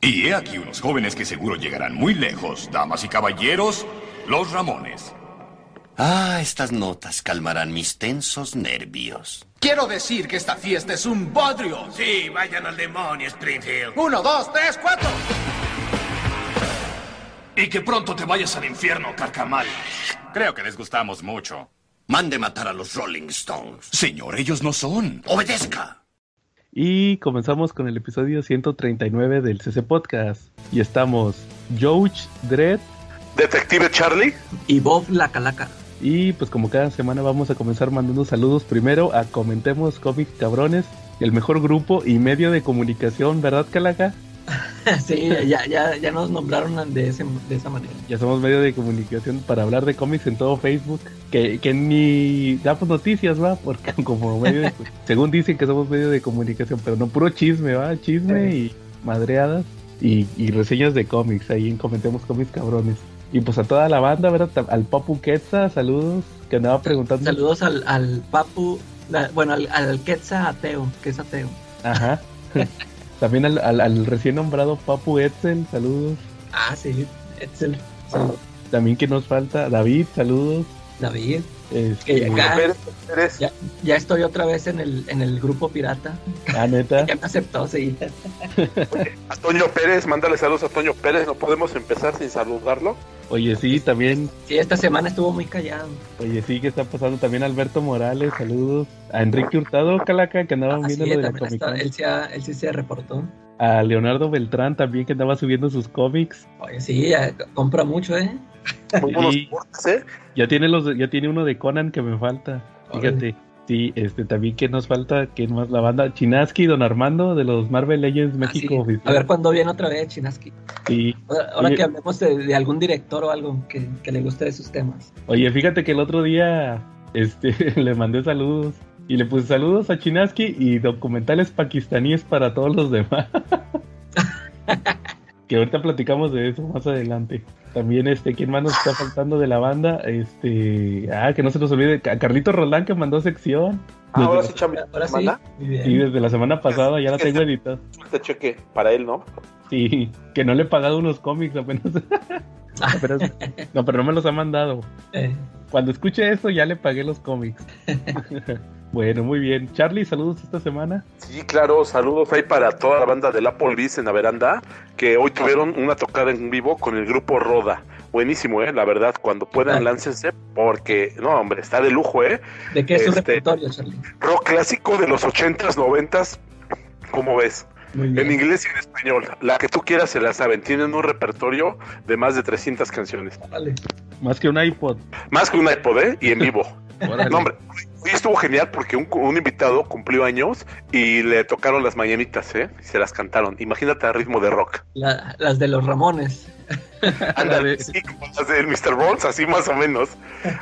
Y he aquí unos jóvenes que seguro llegarán muy lejos. Damas y caballeros, los Ramones. Ah, estas notas calmarán mis tensos nervios. Quiero decir que esta fiesta es un bodrio. Sí, vayan al demonio, Springfield. Uno, dos, tres, cuatro. Y que pronto te vayas al infierno, carcamal. Creo que les gustamos mucho. Mande matar a los Rolling Stones. Señor, ellos no son. Obedezca. Y comenzamos con el episodio 139 del CC Podcast. Y estamos George Dredd. Detective Charlie. Y Bob la Calaca. Y pues como cada semana vamos a comenzar mandando saludos primero a Comentemos Cómics Cabrones, el mejor grupo y medio de comunicación, ¿verdad Calaca? sí, ya, ya, ya nos nombraron de, ese, de esa manera. Ya somos medio de comunicación para hablar de cómics en todo Facebook, que, que ni damos noticias, va, porque como medio de, según dicen que somos medio de comunicación, pero no puro chisme, va, chisme y madreadas y, y reseñas de cómics, ahí en Comentemos Cómics Cabrones. Y pues a toda la banda, ¿verdad? Al Papu Quetza, saludos, que andaba preguntando. Saludos al, al Papu, la, bueno, al, al Quetza ateo, que es ateo. Ajá. También al, al, al, recién nombrado Papu Etzel, saludos. Ah, sí, Etzel. Saludos. También que nos falta, David, saludos. David. Este, ya, ya, estoy otra vez en el, en el grupo pirata. Ah, neta. ya me aceptó, sí. Oye, a Toño Pérez, mándale saludos a Toño Pérez, no podemos empezar sin saludarlo. Oye, sí, también. Sí, esta semana estuvo muy callado. Oye, sí, que está pasando también Alberto Morales, saludos. A Enrique Hurtado, Calaca, que andaban ah, viendo sí, lo de la Comic está, él, sí, él sí se reportó. A Leonardo Beltrán también, que andaba subiendo sus cómics. Oye, sí, ya compra mucho, ¿eh? Muy buenos cortes, ¿eh? Ya tiene, los, ya tiene uno de Conan que me falta. Fíjate. Sí, este, también que nos falta, que más la banda Chinaski, Don Armando de los Marvel Legends México. Ah, sí. A ver cuándo viene otra vez Chinaski. Sí. Ahora, ahora que hablemos de, de, algún director o algo que, que, le guste de sus temas. Oye, fíjate que el otro día este, le mandé saludos y le puse saludos a Chinaski y documentales pakistaníes para todos los demás. que ahorita platicamos de eso más adelante. También, este, ¿quién más nos está faltando de la banda? Este, ah, que no se nos olvide, a Carlito Roldán que mandó sección. Ah, ahora sí, Chami, ahora sí. Sí, desde la semana pasada ya la tengo editada. Este cheque para él, ¿no? Sí, que no le he pagado unos cómics apenas. pero, no, pero no me los ha mandado. Eh. Cuando escuche esto ya le pagué los cómics. Bueno, muy bien. Charlie, saludos esta semana. Sí, claro, saludos ahí para toda la banda del Applebee's en la veranda, que hoy tuvieron una tocada en vivo con el grupo Roda. Buenísimo, ¿eh? La verdad, cuando puedan, láncense, porque, no, hombre, está de lujo, ¿eh? ¿De qué es este, repertorio, Charlie? Rock clásico de los 80s, 90s, ¿cómo ves? En inglés y en español. La que tú quieras se la saben. Tienen un repertorio de más de 300 canciones. Vale. Más que un iPod. Más que un iPod, ¿eh? Y en vivo. no, hombre, hoy estuvo genial porque un, un, invitado cumplió años y le tocaron las mañanitas, ¿eh? Y se las cantaron. Imagínate a ritmo de rock. La, las de los Ramones. Ándale, sí, como las del Mr. Bones, así más o menos.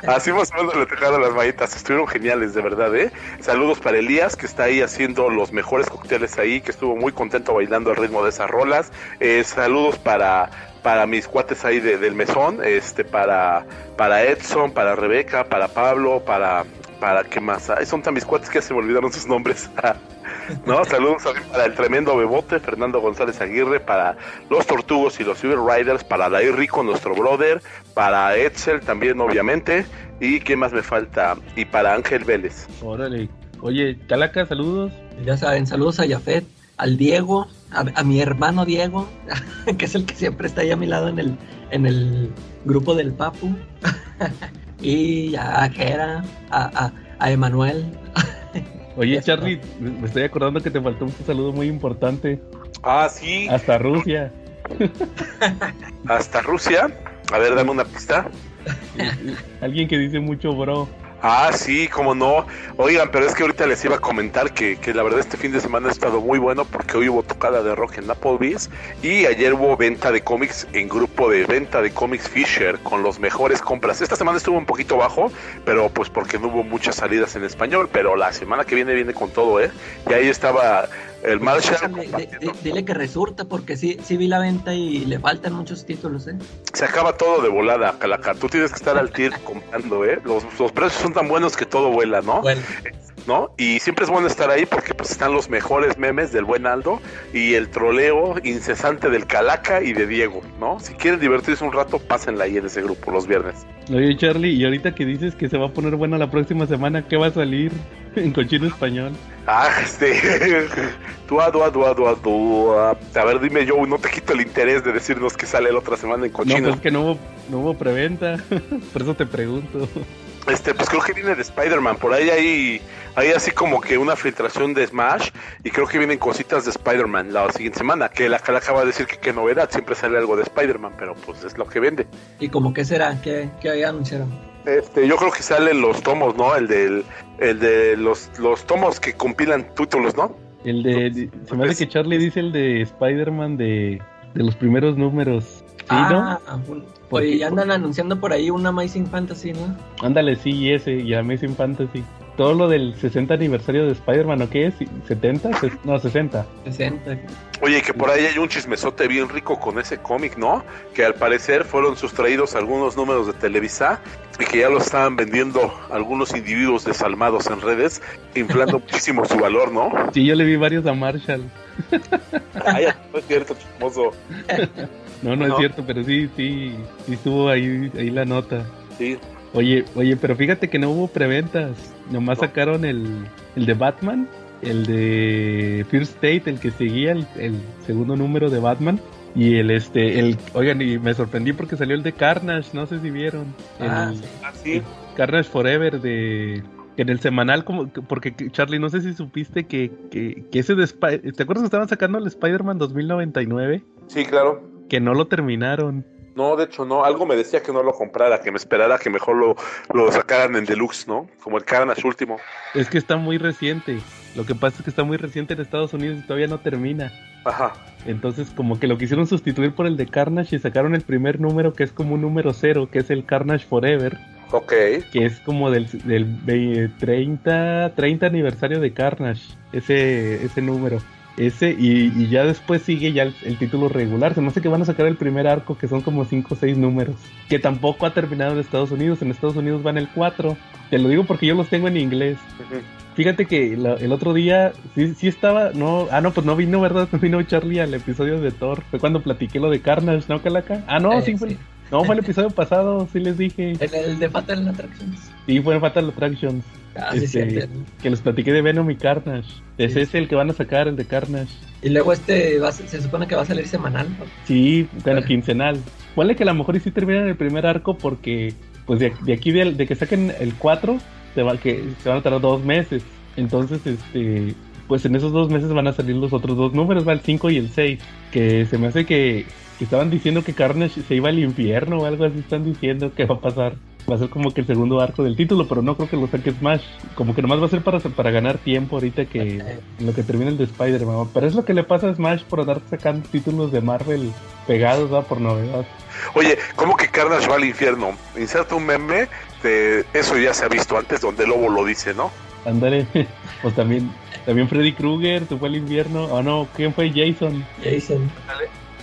Así más o menos le tocaron las mañanitas. Estuvieron geniales, de verdad, ¿eh? Saludos para Elías, que está ahí haciendo los mejores cócteles ahí, que estuvo muy contento bailando al ritmo de esas rolas. Eh, saludos para para mis cuates ahí de, del mesón, este, para, para Edson, para Rebeca, para Pablo, para, para qué más, Ay, son tan mis cuates que se me olvidaron sus nombres. no, saludos también para el tremendo Bebote, Fernando González Aguirre, para los Tortugos y los Silver Riders, para Dair Rico, nuestro brother, para Edsel también, obviamente, y qué más me falta, y para Ángel Vélez. Órale. Oye, Calaca, saludos. Ya saben, saludos a Yafet, al Diego, a, a, mi hermano Diego, que es el que siempre está ahí a mi lado en el, en el grupo del Papu, y a Kera, a, a, a Emanuel. Oye, Charlie, me estoy acordando que te faltó un saludo muy importante. Ah, sí. Hasta Rusia. Hasta Rusia. A ver, dame una pista. Alguien que dice mucho bro. Ah, sí, como no. Oigan, pero es que ahorita les iba a comentar que, que, la verdad este fin de semana ha estado muy bueno porque hoy hubo tocada de rock en Applebee's y ayer hubo venta de cómics en grupo de venta de cómics Fisher con los mejores compras. Esta semana estuvo un poquito bajo, pero pues porque no hubo muchas salidas en español, pero la semana que viene viene con todo, ¿eh? Y ahí estaba el Marshall. Dile, dile que resurta porque sí, sí vi la venta y le faltan muchos títulos, ¿eh? Se acaba todo de volada, Calacar. Tú tienes que estar al tir comprando, ¿eh? Los, los, precios son tan buenos que todo vuela, ¿no? Bueno. ¿No? Y siempre es bueno estar ahí porque pues están los mejores memes del buen Aldo y el troleo incesante del Calaca y de Diego, ¿no? Si quieren divertirse un rato, pásenla ahí en ese grupo los viernes. Oye, Charlie, y ahorita que dices que se va a poner bueno la próxima semana, ¿qué va a salir en cochino español? Ah, este. Dua. A ver, dime, yo no te quito el interés de decirnos que sale la otra semana en No, cochino. pues es que no hubo, no hubo preventa, por eso te pregunto. Este, pues creo que viene de Spider-Man. Por ahí hay, hay así como que una filtración de Smash. Y creo que vienen cositas de Spider-Man la siguiente semana. Que la Calaca va a decir que qué novedad. Siempre sale algo de Spider-Man, pero pues es lo que vende. ¿Y como qué será? ¿Qué, qué anunciaron? Este, yo creo que salen los tomos, ¿no? El del, el de los, los tomos que compilan títulos, ¿no? El de, de- se me hace que Charlie dice el de Spider-Man de, de los primeros números. ¿Sí, ah, un- ¿Por oye, ya andan anunciando por ahí un Amazing Fantasy, ¿no? Ándale, sí, y ese, y Amazing Fantasy. Todo lo del 60 aniversario de Spider-Man, ¿o qué es? ¿70? Ses- No, 60. 60. Oye, que por ahí hay un chismesote bien rico con ese cómic, ¿no? Que al parecer fueron sustraídos algunos números de Televisa y que ya lo estaban vendiendo algunos individuos desalmados en redes, inflando muchísimo su valor, ¿no? Sí, yo le vi varios a Marshall. Ay, no es cierto, chismoso. No, no, No. es cierto, pero sí, sí, sí estuvo ahí, ahí la nota. Sí. Oye, oye, pero fíjate que no hubo preventas. Nomás No. sacaron el, el de Batman, el de First State, el que seguía el, el segundo número de Batman. Y el este, el, oigan, y me sorprendí porque salió el de Carnage, no sé si vieron. El Ah, sí. Así. Carnage Forever de en el semanal como porque Charlie no sé si supiste que, que, que ese de Spy- ¿te acuerdas que estaban sacando el Spider-Man 2099? Sí, claro. Que no lo terminaron. No, de hecho no. Algo me decía que no lo comprara, que me esperara que mejor lo, lo sacaran en deluxe, ¿no? Como el Carnage último. Es que está muy reciente. Lo que pasa es que está muy reciente en Estados Unidos y todavía no termina. Ajá. Entonces, como que lo quisieron sustituir por el de Carnage y sacaron el primer número que es como un número cero, que es el Carnage Forever, Ok. que es como del, del ve- 30, 30 aniversario de Carnage, ese, ese número. Ese, y, y ya después sigue ya el, el título regular. Se me hace que van a sacar el primer arco, que son como 5 o 6 números. Que tampoco ha terminado en Estados Unidos. En Estados Unidos van el 4. Te lo digo porque yo los tengo en inglés. Fíjate que la- el otro día sí, sí estaba, no, ah no, pues no vino, ¿verdad? No vino Charlie al episodio de Thor. Fue cuando platiqué lo de Carnage, ¿no, Calaca? Ah, no, Eh, sí fue, sí. No, fue el episodio pasado, sí les dije. El, el de Fatal Attractions. Sí, fue en Fatal Attractions, Ah, sí, Este, cierto. que les platiqué de Venom y Carnage. Ese Sí. es el que van a sacar, el de Carnage. Y luego este va se supone que va a salir semanal. ¿no? Sí, bueno, quincenal. Ponle que a lo mejor y sí terminan el primer arco porque, pues de, de aquí, de, de que saquen el 4, se, va, que, se van a tardar dos meses. Entonces, este, pues en esos dos meses van a salir los otros dos números, va el 5 y el 6. Que se me hace que estaban diciendo que Carnage se iba al infierno o algo así, están diciendo que va a pasar. Va a ser como que el segundo arco del título, pero no creo que lo saque Smash. Como que nomás va a ser para, para ganar tiempo ahorita que en lo que termina el de Spider-Man. Pero es lo que le pasa a Smash por andar sacando títulos de Marvel pegados, ¿va? Por novedad. Oye, ¿cómo que Carnage va al infierno? Inserta un meme de eso ya se ha visto antes, donde Lobo lo dice, ¿no? Ándale. pues también, también Freddy Krueger se fue al invierno. Oh no, ¿quién fue Jason? Jason.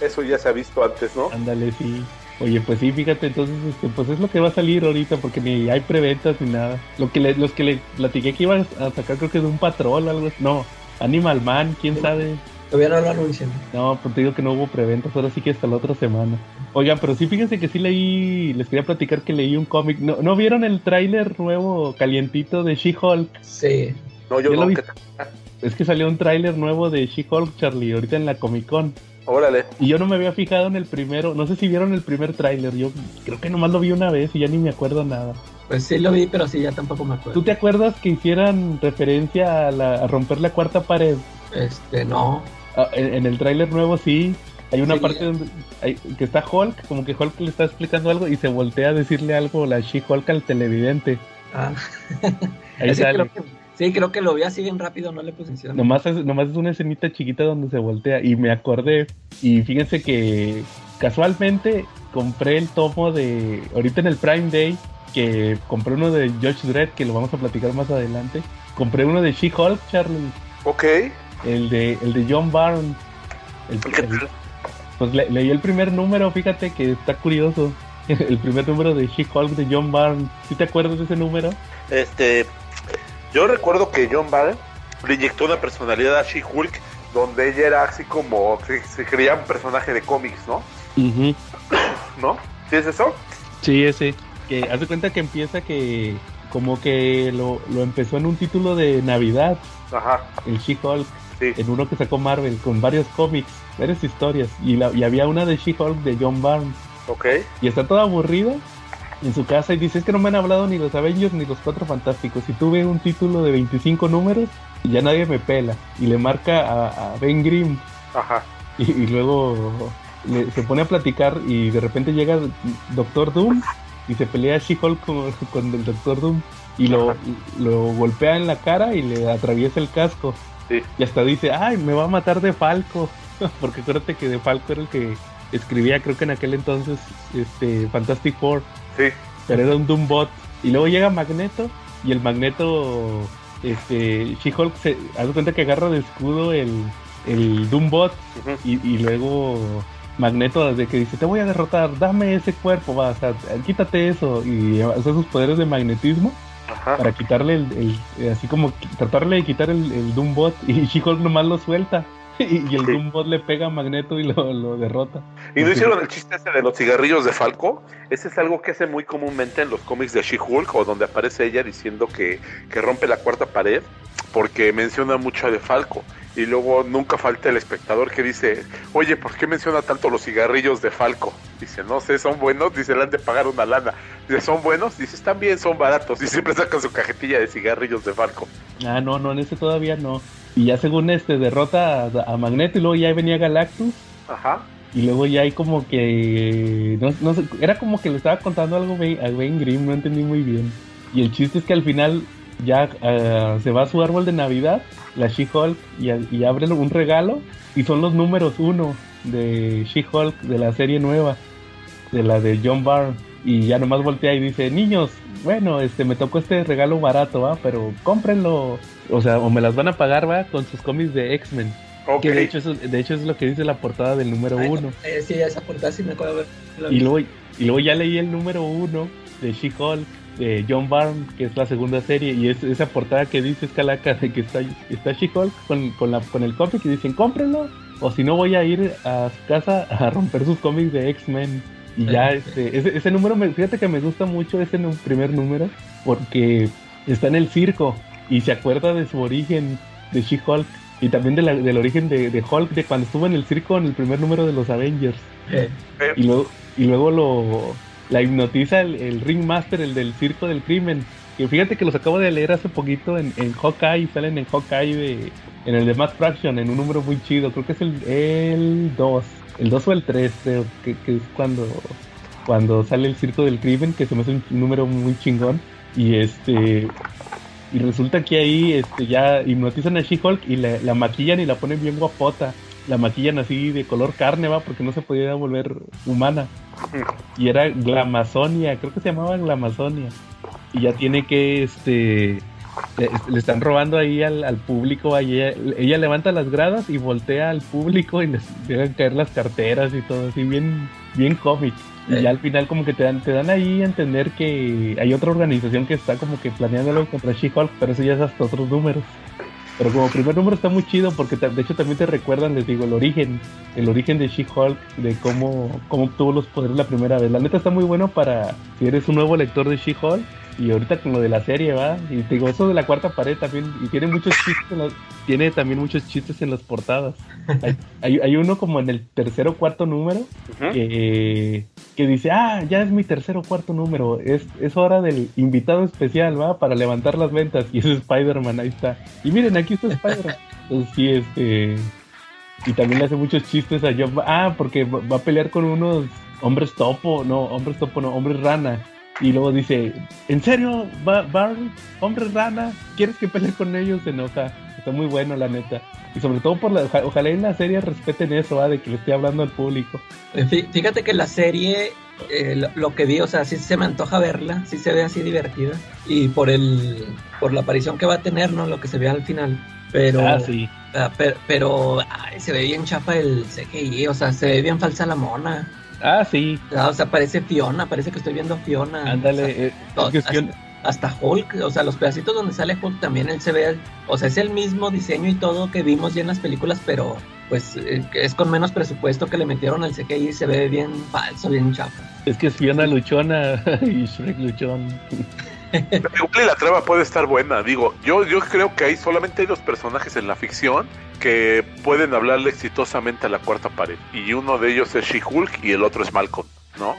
Eso ya se ha visto antes, ¿no? Ándale, sí. Oye, pues sí, fíjate, entonces, este, pues es lo que va a salir ahorita, porque ni hay preventas ni nada. Lo que le, los que le platiqué que iban a sacar, creo que de un patrol o algo así. No, Animal Man, quién sabe. Todavía no lo anuncian. No, pues te digo que no hubo preventas, ahora sí que hasta la otra semana. Oigan, pero sí, fíjense que sí leí, les quería platicar que leí un cómic. ¿No, ¿no vieron el tráiler nuevo, calientito de She-Hulk? Sí. No, yo Yo no. lo vi. ¿qué tal? Es que salió un tráiler nuevo de She-Hulk, Charlie, ahorita en la Comic Con. Órale. Y yo no me había fijado en el primero, no sé si vieron el primer tráiler, yo creo que nomás lo vi una vez y ya ni me acuerdo nada. Pues sí lo vi, pero sí, ya tampoco me acuerdo. ¿Tú te acuerdas que hicieran referencia a, la- a romper la cuarta pared? Este, no. Ah, en, en el tráiler nuevo sí, hay una Sí. parte donde hay- que está Hulk, como que Hulk le está explicando algo y se voltea a decirle algo la She-Hulk al televidente. Ah. Ahí sale. creo que- sí, creo que lo vi así bien rápido, no le puse atención. Nomás es, nomás es una escenita chiquita donde se voltea y me acordé. Y fíjense que casualmente compré el tomo de. Ahorita en el Prime Day, que compré uno de Josh Dredd, que lo vamos a platicar más adelante. Compré uno de She-Hulk, Charlie. Ok. El de, el de John Byrne. El- ¿Qué el- tal? pues le- leí el primer número, fíjate que está curioso. El primer número de She-Hulk de John Byrne. ¿Sí te acuerdas de ese número? Este. Yo recuerdo que John Ball le inyectó una personalidad a She-Hulk donde ella era así como se, se creía un personaje de cómics, ¿no? Ujú. ¿No? ¿Sí es eso? Sí, ese. Que haz de cuenta que empieza que como que lo, lo empezó en un título de Navidad, Ajá, el She-Hulk, sí. en uno que sacó Marvel, con varios cómics, varias historias. Y, la, y había una de She-Hulk de John Barnes. Ok. Y está toda aburrida en su casa y dice, es que no me han hablado ni los Avengers ni los Cuatro Fantásticos. Y tuve un título de 25 números y ya nadie me pela. Y le marca a, a Ben Grimm Ajá. y, y luego le- se pone a platicar y de repente llega Doctor Doom y se pelea She-Hulk con, con el Doctor Doom y lo, lo golpea en la cara y le atraviesa el casco. Sí. Y hasta dice, ay, me va a matar de Falco. Porque acuérdate que de Falco era el que escribía, creo que en aquel entonces, este Fantastic Four, Sí. pero era un Doombot. Y luego llega Magneto y el Magneto, este, She-Hulk se hace cuenta que agarra de escudo el, el Doombot y, y luego Magneto desde que dice te voy a derrotar, dame ese cuerpo, va, o sea, quítate eso y usa sus poderes de magnetismo Ajá. para quitarle el, el- así como tratarle de quitar el, el Doombot y She-Hulk nomás lo suelta y, y el. Doombot le pega a Magneto y lo, lo derrota. ¿Y no hicieron el chiste ese de los cigarrillos de Falco? Ese es algo que hace muy comúnmente en los cómics de She-Hulk, o donde aparece ella diciendo que, que rompe la cuarta pared, porque menciona mucho de Falco. Y luego nunca falta el espectador que dice, oye, ¿por qué menciona tanto los cigarrillos de Falco? Dice, no sé, son buenos, dice, le han de pagar una lana. Dice, ¿son buenos? Dice, están bien, son baratos. Y siempre sacan su cajetilla de cigarrillos de Falco. Ah, no, no, en ese todavía no. Y ya según este derrota a, a Magneto y luego ya venía Galactus Ajá. y luego ya hay como que no, no sé, era como que le estaba contando algo a Ben Grimm, no entendí muy bien. Y el chiste es que al final ya ah, se va a su árbol de Navidad, la She-Hulk, y, y abre un regalo y son los números uno de She-Hulk de la serie nueva, de la de John Byrne. Y ya nomás voltea y dice, niños, bueno, este me tocó este regalo barato, ¿va? Pero cómprenlo. O sea, o me las van a pagar, ¿va? Con sus cómics de X-Men. Ok. Que de hecho, eso, de hecho es lo que dice la portada del número Ay, uno. eh, sí, esa portada sí me acuerdo Y luego, y luego ya leí el número uno de She-Hulk, de John Byrne, que es la segunda serie, y es esa portada que dice Escalaca de que está, está She-Hulk con, con, la, con el cómic y dicen cómprenlo, o si no voy a ir a su casa a romper sus cómics de X-Men. Y ya, este, ese, ese número, me, fíjate que me gusta mucho ese primer número, porque está en el circo y se acuerda de su origen de She-Hulk y también de la- del origen de, de Hulk de cuando estuvo en el circo en el primer número de los Avengers. Eh, Y luego, y luego lo la hipnotiza el, el Ringmaster, el del circo del crimen. Que fíjate que los acabo de leer hace poquito en, en Hawkeye, salen en Hawkeye de, en el de Matt Fraction, en un número muy chido, creo que es el, el 2, el 2 o el 3, creo que, que es cuando, cuando sale el circo del crimen, que se me hace un número muy chingón. Y este y resulta que ahí este, ya hipnotizan a She-Hulk y la, la maquillan y la ponen bien guapota. La maquillan así de color carne, va, porque no se podía volver humana. Y era Glamazonia, creo que se llamaba Glamazonia. Y ya tiene que, este, le, le están robando ahí al, al público. ahí ella, ella levanta las gradas y voltea al público y les dejan caer las carteras y todo así, bien, bien cómic. Y Eh. ya al final como que te dan, te dan ahí a entender que hay otra organización que está como que planeando algo contra She-Hulk, pero eso ya es hasta otros números. Pero como primer número está muy chido porque de hecho también te recuerdan, les digo, el origen, el origen de She-Hulk, de cómo, cómo obtuvo los poderes la primera vez. La neta está muy bueno para si eres un nuevo lector de She-Hulk y ahorita con lo de la serie, va. Y te digo, eso de la cuarta pared también, y tiene muchos chistes, en las- tiene también muchos chistes en las portadas. Hay, hay, hay uno como en el tercer o cuarto número que, que dice, ah, ya es mi tercer o cuarto número, es, es hora del invitado especial, ¿va? Para levantar las ventas. Y es Spider-Man, ahí está. Y miren, aquí está Spider-Man. Entonces sí, este... Y también le hace muchos chistes a John. Ah, porque va va a pelear con unos hombres topo, no, hombres topo, no, hombres rana. Y luego dice, ¿en serio, Ba- Barry? ¿Hombres rana? ¿Quieres que pelee con ellos? Se enoja. Está muy bueno, la neta. Y sobre todo por la, oja- ojalá en la serie respeten eso, ¿va? De que le esté hablando al público. Eh, fí- Fíjate que la serie, eh, lo, lo que vi, o sea, sí se me antoja verla, sí se ve así divertida. Y por el por la aparición que va a tener, ¿no? Lo que se ve al final. Pero, Ah, sí. ah, pero, pero, ay, se ve bien chapa el CGI, o sea, se ve bien falsa la mona. Ah, sí. Ah, O sea, parece Fiona, parece que estoy viendo Fiona. O sea, Ándale. eh, todo- Fiona, hasta Hulk, o sea, los pedacitos donde sale Hulk también él se ve, o sea, es el mismo diseño y todo que vimos ya en las películas, pero pues eh, es con menos presupuesto que le metieron al CGI y se ve bien falso, bien chafa. Es que es Fiona luchona y Shrek luchón. Y la trama puede estar buena, digo, yo, yo creo que hay solamente hay dos personajes en la ficción que pueden hablarle exitosamente a la cuarta pared, y uno de ellos es She-Hulk y el otro es Malcolm, ¿no?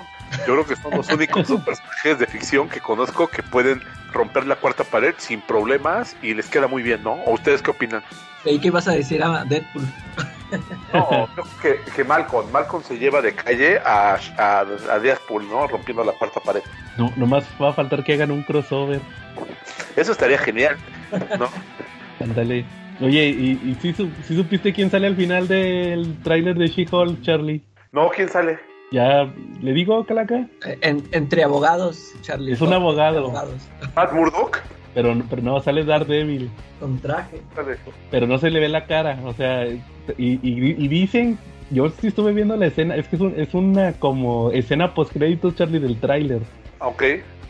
Yo creo que son los únicos dos personajes de ficción que conozco que pueden romper la cuarta pared sin problemas y les queda muy bien, ¿no? ¿O ustedes qué opinan? ¿Y qué ibas a decir a Deadpool? No, creo que, que Malcolm, Malcolm se lleva de calle a, a, a Deadpool, ¿no? Rompiendo la cuarta pared. No, nomás va a faltar que hagan un crossover. Eso estaría genial, ¿no? Ándale. Oye, ¿y, y si, su- si supiste quién sale al final del tráiler de She-Hulk, Charlie? No, ¿quién sale? ¿Ya le digo, Calaca? En- entre abogados, Charlie. Es un abogado. Abogados. Matt Murdock. Pero, pero no, sale Daredevil. Con traje. Pero no se le ve la cara. O sea, y, y, y dicen... Yo sí estuve viendo la escena. Es que es, un- es una como escena post-créditos, Charlie, del tráiler. Ok.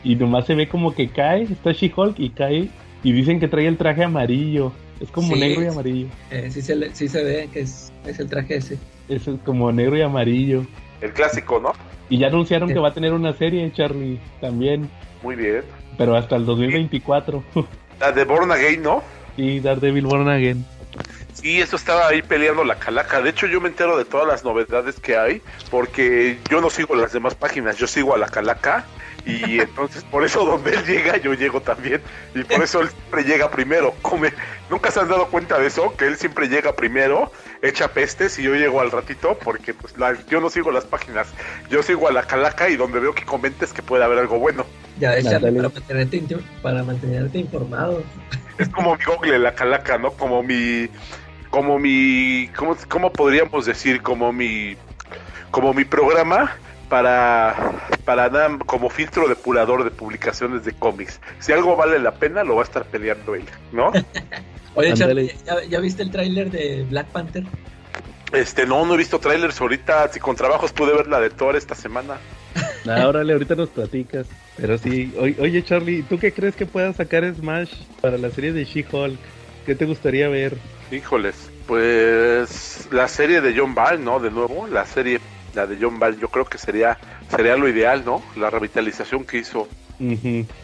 Y nomás se ve como que cae, está She-Hulk y cae. Y dicen que trae el traje amarillo. Es como Sí. negro y amarillo. Eh, sí, se le- sí se ve que es, es el traje ese. Es como negro y amarillo. El clásico, ¿no? Y ya anunciaron Sí. que va a tener una serie, Charlie, también. Muy bien. Pero hasta el 2024. La de Born Again, ¿no? y Daredevil Born Again. Sí, eso estaba ahí peleando la calaca. De hecho, yo me entero de todas las novedades que hay, porque yo no sigo las demás páginas, yo sigo a la calaca. Y entonces, por eso donde él llega, yo llego también. Y por eso él siempre llega primero. Come. ¿Nunca se han dado cuenta de eso? Que él siempre llega primero, echa pestes y yo llego al ratito, porque pues la- yo no sigo las páginas. Yo sigo a la calaca y donde veo que comentes que puede haber algo bueno. Ya ves, para mantenerte, para mantenerte informado. Es como mi Google, la calaca, ¿no? Como mi. Como mi. ¿Cómo, cómo podríamos decir? Como mi. Como mi programa para. Para nada. Como filtro depurador de publicaciones de cómics. Si algo vale la pena, lo va a estar peleando él, ¿no? Oye. Charlie, ¿ya, ya viste el tráiler de Black Panther? Este, no, no he visto trailers ahorita. Si con trabajos pude ver la de Thor esta semana. Ah, órale, ahorita nos platicas. Pero sí, oye, oye, Charlie, ¿tú qué crees que pueda sacar Smash para la serie de She-Hulk? ¿Qué te gustaría ver? Híjoles, pues la serie de John Ball, ¿no? De nuevo, la serie, la de John Ball, yo creo que sería, sería lo ideal, ¿no? La revitalización que hizo.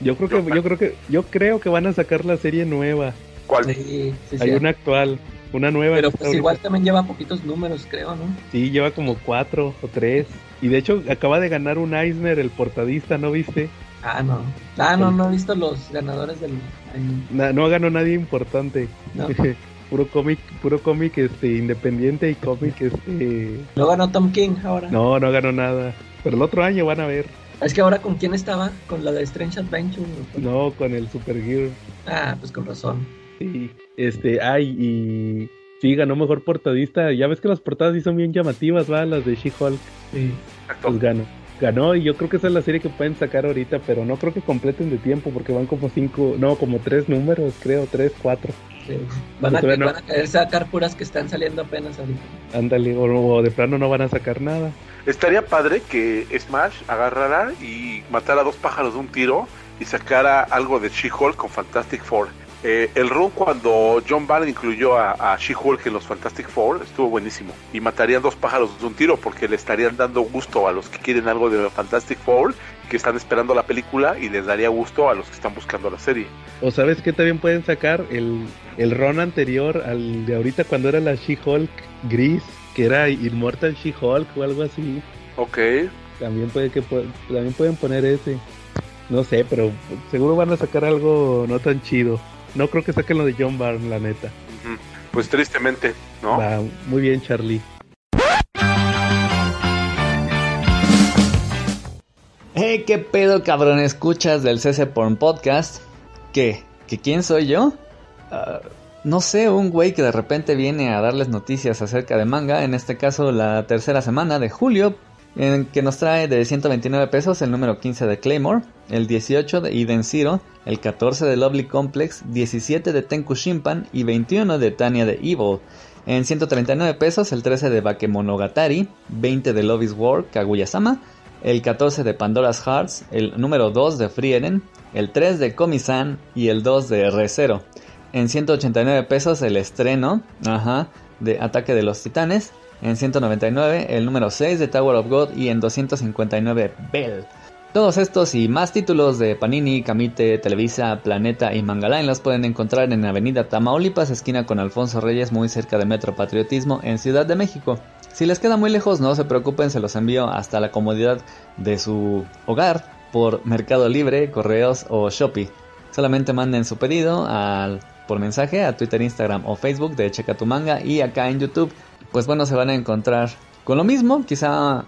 Yo creo que, yo creo que, yo creo que van a sacar la serie nueva. ¿Cuál? Sí, sí, Hay sí. una actual, una nueva. Pero pues igual ahorita. también lleva poquitos números, creo, ¿no? Sí, lleva como cuatro o tres. Y de hecho acaba de ganar un Eisner, el portadista, ¿no viste? Ah, no. Ah, no, no he visto los ganadores del. Na- no ganó nadie importante. No. puro cómic, puro cómic este independiente y cómic este Lo ganó Tom King ahora. no, no ganó nada. Pero el otro año van a ver. Es que ahora con quién estaba? Con la de Strange Adventure. ¿o con- No, con el Supergear. Ah, pues con razón. Sí. Este, ay, y sí ganó mejor portadista. Ya ves que las portadas sí son bien llamativas, va, las de She-Hulk. Sí. Pues ganó. Ganó y yo creo que esa es la serie que pueden sacar ahorita, pero no creo que completen de tiempo porque van como cinco, no, como tres números, creo, tres, cuatro. Sí. Van, a, no. van a querer sacar puras que están saliendo apenas ahorita. Ándale, o, o de plano no van a sacar nada. Estaría padre que Smash agarrara y matara dos pájaros de un tiro y sacara algo de She-Hulk con Fantastic Four. Eh, el run cuando John Byrne incluyó a, a She-Hulk en los Fantastic Four estuvo buenísimo. Y matarían dos pájaros de un tiro porque le estarían dando gusto a los que quieren algo de Fantastic Four, que están esperando la película, y les daría gusto a los que están buscando la serie. O sabes que también pueden sacar el, el ron anterior al de ahorita cuando era la She-Hulk gris, que era Immortal She-Hulk o algo así. Ok. También puede que también pueden poner ese. No sé, pero seguro van a sacar algo no tan chido. No creo que saquen lo de John Byrne, la neta. Pues tristemente, ¿no? Va, muy bien, Charlie. Hey, qué pedo, cabrón, escuchas del CC Porn Podcast. ¿Qué? ¿Que quién soy yo? Ah, no sé, un güey que de repente viene a darles noticias acerca de manga, en este caso la tercera semana de julio, en que nos trae de 129 pesos el número 15 de Claymore, el 18 de Eden Zero, el 14 de Lovely Complex, 17 de Tenku Shimpan y 21 de Tanya de Evil. En 139 pesos el 13 de Bakemonogatari, 20 de Love is War, Kaguya-sama, el 14 de Pandora's Hearts, el número 2 de Frieren, el 3 de Komi-san y el 2 de ReZero. En 189 pesos el estreno ajá, de Ataque de los Titanes. En 199 el número 6 de Tower of God y en 259 Bell. Todos estos y más títulos de Panini, Camite, Televisa, Planeta y Mangaline los pueden encontrar en Avenida Tamaulipas, esquina con Alfonso Reyes, muy cerca de Metro Patriotismo, en Ciudad de México. Si les queda muy lejos, no se preocupen, se los envío hasta la comodidad de su hogar por Mercado Libre, Correos o Shopee. Solamente manden su pedido por mensaje a Twitter, Instagram o Facebook de Checa tu Manga y acá en YouTube, pues bueno, se van a encontrar con lo mismo, quizá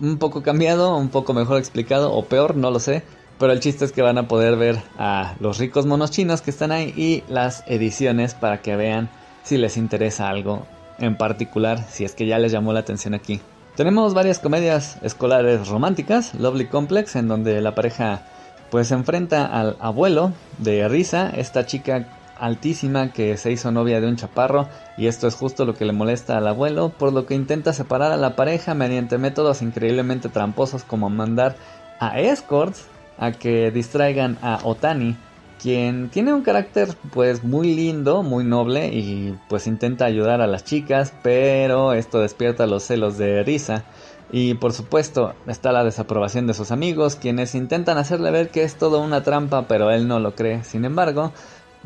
un poco cambiado, un poco mejor explicado o peor, no lo sé. Pero el chiste es que van a poder ver a los ricos monos chinos que están ahí y las ediciones para que vean si les interesa algo en particular, si es que ya les llamó la atención aquí. Tenemos varias comedias escolares románticas, Lovely Complex, en donde la pareja pues se enfrenta al abuelo de Risa, esta chica altísima que se hizo novia de un chaparro y esto es justo lo que le molesta al abuelo, por lo que intenta separar a la pareja mediante métodos increíblemente tramposos como mandar a escorts a que distraigan a Otani, quien tiene un carácter pues muy lindo, muy noble y pues intenta ayudar a las chicas, pero esto despierta los celos de Risa. Y por supuesto está la desaprobación de sus amigos, quienes intentan hacerle ver que es todo una trampa, pero él no lo cree. Sin embargo,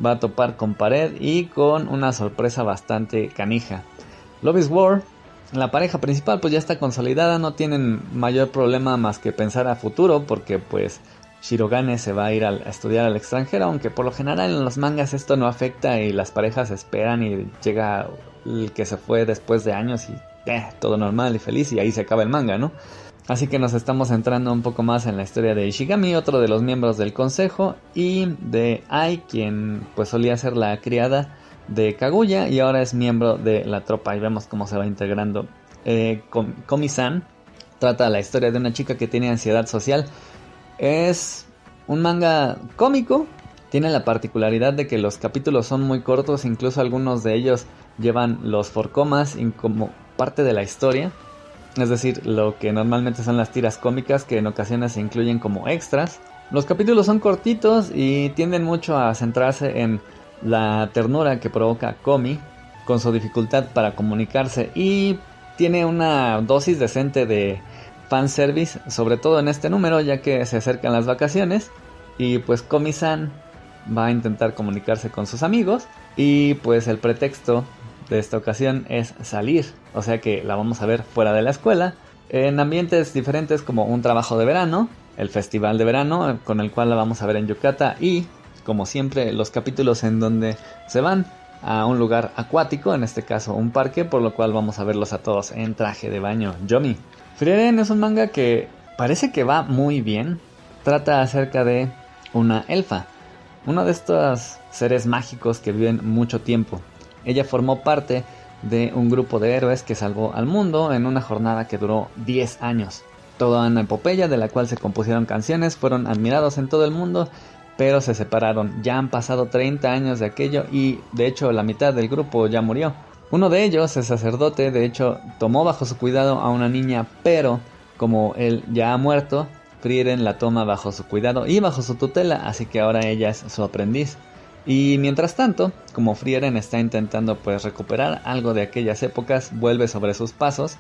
va a topar con pared y con una sorpresa bastante canija. Love is War, la pareja principal pues ya está consolidada, no tienen mayor problema más que pensar a futuro porque pues Shirogane se va a ir a, estudiar al extranjero, aunque por lo general en los mangas esto no afecta y las parejas esperan y llega el que se fue después de años y eh, todo normal y feliz y ahí se acaba el manga, ¿no? Así que nos estamos centrando un poco más en la historia de Ishigami, otro de los miembros del consejo, y de Ai, quien pues solía ser la criada de Kaguya y ahora es miembro de la tropa y vemos cómo se va integrando. Eh, Komi-san trata la historia de una chica que tiene ansiedad social. Es un manga cómico, tiene la particularidad de que los capítulos son muy cortos, incluso algunos de ellos llevan los forcomas como parte de la historia es decir, lo que normalmente son las tiras cómicas que en ocasiones se incluyen como extras. Los capítulos son cortitos y tienden mucho a centrarse en la ternura que provoca Komi con su dificultad para comunicarse y tiene una dosis decente de fanservice, sobre todo en este número ya que se acercan las vacaciones y pues Komi-san va a intentar comunicarse con sus amigos y pues el pretexto de esta ocasión es salir, o sea que la vamos a ver fuera de la escuela, en ambientes diferentes como un trabajo de verano, el festival de verano con el cual la vamos a ver en Yucata y, como siempre, los capítulos en donde se van a un lugar acuático, en este caso un parque, por lo cual vamos a verlos a todos en traje de baño. Yomi. Frieren es un manga que parece que va muy bien. Trata acerca de una elfa, uno de estos seres mágicos que viven mucho tiempo. Ella formó parte de un grupo de héroes que salvó al mundo en una jornada que duró 10 años. Toda una epopeya de la cual se compusieron canciones, fueron admirados en todo el mundo, pero se separaron. Ya han pasado 30 años de aquello y de hecho la mitad del grupo ya murió. Uno de ellos, el sacerdote, de hecho tomó bajo su cuidado a una niña, pero como él ya ha muerto, Frieren la toma bajo su cuidado y bajo su tutela, así que ahora ella es su aprendiz. Y mientras tanto, como Frieren está intentando pues recuperar algo de aquellas épocas, vuelve sobre sus pasos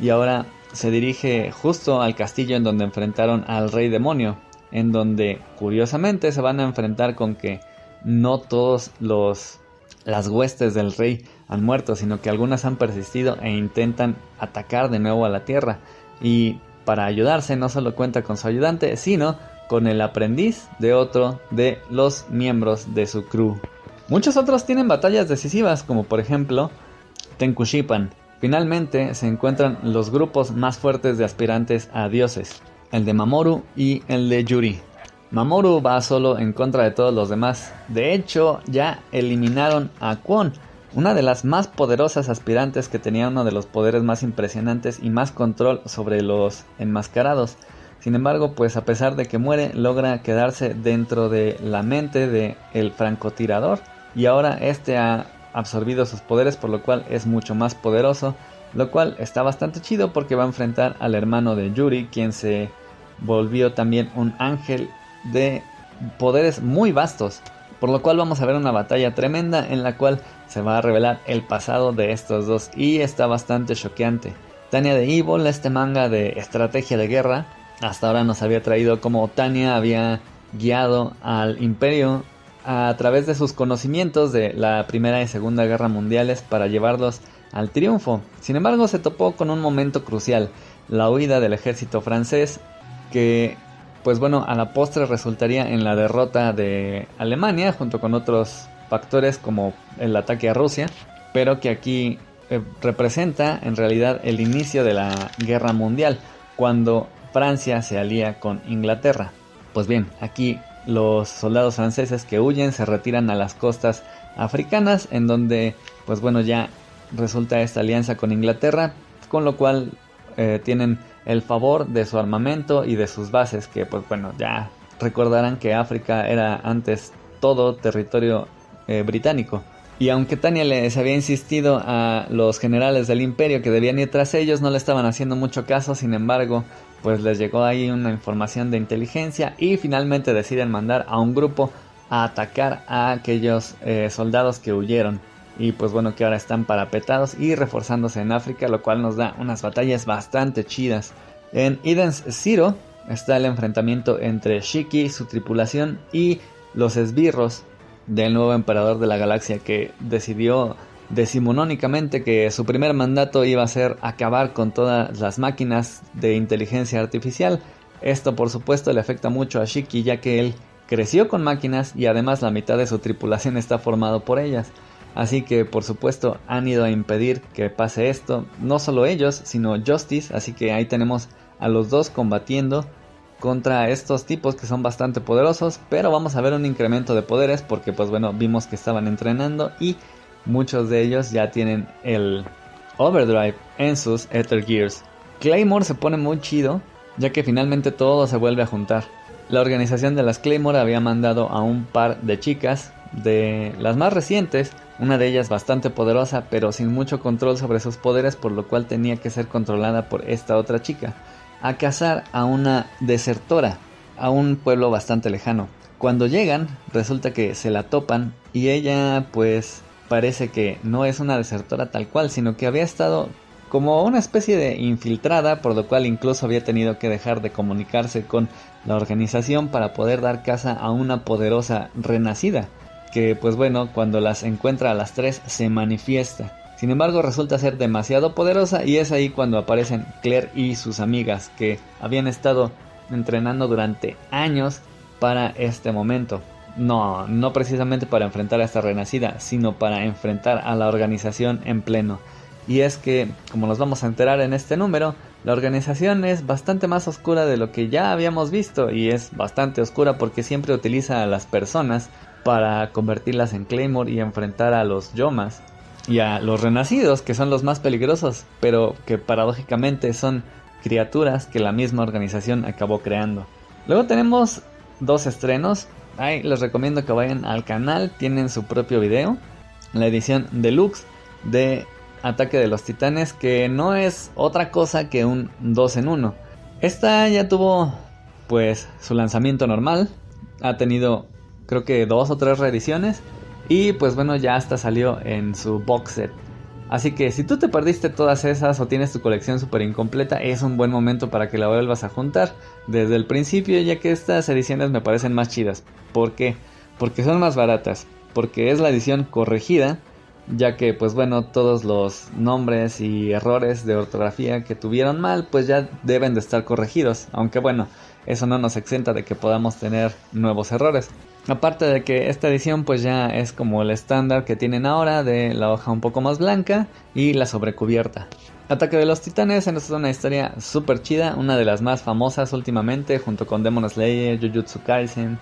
y ahora se dirige justo al castillo en donde enfrentaron al rey demonio, en donde curiosamente se van a enfrentar con que no todos los las huestes del rey han muerto, sino que algunas han persistido e intentan atacar de nuevo a la tierra. Y para ayudarse no solo cuenta con su ayudante, sino con el aprendiz de otro de los miembros de su crew. Muchos otros tienen batallas decisivas, como por ejemplo Tenkushipan. Finalmente se encuentran los grupos más fuertes de aspirantes a dioses, el de Mamoru y el de Yuri. Mamoru va solo en contra de todos los demás. De hecho, ya eliminaron a Kwon, una de las más poderosas aspirantes que tenía uno de los poderes más impresionantes y más control sobre los enmascarados. Sin embargo, pues a pesar de que muere, logra quedarse dentro de la mente de el francotirador y ahora este ha absorbido sus poderes por lo cual es mucho más poderoso lo cual está bastante chido porque va a enfrentar al hermano de Yuri, quien se volvió también un ángel de poderes muy vastos, por lo cual vamos a ver una batalla tremenda en la cual se va a revelar el pasado de estos dos y está bastante choqueante. Tania de Evil, este manga de estrategia de guerra, hasta ahora nos había traído como Tania había guiado al imperio a través de sus conocimientos de la Primera y Segunda Guerra Mundiales para llevarlos al triunfo. Sin embargo, se topó con un momento crucial, la huida del ejército francés, que pues bueno, a la postre resultaría en la derrota de Alemania junto con otros factores como el ataque a Rusia, pero que aquí eh, representa en realidad el inicio de la guerra mundial, cuando Francia se alía con Inglaterra. Pues bien, aquí los soldados franceses que huyen se retiran a las costas africanas, en donde, pues bueno, ya resulta esta alianza con Inglaterra, con lo cual eh, tienen el favor de su armamento y de sus bases, que pues bueno, ya recordarán que África era antes todo territorio eh, británico. Y aunque Tania les había insistido a los generales del imperio que debían ir tras ellos, no le estaban haciendo mucho caso, sin embargo, pues les llegó ahí una información de inteligencia y finalmente deciden mandar a un grupo a atacar a aquellos eh, soldados que huyeron y pues bueno que ahora están parapetados y reforzándose en África lo cual nos da unas batallas bastante chidas en Eden's Zero está el enfrentamiento entre Shiki su tripulación y los esbirros del nuevo emperador de la galaxia que decidió decimonónicamente que su primer mandato iba a ser acabar con todas las máquinas de inteligencia artificial. Esto por supuesto le afecta mucho a Shiki ya que él creció con máquinas y además la mitad de su tripulación está formado por ellas. Así que por supuesto han ido a impedir que pase esto, no solo ellos, sino Justice, así que ahí tenemos a los dos combatiendo contra estos tipos que son bastante poderosos, pero vamos a ver un incremento de poderes porque pues bueno, vimos que estaban entrenando y muchos de ellos ya tienen el overdrive en sus Ether Gears. Claymore se pone muy chido, ya que finalmente todo se vuelve a juntar. La organización de las Claymore había mandado a un par de chicas, de las más recientes, una de ellas bastante poderosa pero sin mucho control sobre sus poderes por lo cual tenía que ser controlada por esta otra chica, a cazar a una desertora, a un pueblo bastante lejano. Cuando llegan, resulta que se la topan y ella pues parece que no es una desertora tal cual, sino que había estado como una especie de infiltrada, por lo cual incluso había tenido que dejar de comunicarse con la organización para poder dar caza a una poderosa renacida, que pues bueno, cuando las encuentra a las tres se manifiesta. Sin embargo, resulta ser demasiado poderosa y es ahí cuando aparecen Claire y sus amigas que habían estado entrenando durante años para este momento. No, no precisamente para enfrentar a esta renacida, sino para enfrentar a la organización en pleno. Y es que, como nos vamos a enterar en este número, la organización es bastante más oscura de lo que ya habíamos visto y es bastante oscura porque siempre utiliza a las personas para convertirlas en Claymore y enfrentar a los Yomas y a los renacidos que son los más peligrosos, pero que paradójicamente son criaturas que la misma organización acabó creando. Luego tenemos dos estrenos, Ahí les recomiendo que vayan al canal, tienen su propio video. La edición deluxe de Ataque de los Titanes, que no es otra cosa que un 2 en 1. Esta ya tuvo pues su lanzamiento normal, ha tenido creo que dos o tres reediciones y pues bueno ya hasta salió en su box set. Así que si tú te perdiste todas esas o tienes tu colección súper incompleta, es un buen momento para que la vuelvas a juntar desde el principio, ya que estas ediciones me parecen más chidas. ¿Por qué? Porque son más baratas, porque es la edición corregida, ya que pues bueno, todos los nombres y errores de ortografía que tuvieron mal, pues ya deben de estar corregidos, aunque bueno, eso no nos exenta de que podamos tener nuevos errores. Aparte de que esta edición pues ya es como el estándar que tienen ahora de la hoja un poco más blanca y la sobrecubierta. Ataque de los Titanes es una historia súper chida, una de las más famosas últimamente junto con Demon Slayer, Jujutsu Kaisen,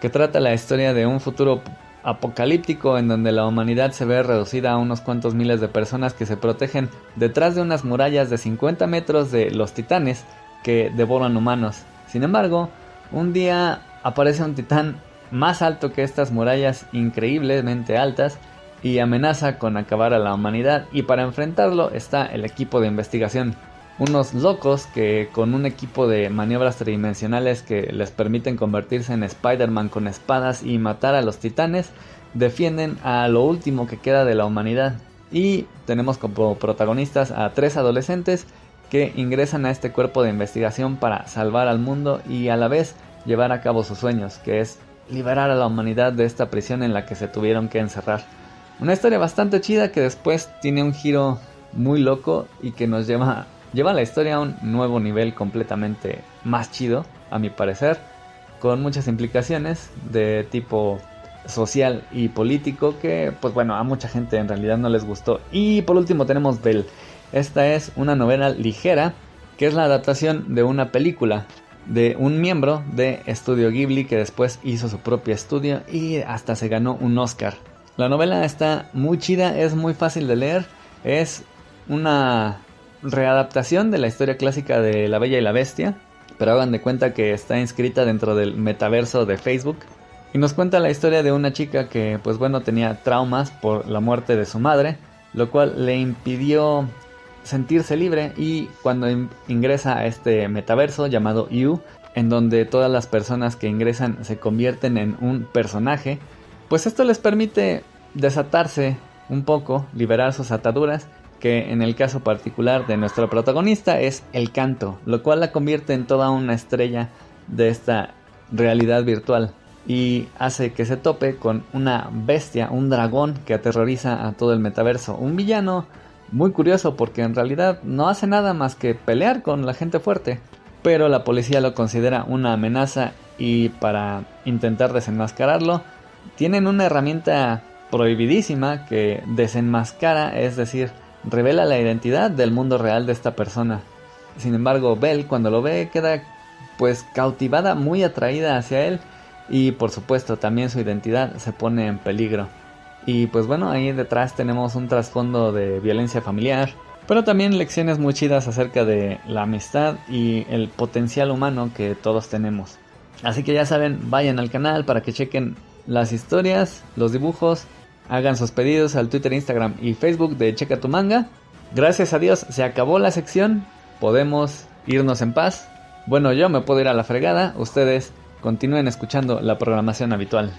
que trata la historia de un futuro apocalíptico en donde la humanidad se ve reducida a unos cuantos miles de personas que se protegen detrás de unas murallas de 50 metros de los titanes que devoran humanos. Sin embargo, un día aparece un titán más alto que estas murallas increíblemente altas y amenaza con acabar a la humanidad y para enfrentarlo está el equipo de investigación. Unos locos que con un equipo de maniobras tridimensionales que les permiten convertirse en Spider-Man con espadas y matar a los titanes, defienden a lo último que queda de la humanidad. Y tenemos como protagonistas a tres adolescentes que ingresan a este cuerpo de investigación para salvar al mundo y a la vez llevar a cabo sus sueños, que es liberar a la humanidad de esta prisión en la que se tuvieron que encerrar. Una historia bastante chida que después tiene un giro muy loco y que nos lleva, lleva la historia a un nuevo nivel completamente más chido, a mi parecer, con muchas implicaciones de tipo social y político que pues bueno a mucha gente en realidad no les gustó. Y por último tenemos Bell esta es una novela ligera que es la adaptación de una película de un miembro de Estudio Ghibli que después hizo su propio estudio y hasta se ganó un Oscar. La novela está muy chida, es muy fácil de leer, es una readaptación de la historia clásica de La Bella y la Bestia, pero hagan de cuenta que está inscrita dentro del metaverso de Facebook y nos cuenta la historia de una chica que pues bueno tenía traumas por la muerte de su madre, lo cual le impidió sentirse libre y cuando ingresa a este metaverso llamado You, en donde todas las personas que ingresan se convierten en un personaje, pues esto les permite desatarse un poco, liberar sus ataduras, que en el caso particular de nuestro protagonista es el canto, lo cual la convierte en toda una estrella de esta realidad virtual y hace que se tope con una bestia, un dragón que aterroriza a todo el metaverso, un villano muy curioso porque en realidad no hace nada más que pelear con la gente fuerte. Pero la policía lo considera una amenaza y para intentar desenmascararlo tienen una herramienta prohibidísima que desenmascara, es decir, revela la identidad del mundo real de esta persona. Sin embargo, Bell cuando lo ve queda pues cautivada, muy atraída hacia él y por supuesto también su identidad se pone en peligro. Y pues bueno, ahí detrás tenemos un trasfondo de violencia familiar, pero también lecciones muy chidas acerca de la amistad y el potencial humano que todos tenemos. Así que ya saben, vayan al canal para que chequen las historias, los dibujos, hagan sus pedidos al Twitter, Instagram y Facebook de Checa tu manga. Gracias a Dios se acabó la sección, podemos irnos en paz. Bueno, yo me puedo ir a la fregada, ustedes continúen escuchando la programación habitual.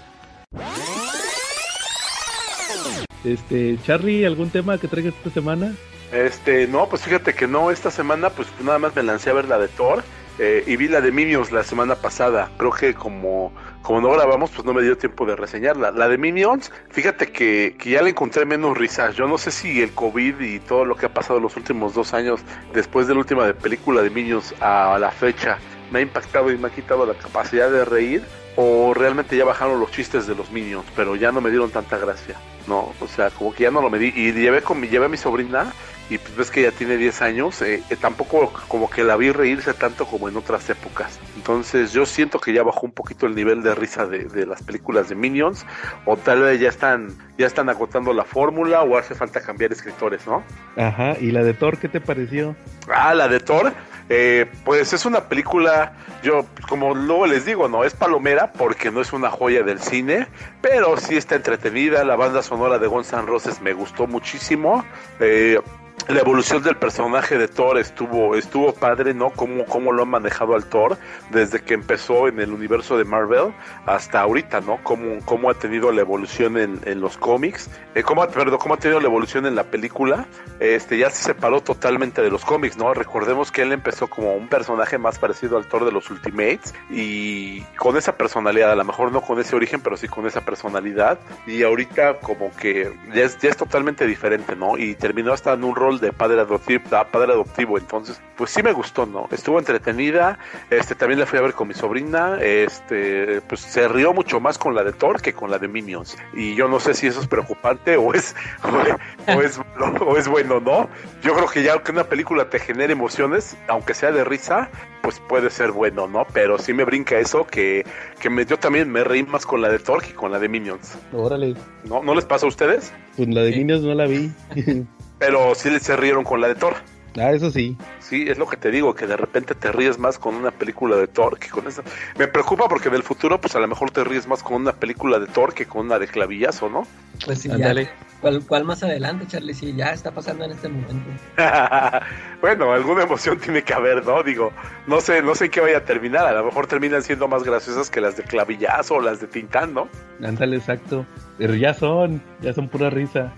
Este, Charlie, ¿algún tema que traigas esta semana? Este, no, pues fíjate que no, esta semana pues nada más me lancé a ver la de Thor eh, y vi la de Minions la semana pasada. Creo que como, como no grabamos, pues no me dio tiempo de reseñarla. La de Minions, fíjate que, que ya le encontré menos risas. Yo no sé si el COVID y todo lo que ha pasado los últimos dos años después de la última película de Minions a la fecha me ha impactado y me ha quitado la capacidad de reír o realmente ya bajaron los chistes de los Minions, pero ya no me dieron tanta gracia. No, o sea, como que ya no lo medí. Y llevé, con mi, llevé a mi sobrina y pues ves que ya tiene 10 años. Eh, eh, tampoco como que la vi reírse tanto como en otras épocas. Entonces yo siento que ya bajó un poquito el nivel de risa de, las películas de Minions. O tal vez ya están, ya están agotando la fórmula o hace falta cambiar escritores, ¿no? Ajá, ¿y la de Thor qué te pareció? Ah, la de Thor. Eh, pues es una película, yo como luego les digo, no es palomera porque no es una joya del cine, pero sí está entretenida. La banda sonora de Guns N' Roses me gustó muchísimo. Eh, la evolución del personaje de Thor estuvo, estuvo padre, ¿no? Cómo, cómo lo han manejado al Thor desde que empezó en el universo de Marvel hasta ahorita, ¿no? Cómo, cómo ha tenido la evolución en, en los cómics, eh, cómo, perdón, cómo ha tenido la evolución en la película, este ya se separó totalmente de los cómics, ¿no? Recordemos que él empezó como un personaje más parecido al Thor de los Ultimates y con esa personalidad, a lo mejor no con ese origen, pero sí con esa personalidad y ahorita como que ya es, ya es totalmente diferente, ¿no? Y terminó hasta en un rol de padre adoptivo, padre adoptivo, entonces pues sí me gustó, ¿no? Estuvo entretenida, este también la fui a ver con mi sobrina, este pues se rió mucho más con la de Thor que con la de Minions y yo no sé si eso es preocupante o es o es, o es, bueno, ¿no? Yo creo que ya que una película te genere emociones, aunque sea de risa, pues puede ser bueno, ¿no? Pero sí me brinca eso que, que me, yo también me reí más con la de Thor que con la de Minions. Órale. ¿No, ¿No les pasa a ustedes? Pues la de Minions no la vi. pero sí se rieron con la de Thor. Ah, eso sí. Sí, es lo que te digo, que de repente te ríes más con una película de Thor que con esa. Me preocupa porque en el futuro, pues a lo mejor te ríes más con una película de Thor que con una de clavillazo, ¿no? Pues sí, Ándale. ya. ¿Cuál, ¿Cuál más adelante, Charlie? Sí, ya está pasando en este momento. bueno, alguna emoción tiene que haber, ¿no? Digo, no sé, no sé en qué vaya a terminar. A lo mejor terminan siendo más graciosas que las de clavillazo o las de Tintán, ¿no? Ándale, exacto. Pero ya son, ya son pura risa.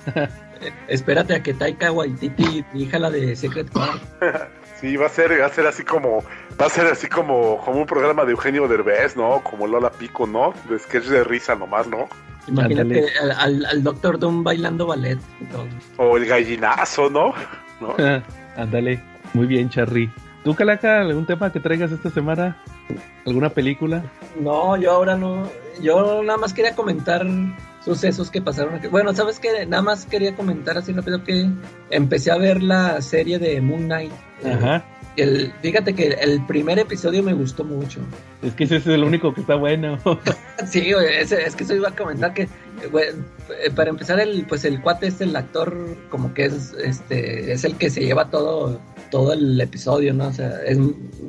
Espérate a que Taika Waititi dirija la de Secret War. Sí, va a ser, va a ser así como, va a ser así como, como un programa de Eugenio Derbez, ¿no? Como Lola Pico, ¿no? De sketch de risa nomás, ¿no? Imagínate al, al, al Doctor Doom bailando ballet. O el gallinazo, ¿no? ¿No? Ándale. Muy bien, Charry. ¿Tú, Calaca, algún tema que traigas esta semana? ¿Alguna película? No, yo ahora no. Yo nada más quería comentar sucesos que pasaron aquí. Bueno, ¿sabes qué? Nada más quería comentar así rápido que empecé a ver la serie de Moon Knight. Ajá. El, fíjate que el primer episodio me gustó mucho. Es que ese es el único que está bueno. Sí, es, es que eso iba a comentar que, eh, para empezar, el, pues el cuate es el actor, como que es, este, es el que se lleva todo, todo el episodio, ¿no? O sea, es-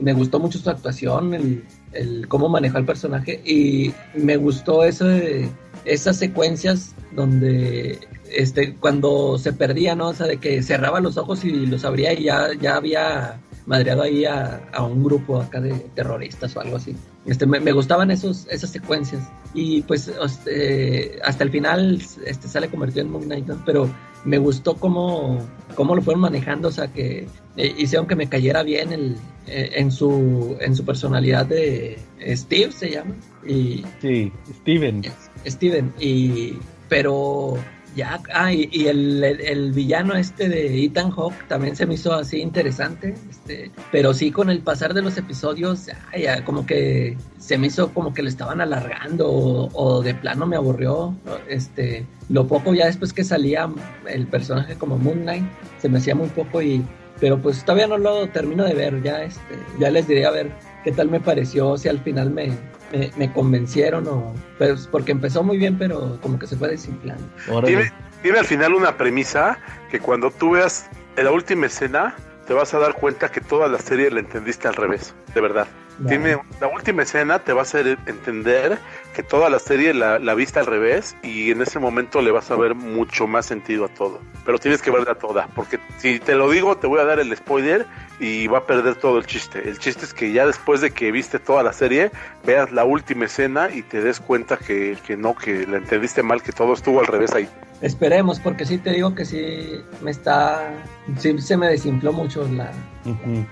me gustó mucho su actuación, el, el cómo manejó el personaje y me gustó eso de esas secuencias donde, este, cuando se perdía, ¿no? O sea, de que cerraba los ojos y los abría y ya, ya había madreado ahí a, a un grupo acá de terroristas o algo así. Este, me, me gustaban esos, esas secuencias. Y pues eh, hasta el final este, sale convertido en Moon Knight, ¿no? Pero me gustó cómo, cómo lo fueron manejando, o sea, que eh, hicieron que me cayera bien el, eh, en, su, en su personalidad de Steve, se llama. Y Sí, Steven. Steven, y pero ya, ah, y, y el, el- villano este de Ethan Hawke también se me hizo así interesante, este, pero sí con el pasar de los episodios, ya, como que se me hizo como que le estaban alargando o, o de plano me aburrió, este, lo poco ya después que salía el personaje como Moon Knight, se me hacía muy poco y, pero pues todavía no lo termino de ver, ya, este, ya les diré a ver qué tal me pareció, si al final me, me, me convencieron o pues porque empezó muy bien pero como que se fue desinflando. Tiene, tiene al final una premisa que cuando tú veas en la última escena te vas a dar cuenta que toda la serie la entendiste al revés, de verdad. Tiene la última escena te va a hacer entender que toda la serie la, la al revés y en ese momento le vas a ver mucho más sentido a todo. Pero tienes que verla toda, porque si te lo digo te voy a dar el spoiler y va a perder todo el chiste. El chiste es que ya después de que viste toda la serie, veas la última escena y te des cuenta que, que no, que la entendiste mal, que todo estuvo al revés ahí. Esperemos porque sí te digo que sí me está sí se me desinfló mucho la.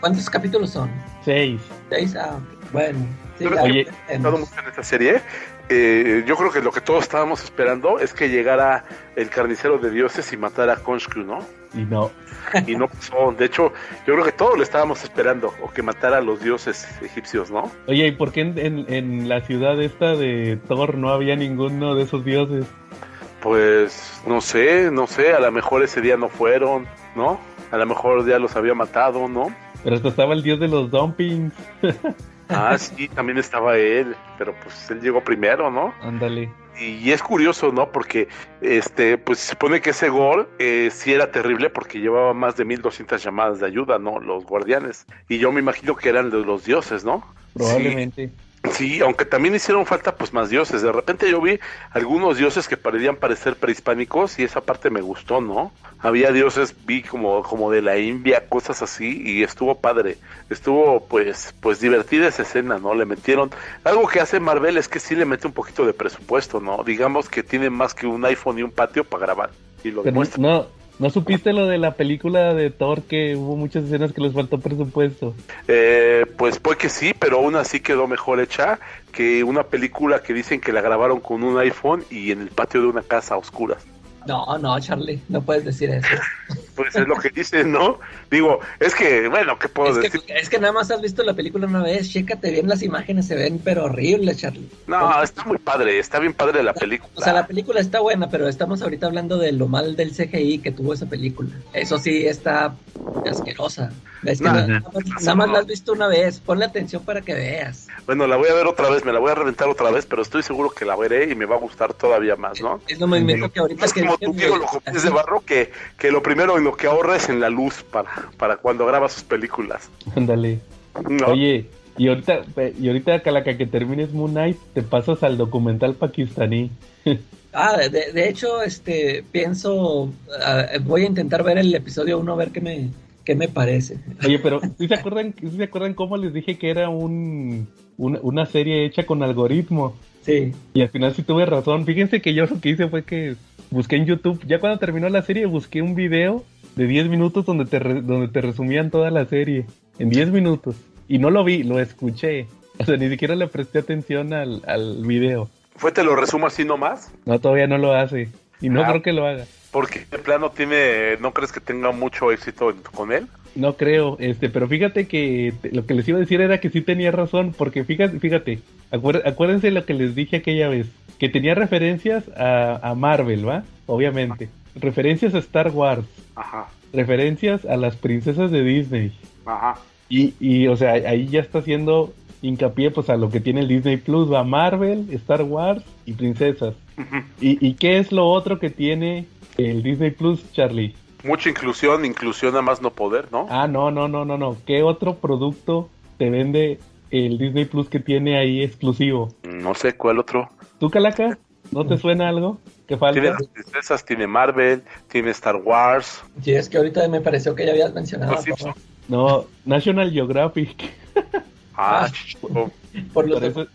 ¿cuántos capítulos son? Seis. ¿seis? ah bueno sí, Yo creo que mucho en esta serie. Eh, yo creo que lo que todos estábamos esperando es que llegara el carnicero de dioses y matara a Khonshu, ¿no? Y no. Y no pasó. De hecho, yo creo que todos lo estábamos esperando, o que matara a los dioses egipcios, ¿no? Oye, ¿y por qué en, en- en la ciudad esta de Thor no había ninguno de esos dioses? Pues no sé, no sé, a lo mejor ese día no fueron, ¿no? A lo mejor ya los había matado, ¿no? Pero hasta estaba el dios de los dumpings. Ah, sí, también estaba él, pero pues él llegó primero, ¿no? Ándale. Y es curioso, ¿no? Porque, este, pues se supone que ese gol eh, sí era terrible porque llevaba más de 1200 llamadas de ayuda, ¿no? Los guardianes. Y yo me imagino que eran de los dioses, ¿no? Probablemente. Sí, aunque también hicieron falta pues más dioses. De repente yo vi algunos dioses que parecían parecer prehispánicos y esa parte me gustó, ¿no? Había dioses, vi como, como de la India, cosas así, y estuvo padre. Estuvo pues, pues divertida esa escena, ¿no? Le metieron. Algo que hace Marvel es que sí le mete un poquito de presupuesto, ¿no? Digamos que tiene más que un iPhone y un patio para grabar. Y lo Pero demuestra. no, ¿no supiste lo de la película de Thor que hubo muchas escenas que les faltó presupuesto? Eh, pues puede que sí, pero aún así quedó mejor hecha que una película que dicen que la grabaron con un iPhone y en el patio de una casa a oscuras. No no Charlie no puedes decir eso Pues es lo que dicen, ¿no? Digo, es que, bueno, ¿qué puedo es que, decir? es que nada más has visto la película una vez chécate bien las imágenes se ven pero horribles Charlie No, está muy padre, está bien padre la película. O sea, la película está buena, pero estamos ahorita hablando de lo mal del CGI que tuvo esa película. Eso sí está asquerosa. Es que nada, más, nada más la has visto una vez. Ponle atención para que veas. Bueno, la voy a ver otra vez, me la voy a reventar otra vez, pero estoy seguro que la veré y me va a gustar todavía más, ¿no? Es lo mismo que ahorita No es que como tu Diego es de Barro, que, que lo primero en lo que ahorra es en la luz para, para cuando graba sus películas. Ándale. Oye, y ahorita, y ahorita Calaca, que termines Moon Knight, te pasas al documental pakistaní. ah, de, de, hecho, este, pienso, ah, voy a intentar ver el episodio 1 a ver qué me, qué me parece. Oye, pero ¿sí se acuerdan, ¿sí se acuerdan cómo les dije que era un, una serie hecha con algoritmo? Sí. Y al final sí tuve razón. Fíjense que yo lo que hice fue que busqué en YouTube, ya cuando terminó la serie, busqué un video de 10 minutos donde te, donde te resumían toda la serie. En 10 minutos. Y no lo vi, lo escuché. O sea, ni siquiera le presté atención al, al video. ¿Fue te lo resumo así nomás? No, todavía no lo hace. Y no ah. creo que lo haga. Porque el plano tiene, ¿no crees que tenga mucho éxito con él? No creo, este, pero fíjate que lo que les iba a decir era que sí tenía razón, porque fíjate, fíjate, acuérdense lo que les dije aquella vez, que tenía referencias a, Marvel, ¿va? Obviamente. Referencias a Star Wars. Ajá. Referencias a las princesas de Disney. Ajá. Y, y, o sea, ahí ya está haciendo hincapié pues a lo que tiene el Disney Plus, va Marvel, Star Wars y princesas. ¿Y, ¿Y qué es lo otro que tiene el Disney Plus, Charlie? Mucha inclusión, inclusión a más no poder, ¿no? Ah, no, no, no, no, no. ¿Qué otro producto te vende el Disney Plus que tiene ahí exclusivo? No sé, ¿cuál otro? ¿Tú, Calaca? ¿No te suena algo? ¿Qué falta? Tiene las princesas, tiene Marvel, tiene Star Wars. Sí, es que ahorita me pareció que ya habías mencionado. No, National Geographic. Ah, por, por, eso,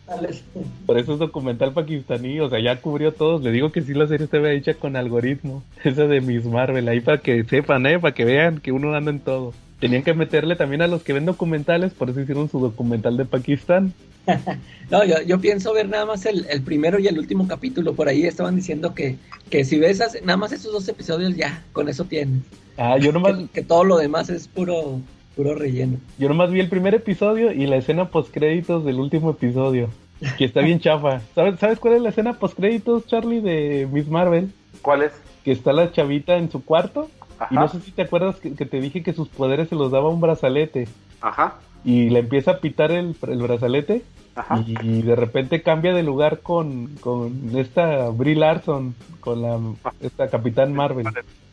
por, eso, es documental pakistaní, o sea, ya cubrió todos. Le digo que sí, la serie estaba hecha con algoritmo. Esa de Miss Marvel, ahí para que sepan, ¿eh? Para que vean que uno anda en todo. Tenían que meterle también a los que ven documentales, por eso hicieron su documental de Pakistán. no, yo, yo, pienso ver nada más el, el, primero y el último capítulo. Por ahí estaban diciendo que, que si ves nada más esos dos episodios, ya, con eso tienes. Ah, yo nomás... que todo lo demás es puro Puro relleno. Yo nomás vi el primer episodio y la escena post créditos del último episodio. Que está bien chafa. ¿Sabes, ¿Sabes cuál es la escena post créditos, Charlie, de Miss Marvel? ¿Cuál es? Que está la chavita en su cuarto. Y no sé si te acuerdas que, te dije que sus poderes se los daba un brazalete. Ajá. Y le empieza a pitar el, el brazalete. Ajá. Y, de repente cambia de lugar con, con esta Brie Larson, con la esta Capitán Marvel.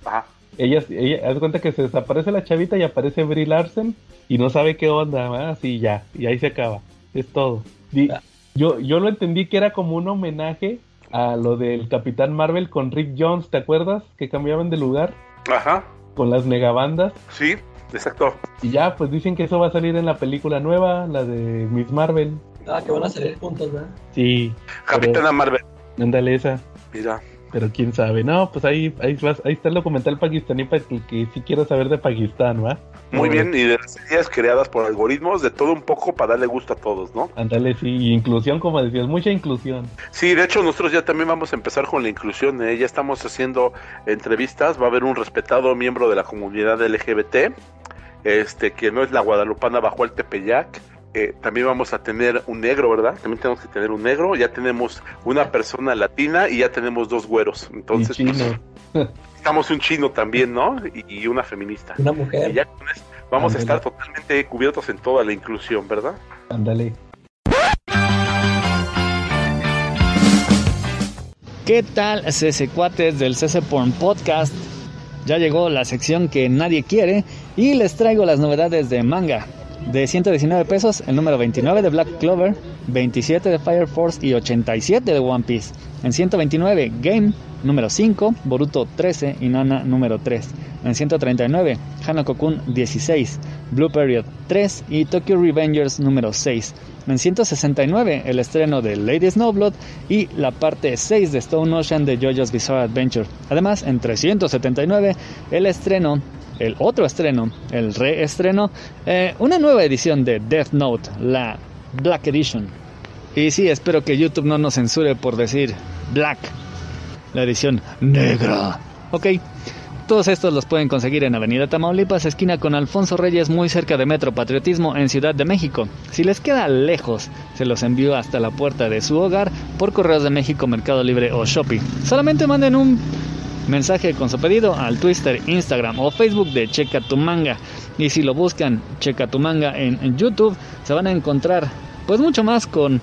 Ajá ella, ella haz cuenta que se desaparece la chavita y aparece Brie Larson y no sabe qué onda, así ya, y ahí se acaba, es todo. Ah. yo, yo lo entendí que era como un homenaje a lo del Capitán Marvel con Rick Jones, ¿te acuerdas? Que cambiaban de lugar. Ajá. Con las megabandas. Sí, exacto. Y ya, pues dicen que eso va a salir en la película nueva, la de Miss Marvel. Ah, que van a salir juntos, ¿verdad? Sí. Capitana Marvel. Ándale esa. Mira pero quién sabe. No, pues ahí, ahí, ahí está el documental pakistaní para el que sí quiera saber de Pakistán, ¿va? Muy bien, y de las series creadas por algoritmos, de todo un poco para darle gusto a todos, ¿no? Ándale, sí, inclusión, como decías, mucha inclusión. Sí, de hecho, nosotros ya también vamos a empezar con la inclusión, ¿eh? ya estamos haciendo entrevistas, va a haber un respetado miembro de la comunidad LGBT, este, que no es la guadalupana bajo el Tepeyac, eh, también vamos a tener un negro, ¿verdad? También tenemos que tener un negro, ya tenemos una persona latina y ya tenemos dos güeros. Entonces, pues, estamos un chino también, ¿no? Y, una feminista. Una mujer. Y ya vamos a estar totalmente cubiertos en toda la inclusión, ¿verdad? Ándale. ¿Qué tal, CC Cuates del CC Porn Podcast? Ya llegó la sección que nadie quiere y les traigo las novedades de manga de 119 pesos, el número 29 de Black Clover, 27 de Fire Force y 87 de One Piece. En 129, Game número 5, Boruto 13 y Nana número 3. En 139, Hanako-kun 16, Blue Period 3 y Tokyo Revengers número 6. En 169, el estreno de Lady Snowblood y la parte 6 de Stone Ocean de JoJo's Bizarre Adventure. Además, en 379, el estreno el otro estreno, el reestreno, eh, una nueva edición de Death Note, la Black Edition. Y sí, espero que YouTube no nos censure por decir Black, la edición negra. Ok, todos estos los pueden conseguir en Avenida Tamaulipas, esquina con Alfonso Reyes, muy cerca de Metro Patriotismo en Ciudad de México. Si les queda lejos, se los envío hasta la puerta de su hogar por Correos de México, Mercado Libre o Shopee. Solamente manden un mensaje con su pedido al Twitter, Instagram o Facebook de Checa tu Manga. Y si lo buscan Checa tu Manga en, YouTube, se van a encontrar pues mucho más con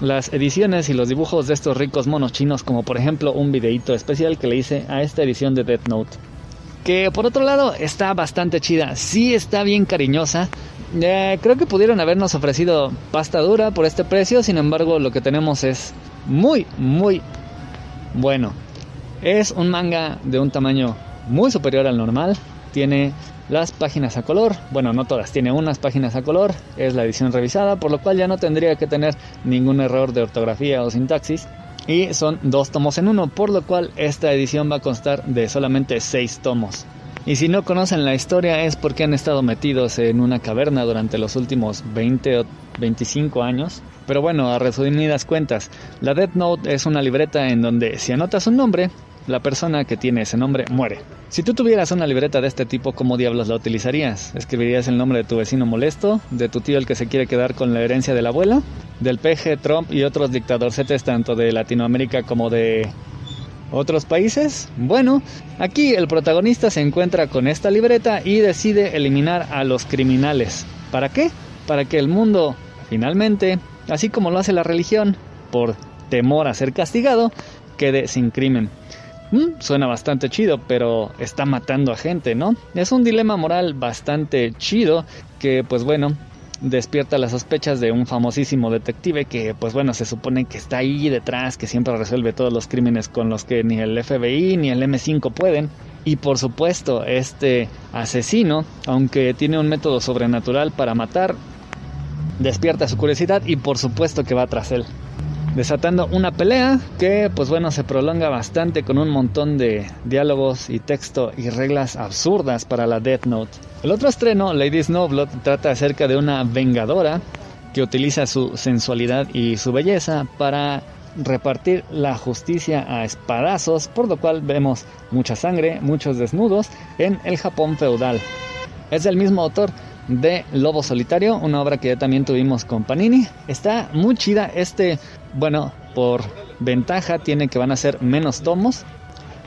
las ediciones y los dibujos de estos ricos monos chinos, como por ejemplo un videíto especial que le hice a esta edición de Death Note. Que por otro lado está bastante chida, sí está bien cariñosa. Eh, creo que pudieron habernos ofrecido pasta dura por este precio, sin embargo lo que tenemos es muy, muy bueno. Es un manga de un tamaño muy superior al normal, tiene las páginas a color, bueno, no todas, tiene unas páginas a color, es la edición revisada, por lo cual ya no tendría que tener ningún error de ortografía o sintaxis. Y son dos tomos en uno, por lo cual esta edición va a constar de solamente seis tomos. Y si no conocen la historia es porque han estado metidos en una caverna durante los últimos 20 o 25 años. Pero bueno, a resumidas cuentas, la Death Note es una libreta en donde si anotas un nombre, la persona que tiene ese nombre muere. Si tú tuvieras una libreta de este tipo, ¿cómo diablos la utilizarías? ¿Escribirías el nombre de tu vecino molesto? ¿De tu tío el que se quiere quedar con la herencia de la abuela? ¿Del PG, Trump y otros dictadorcetes tanto de Latinoamérica como de otros países? Bueno, aquí el protagonista se encuentra con esta libreta y decide eliminar a los criminales. ¿Para qué? Para que el mundo, finalmente, así como lo hace la religión, por temor a ser castigado, quede sin crimen. Mm, suena bastante chido, pero está matando a gente, ¿no? Es un dilema moral bastante chido que, pues bueno, despierta las sospechas de un famosísimo detective que, pues bueno, se supone que está ahí detrás, que siempre resuelve todos los crímenes con los que ni el FBI ni el M5 pueden. Y por supuesto, este asesino, aunque tiene un método sobrenatural para matar, despierta su curiosidad y por supuesto que va tras él desatando una pelea que pues bueno se prolonga bastante con un montón de diálogos y texto y reglas absurdas para la Death Note. El otro estreno, Lady Snowblood, trata acerca de una vengadora que utiliza su sensualidad y su belleza para repartir la justicia a espadazos, por lo cual vemos mucha sangre, muchos desnudos en el Japón feudal. Es el mismo autor de Lobo Solitario, una obra que ya también tuvimos con Panini. Está muy chida este bueno, por ventaja tiene que van a ser menos tomos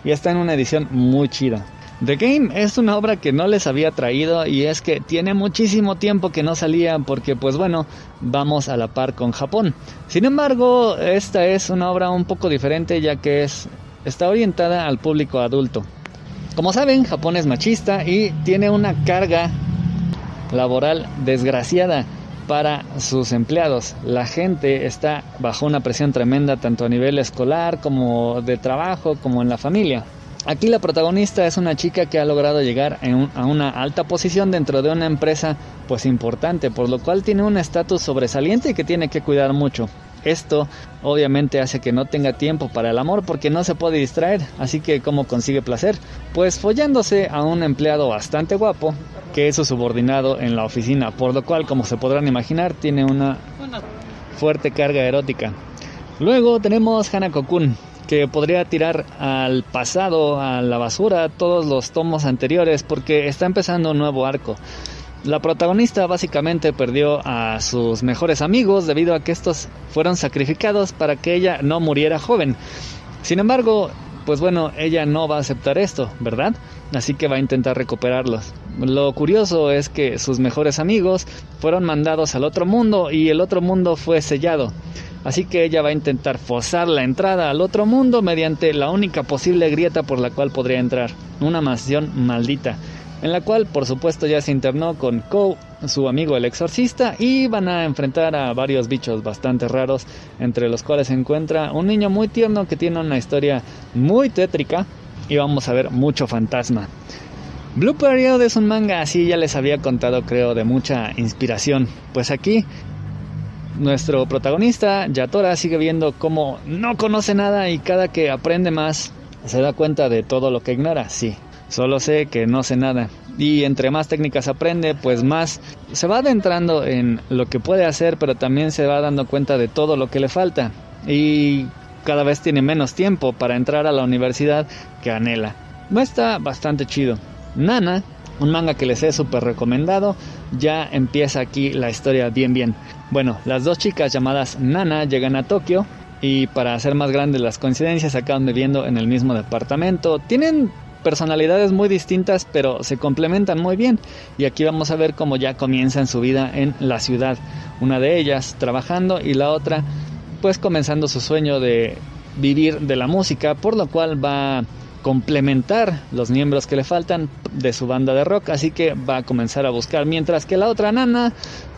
y está en una edición muy chida. The Game es una obra que no les había traído y es que tiene muchísimo tiempo que no salía porque pues bueno, vamos a la par con Japón. Sin embargo, esta es una obra un poco diferente ya que es está orientada al público adulto. Como saben, Japón es machista y tiene una carga laboral desgraciada para sus empleados. La gente está bajo una presión tremenda tanto a nivel escolar como de trabajo como en la familia. Aquí la protagonista es una chica que ha logrado llegar a una alta posición dentro de una empresa pues importante, por lo cual tiene un estatus sobresaliente y que tiene que cuidar mucho. Esto obviamente hace que no tenga tiempo para el amor porque no se puede distraer, así que ¿cómo consigue placer? Pues follándose a un empleado bastante guapo que es su subordinado en la oficina, por lo cual como se podrán imaginar tiene una fuerte carga erótica. Luego tenemos Hanako-kun, que podría tirar al pasado, a la basura, todos los tomos anteriores porque está empezando un nuevo arco. La protagonista básicamente perdió a sus mejores amigos debido a que estos fueron sacrificados para que ella no muriera joven. Sin embargo, pues bueno, ella no va a aceptar esto, ¿verdad? Así que va a intentar recuperarlos. Lo curioso es que sus mejores amigos fueron mandados al otro mundo y el otro mundo fue sellado. Así que ella va a intentar forzar la entrada al otro mundo mediante la única posible grieta por la cual podría entrar, una mansión maldita en la cual por supuesto ya se internó con Kou, su amigo el exorcista, y van a enfrentar a varios bichos bastante raros, entre los cuales se encuentra un niño muy tierno que tiene una historia muy tétrica y vamos a ver mucho fantasma. Blue Period es un manga así, ya les había contado creo de mucha inspiración, pues aquí nuestro protagonista, Yatora, sigue viendo cómo no conoce nada y cada que aprende más se da cuenta de todo lo que ignora, sí, Solo sé que no sé nada. Y entre más técnicas aprende, pues más se va adentrando en lo que puede hacer, pero también se va dando cuenta de todo lo que le falta. Y cada vez tiene menos tiempo para entrar a la universidad que anhela. Está bastante chido. Nana, un manga que les he súper recomendado, ya empieza aquí la historia bien bien. Bueno, las dos chicas llamadas Nana llegan a Tokio y para hacer más grandes las coincidencias acaban viviendo en el mismo departamento. Tienen personalidades muy distintas, pero se complementan muy bien. Y aquí vamos a ver cómo ya comienzan su vida en la ciudad. Una de ellas trabajando y la otra pues comenzando su sueño de vivir de la música, por lo cual va a complementar los miembros que le faltan de su banda de rock, así que va a comenzar a buscar, mientras que la otra nana,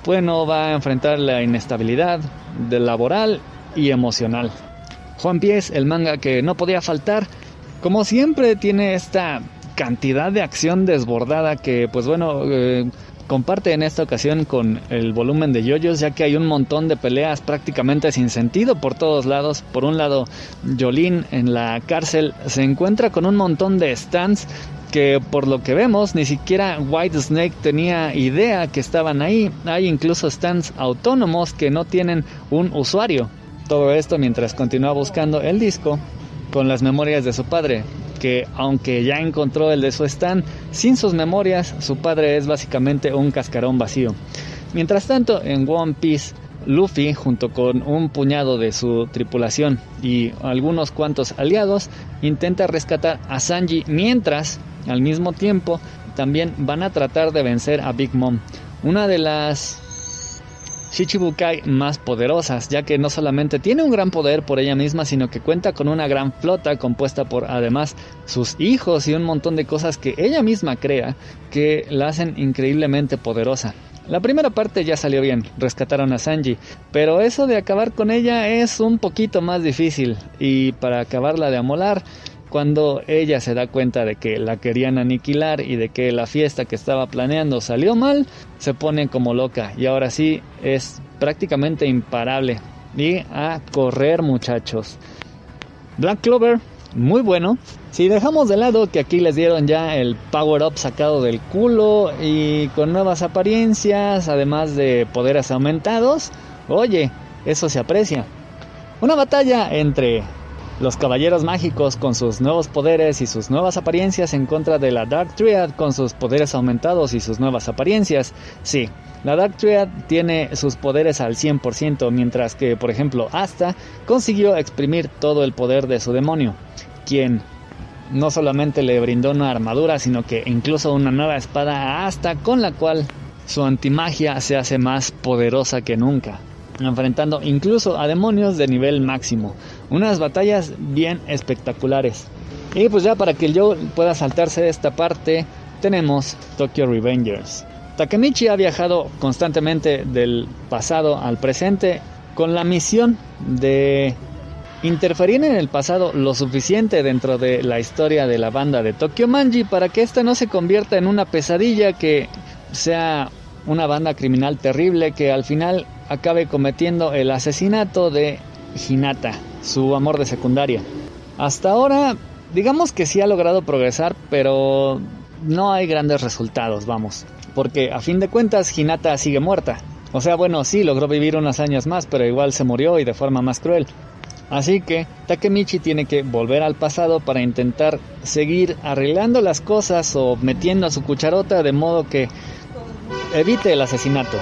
bueno, va a enfrentar la inestabilidad de laboral y emocional. Juan Pies, el manga que no podía faltar, como siempre tiene esta cantidad de acción desbordada que pues bueno eh, comparte en esta ocasión con el volumen de yoyos ya que hay un montón de peleas prácticamente sin sentido por todos lados. Por un lado, Jolín en la cárcel se encuentra con un montón de stands que por lo que vemos ni siquiera White Snake tenía idea que estaban ahí. Hay incluso stands autónomos que no tienen un usuario. Todo esto mientras continúa buscando el disco con las memorias de su padre, que aunque ya encontró el de su stand, sin sus memorias, su padre es básicamente un cascarón vacío. Mientras tanto, en One Piece, Luffy, junto con un puñado de su tripulación y algunos cuantos aliados, intenta rescatar a Sanji mientras, al mismo tiempo, también van a tratar de vencer a Big Mom. Una de las Shichibukai más poderosas, ya que no solamente tiene un gran poder por ella misma, sino que cuenta con una gran flota compuesta por además sus hijos y un montón de cosas que ella misma crea que la hacen increíblemente poderosa. La primera parte ya salió bien, rescataron a Sanji, pero eso de acabar con ella es un poquito más difícil y para acabarla de amolar cuando ella se da cuenta de que la querían aniquilar y de que la fiesta que estaba planeando salió mal, se pone como loca y ahora sí es prácticamente imparable. Y a correr muchachos. Black Clover, muy bueno. Si dejamos de lado que aquí les dieron ya el power up sacado del culo y con nuevas apariencias, además de poderes aumentados, oye, eso se aprecia. Una batalla entre los caballeros mágicos con sus nuevos poderes y sus nuevas apariencias en contra de la Dark Triad con sus poderes aumentados y sus nuevas apariencias. Sí, la Dark Triad tiene sus poderes al 100%, mientras que, por ejemplo, Asta consiguió exprimir todo el poder de su demonio, quien no solamente le brindó una armadura, sino que incluso una nueva espada a Asta con la cual su antimagia se hace más poderosa que nunca enfrentando incluso a demonios de nivel máximo. Unas batallas bien espectaculares. Y pues ya para que yo pueda saltarse esta parte, tenemos Tokyo Revengers. Takemichi ha viajado constantemente del pasado al presente con la misión de interferir en el pasado lo suficiente dentro de la historia de la banda de Tokyo Manji para que esta no se convierta en una pesadilla que sea una banda criminal terrible que al final acabe cometiendo el asesinato de Hinata, su amor de secundaria. Hasta ahora, digamos que sí ha logrado progresar, pero no hay grandes resultados, vamos. Porque a fin de cuentas, Hinata sigue muerta. O sea, bueno, sí, logró vivir unos años más, pero igual se murió y de forma más cruel. Así que Takemichi tiene que volver al pasado para intentar seguir arreglando las cosas o metiendo a su cucharota de modo que evite el asesinato.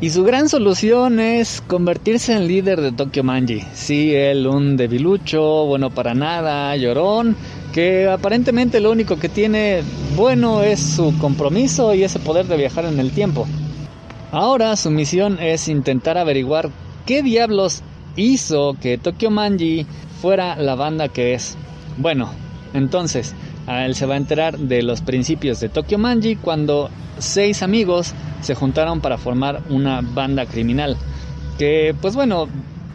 Y su gran solución es convertirse en líder de Tokyo Manji. Sí, él un debilucho, bueno para nada, llorón, que aparentemente lo único que tiene bueno es su compromiso y ese poder de viajar en el tiempo. Ahora su misión es intentar averiguar qué diablos hizo que Tokyo Manji fuera la banda que es. Bueno, entonces, él se va a enterar de los principios de Tokyo Manji cuando seis amigos se juntaron para formar una banda criminal. Que pues bueno,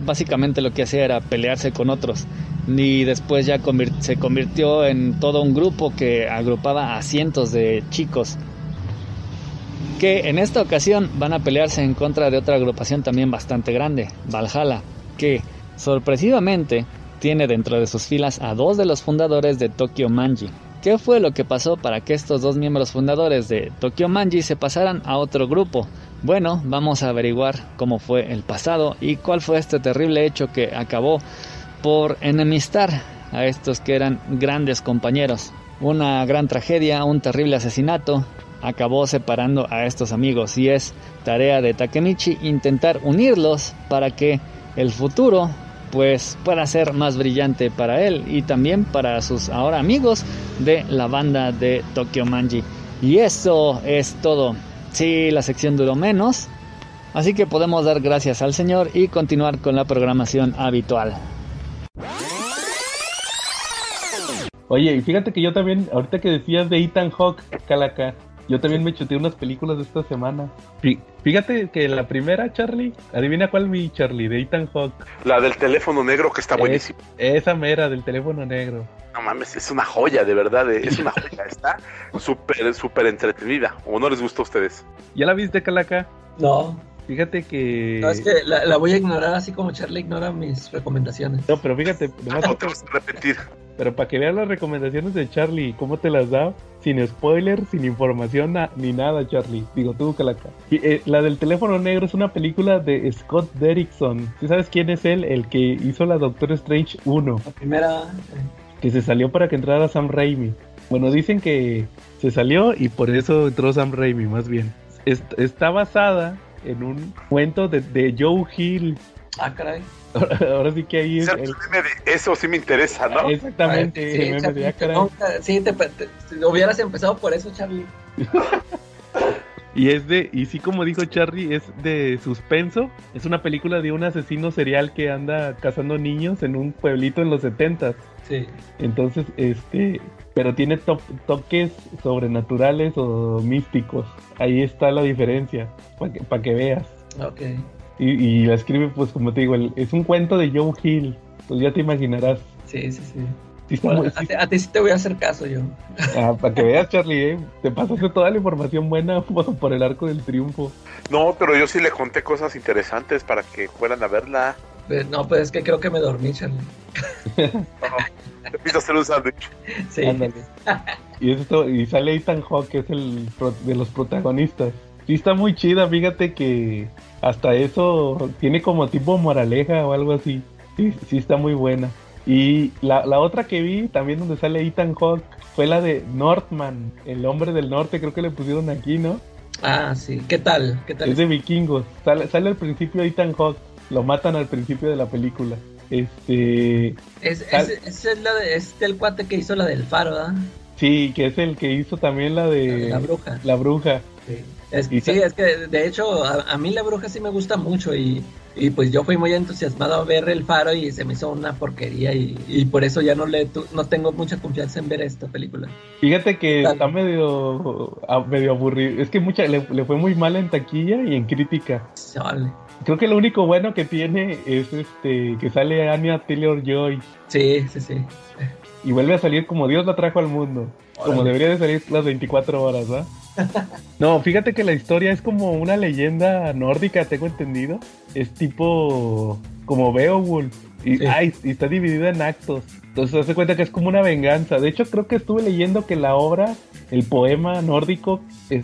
básicamente lo que hacía era pelearse con otros. Y después ya se convirtió en todo un grupo que agrupaba a cientos de chicos. Que en esta ocasión van a pelearse en contra de otra agrupación también bastante grande, Valhalla. Que sorpresivamente tiene dentro de sus filas a dos de los fundadores de Tokyo Manji, ¿Qué fue lo que pasó para que estos dos miembros fundadores de Tokyo Manji se pasaran a otro grupo? Bueno, vamos a averiguar cómo fue el pasado y cuál fue este terrible hecho que acabó por enemistar a estos que eran grandes compañeros. Una gran tragedia, un terrible asesinato, acabó separando a estos amigos y es tarea de Takemichi intentar unirlos para que el futuro pues pueda ser más brillante para él y también para sus ahora amigos de la banda de Tokyo Manji. Y eso es todo. Sí, la sección duró menos, Así que podemos dar gracias al Señor y continuar con la programación habitual. Oye, y fíjate que yo también, ahorita que decías de Ethan Hawke, Calaca, yo también me chuté unas películas de esta semana. Fí- Fíjate que la primera, Charlie, adivina cuál vi, Charlie, de Ethan Hawke. La del teléfono negro que está Es- buenísima. esa mera del teléfono negro. No mames, es una joya, de verdad. eh, Es una joya. Está súper, súper entretenida. ¿O no les gustó a ustedes? ¿Ya la viste, Calaca? No, Fíjate que... no es que la, la voy a ignorar así como Charlie ignora mis recomendaciones. No, pero fíjate, nomás No te vas a repetir. Pero para que veas las recomendaciones de Charlie, cómo te las da, sin spoiler, sin información na- ni nada, Charlie. Digo, tú, Calaca. Y, eh, la del teléfono negro es una película de Scott Derrickson. ¿Tú sabes quién es él? El que hizo la Doctor Strange 1, La primera, eh, que se salió para que entrara Sam Raimi. Bueno, dicen que se salió y por eso entró Sam Raimi, más bien. Es- está basada en un cuento de, de Joe Hill. ah, caray. Ahora sí que ahí es... Cierto, el- el meme de eso sí me interesa, ¿no? exactamente. Sí, el meme Charlie, de, caray. nunca- sí, te, te- te- hubieras empezado por eso, Charlie. Y es de, y sí como dijo Charlie, es de suspenso. Es una película de un asesino serial que anda cazando niños en un pueblito en los 70 Sí. Entonces, este, pero tiene to- toques sobrenaturales o místicos. Ahí está la diferencia, para que, pa' que veas. Ok. Y, y la escribe, pues como te digo, el- es un cuento de Joe Hill. Pues ya te imaginarás. Sí, sí, sí. Sí está Bueno, muy- a, sí- ti, a ti sí te voy a hacer caso yo. ah, para que veas, Charlie, ¿eh? te pasaste toda la información buena por por el arco del triunfo. No, pero yo sí le conté cosas interesantes para que fueran a verla. Pues, No, pues es que creo que me dormí, Charlie. Te pido hacer un sándwich. Sí. Ándale. Y, esto, y sale Ethan Hawke, que es el pro- de los protagonistas. Sí está muy chida, fíjate que hasta eso tiene como tipo moraleja o algo así. Sí, sí está muy buena. Y la, la otra que vi, también donde sale Ethan Hawke, fue la de Northman, el hombre del norte, creo que le pusieron aquí, ¿no? Ah, sí. ¿Qué tal? ¿Qué tal? Es de vikingos. Sale, sale al principio Ethan Hawke, lo matan al principio de la película. Este... Es, es, es el la de- es el cuate que hizo la del faro, ¿verdad? Sí, que es el que hizo también la de... La bruja. La bruja. Sí. Es, sí, es que de hecho a, a mí la bruja sí me gusta mucho y, y pues yo fui muy entusiasmado a ver el faro y se me hizo una porquería y, y por eso ya no le tu- no tengo mucha confianza en ver esta película. Fíjate que está medio, medio aburrido. Es que mucha, le, le fue muy mal en taquilla y en crítica. Chale. Creo que lo único bueno que tiene es este que sale Anya Taylor Joy Sí, sí, sí. Y vuelve a salir como Dios la trajo al mundo. Como Órale. debería de salir las 24 horas, ¿va? No, fíjate que la historia es como una leyenda nórdica, tengo entendido. Es tipo como Beowulf. Y, Sí. ay, y está dividida en actos. Entonces se hace cuenta que es como una venganza. De hecho, creo que estuve leyendo que la obra, el poema nórdico,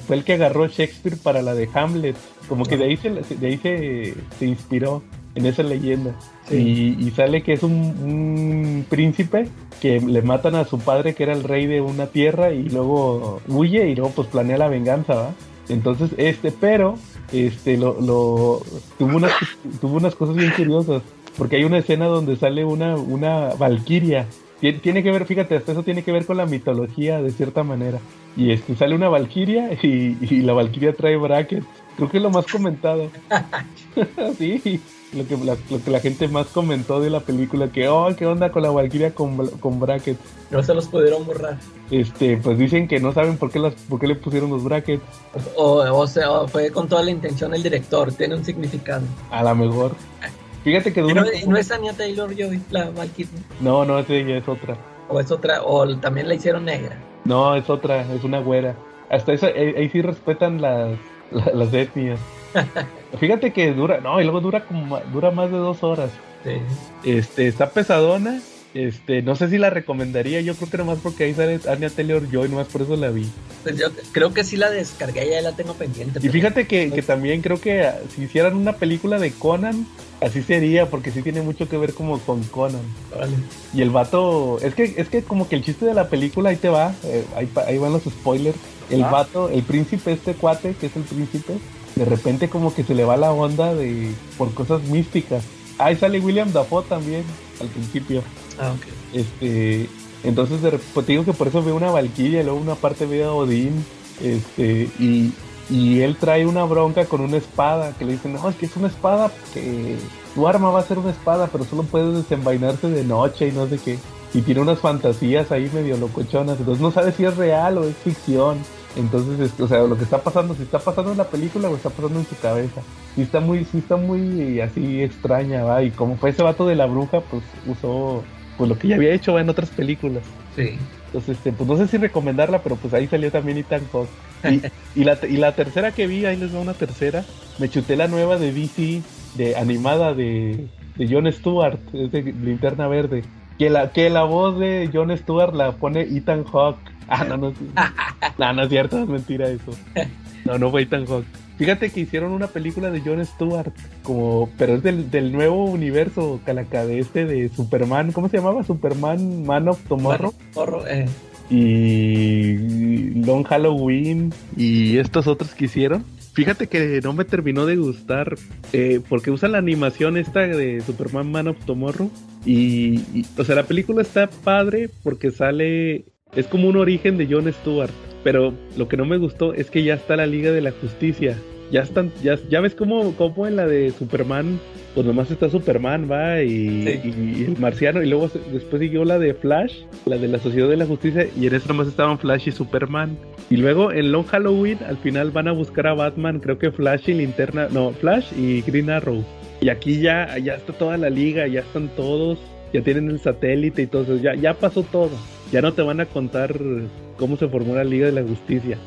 fue el que agarró Shakespeare para la de Hamlet. Como que de ahí se, de ahí se, se inspiró en esa leyenda. Sí. Y, y sale que es un, un príncipe que le matan a su padre, que era el rey de una tierra, y luego huye y luego pues planea la venganza, ¿va? Entonces, este, pero, este, lo, lo, tuvo unas, tuvo unas cosas bien curiosas, porque hay una escena donde sale una, una valquiria. Tien- Tiene que ver, fíjate, hasta eso tiene que ver con la mitología de cierta manera. Y este, sale una valquiria y, y la valquiria trae brackets. Creo que es lo más comentado. sí, lo que, la, lo que la gente más comentó de la película, que, oh, ¿qué onda con la valquiria con, con brackets? No se los pudieron borrar. Este, pues dicen que no saben por qué, las, por qué le pusieron los brackets. O, o sea, fue con toda la intención el director, tiene un significado. A lo mejor. Fíjate que dura. no, es Anya Taylor Joy, la Valkyrie. No, no, esa ya es otra. O es otra, o también la hicieron negra. No, es otra, es una güera. Hasta eso, ahí, ahí sí respetan las, la- las etnias. Fíjate que dura, no, y luego dura como dura más de dos horas. Sí. Este, está pesadona. Este, no sé si la recomendaría, yo creo que nomás porque ahí sale Anya Taylor Joy, nomás por eso la vi. Pues yo creo que sí la descargué, ya la tengo pendiente. Y fíjate que, que también creo que ah, si hicieran una película de Conan, así sería, porque sí tiene mucho que ver como con Conan. Órale. Y el vato, es que, es que como que el chiste de la película, ahí te va, eh, ahí, ahí van los spoilers. El Ah. vato, el príncipe, este cuate, que es el príncipe, de repente como que se le va la onda de por cosas místicas. Ahí sale William Dafoe también, al principio. Ah, ok. Este, entonces de pues te digo que por eso veo una Valkyria y luego una parte veo a Odín, este, y, y él trae una bronca con una espada, que le dicen, no, es que es una espada, que tu arma va a ser una espada, pero solo puedes desenvainarse de noche y no sé qué. Y tiene unas fantasías ahí medio locochonas, entonces no sabe si es real o es ficción. Entonces, este, o sea, lo que está pasando, si está pasando en la película o está pasando en su cabeza. Sí está muy, sí está muy así extraña, va. Y como fue ese vato de la bruja, pues usó pues lo que ya había hecho ¿va? en otras películas. Sí. Entonces, este, pues no sé si recomendarla, pero pues ahí salió también Ethan Hawke. Y, y, la, y la tercera que vi, ahí les va una tercera, me chuté la nueva de DC, de animada de, de Jon Stewart, es de Linterna Verde. Que la, que la voz de Jon Stewart la pone Ethan Hawke. Ah, no, no, no, no es cierto, es mentira eso. No, no fue Ethan Hawke. Fíjate que hicieron una película de Jon Stewart, como, pero es del, del nuevo universo, calaca, de este de Superman, ¿cómo se llamaba? Superman Man of Tomorrow. Porro, eh. Y Long Halloween y estos otros que hicieron. Fíjate que no me terminó de gustar eh, porque usan la animación esta de Superman Man of Tomorrow y, y, o sea, la película está padre porque sale, es como un origen de Jon Stewart pero lo que no me gustó es que ya está la Liga de la Justicia. Ya están, ya, ya ves cómo, cómo en la de Superman, pues nomás está Superman, va, y, Sí. y- y el marciano, y luego después siguió la de Flash, la de la Sociedad de la Justicia, y en eso nomás estaban Flash y Superman. Y luego en Long Halloween, al final van a buscar a Batman, creo que Flash y Linterna, no, Flash y Green Arrow. Y aquí ya, ya está toda la liga, ya están todos, ya tienen el satélite y todo eso, ya, ya pasó todo. Ya no te van a contar cómo se formó la Liga de la Justicia.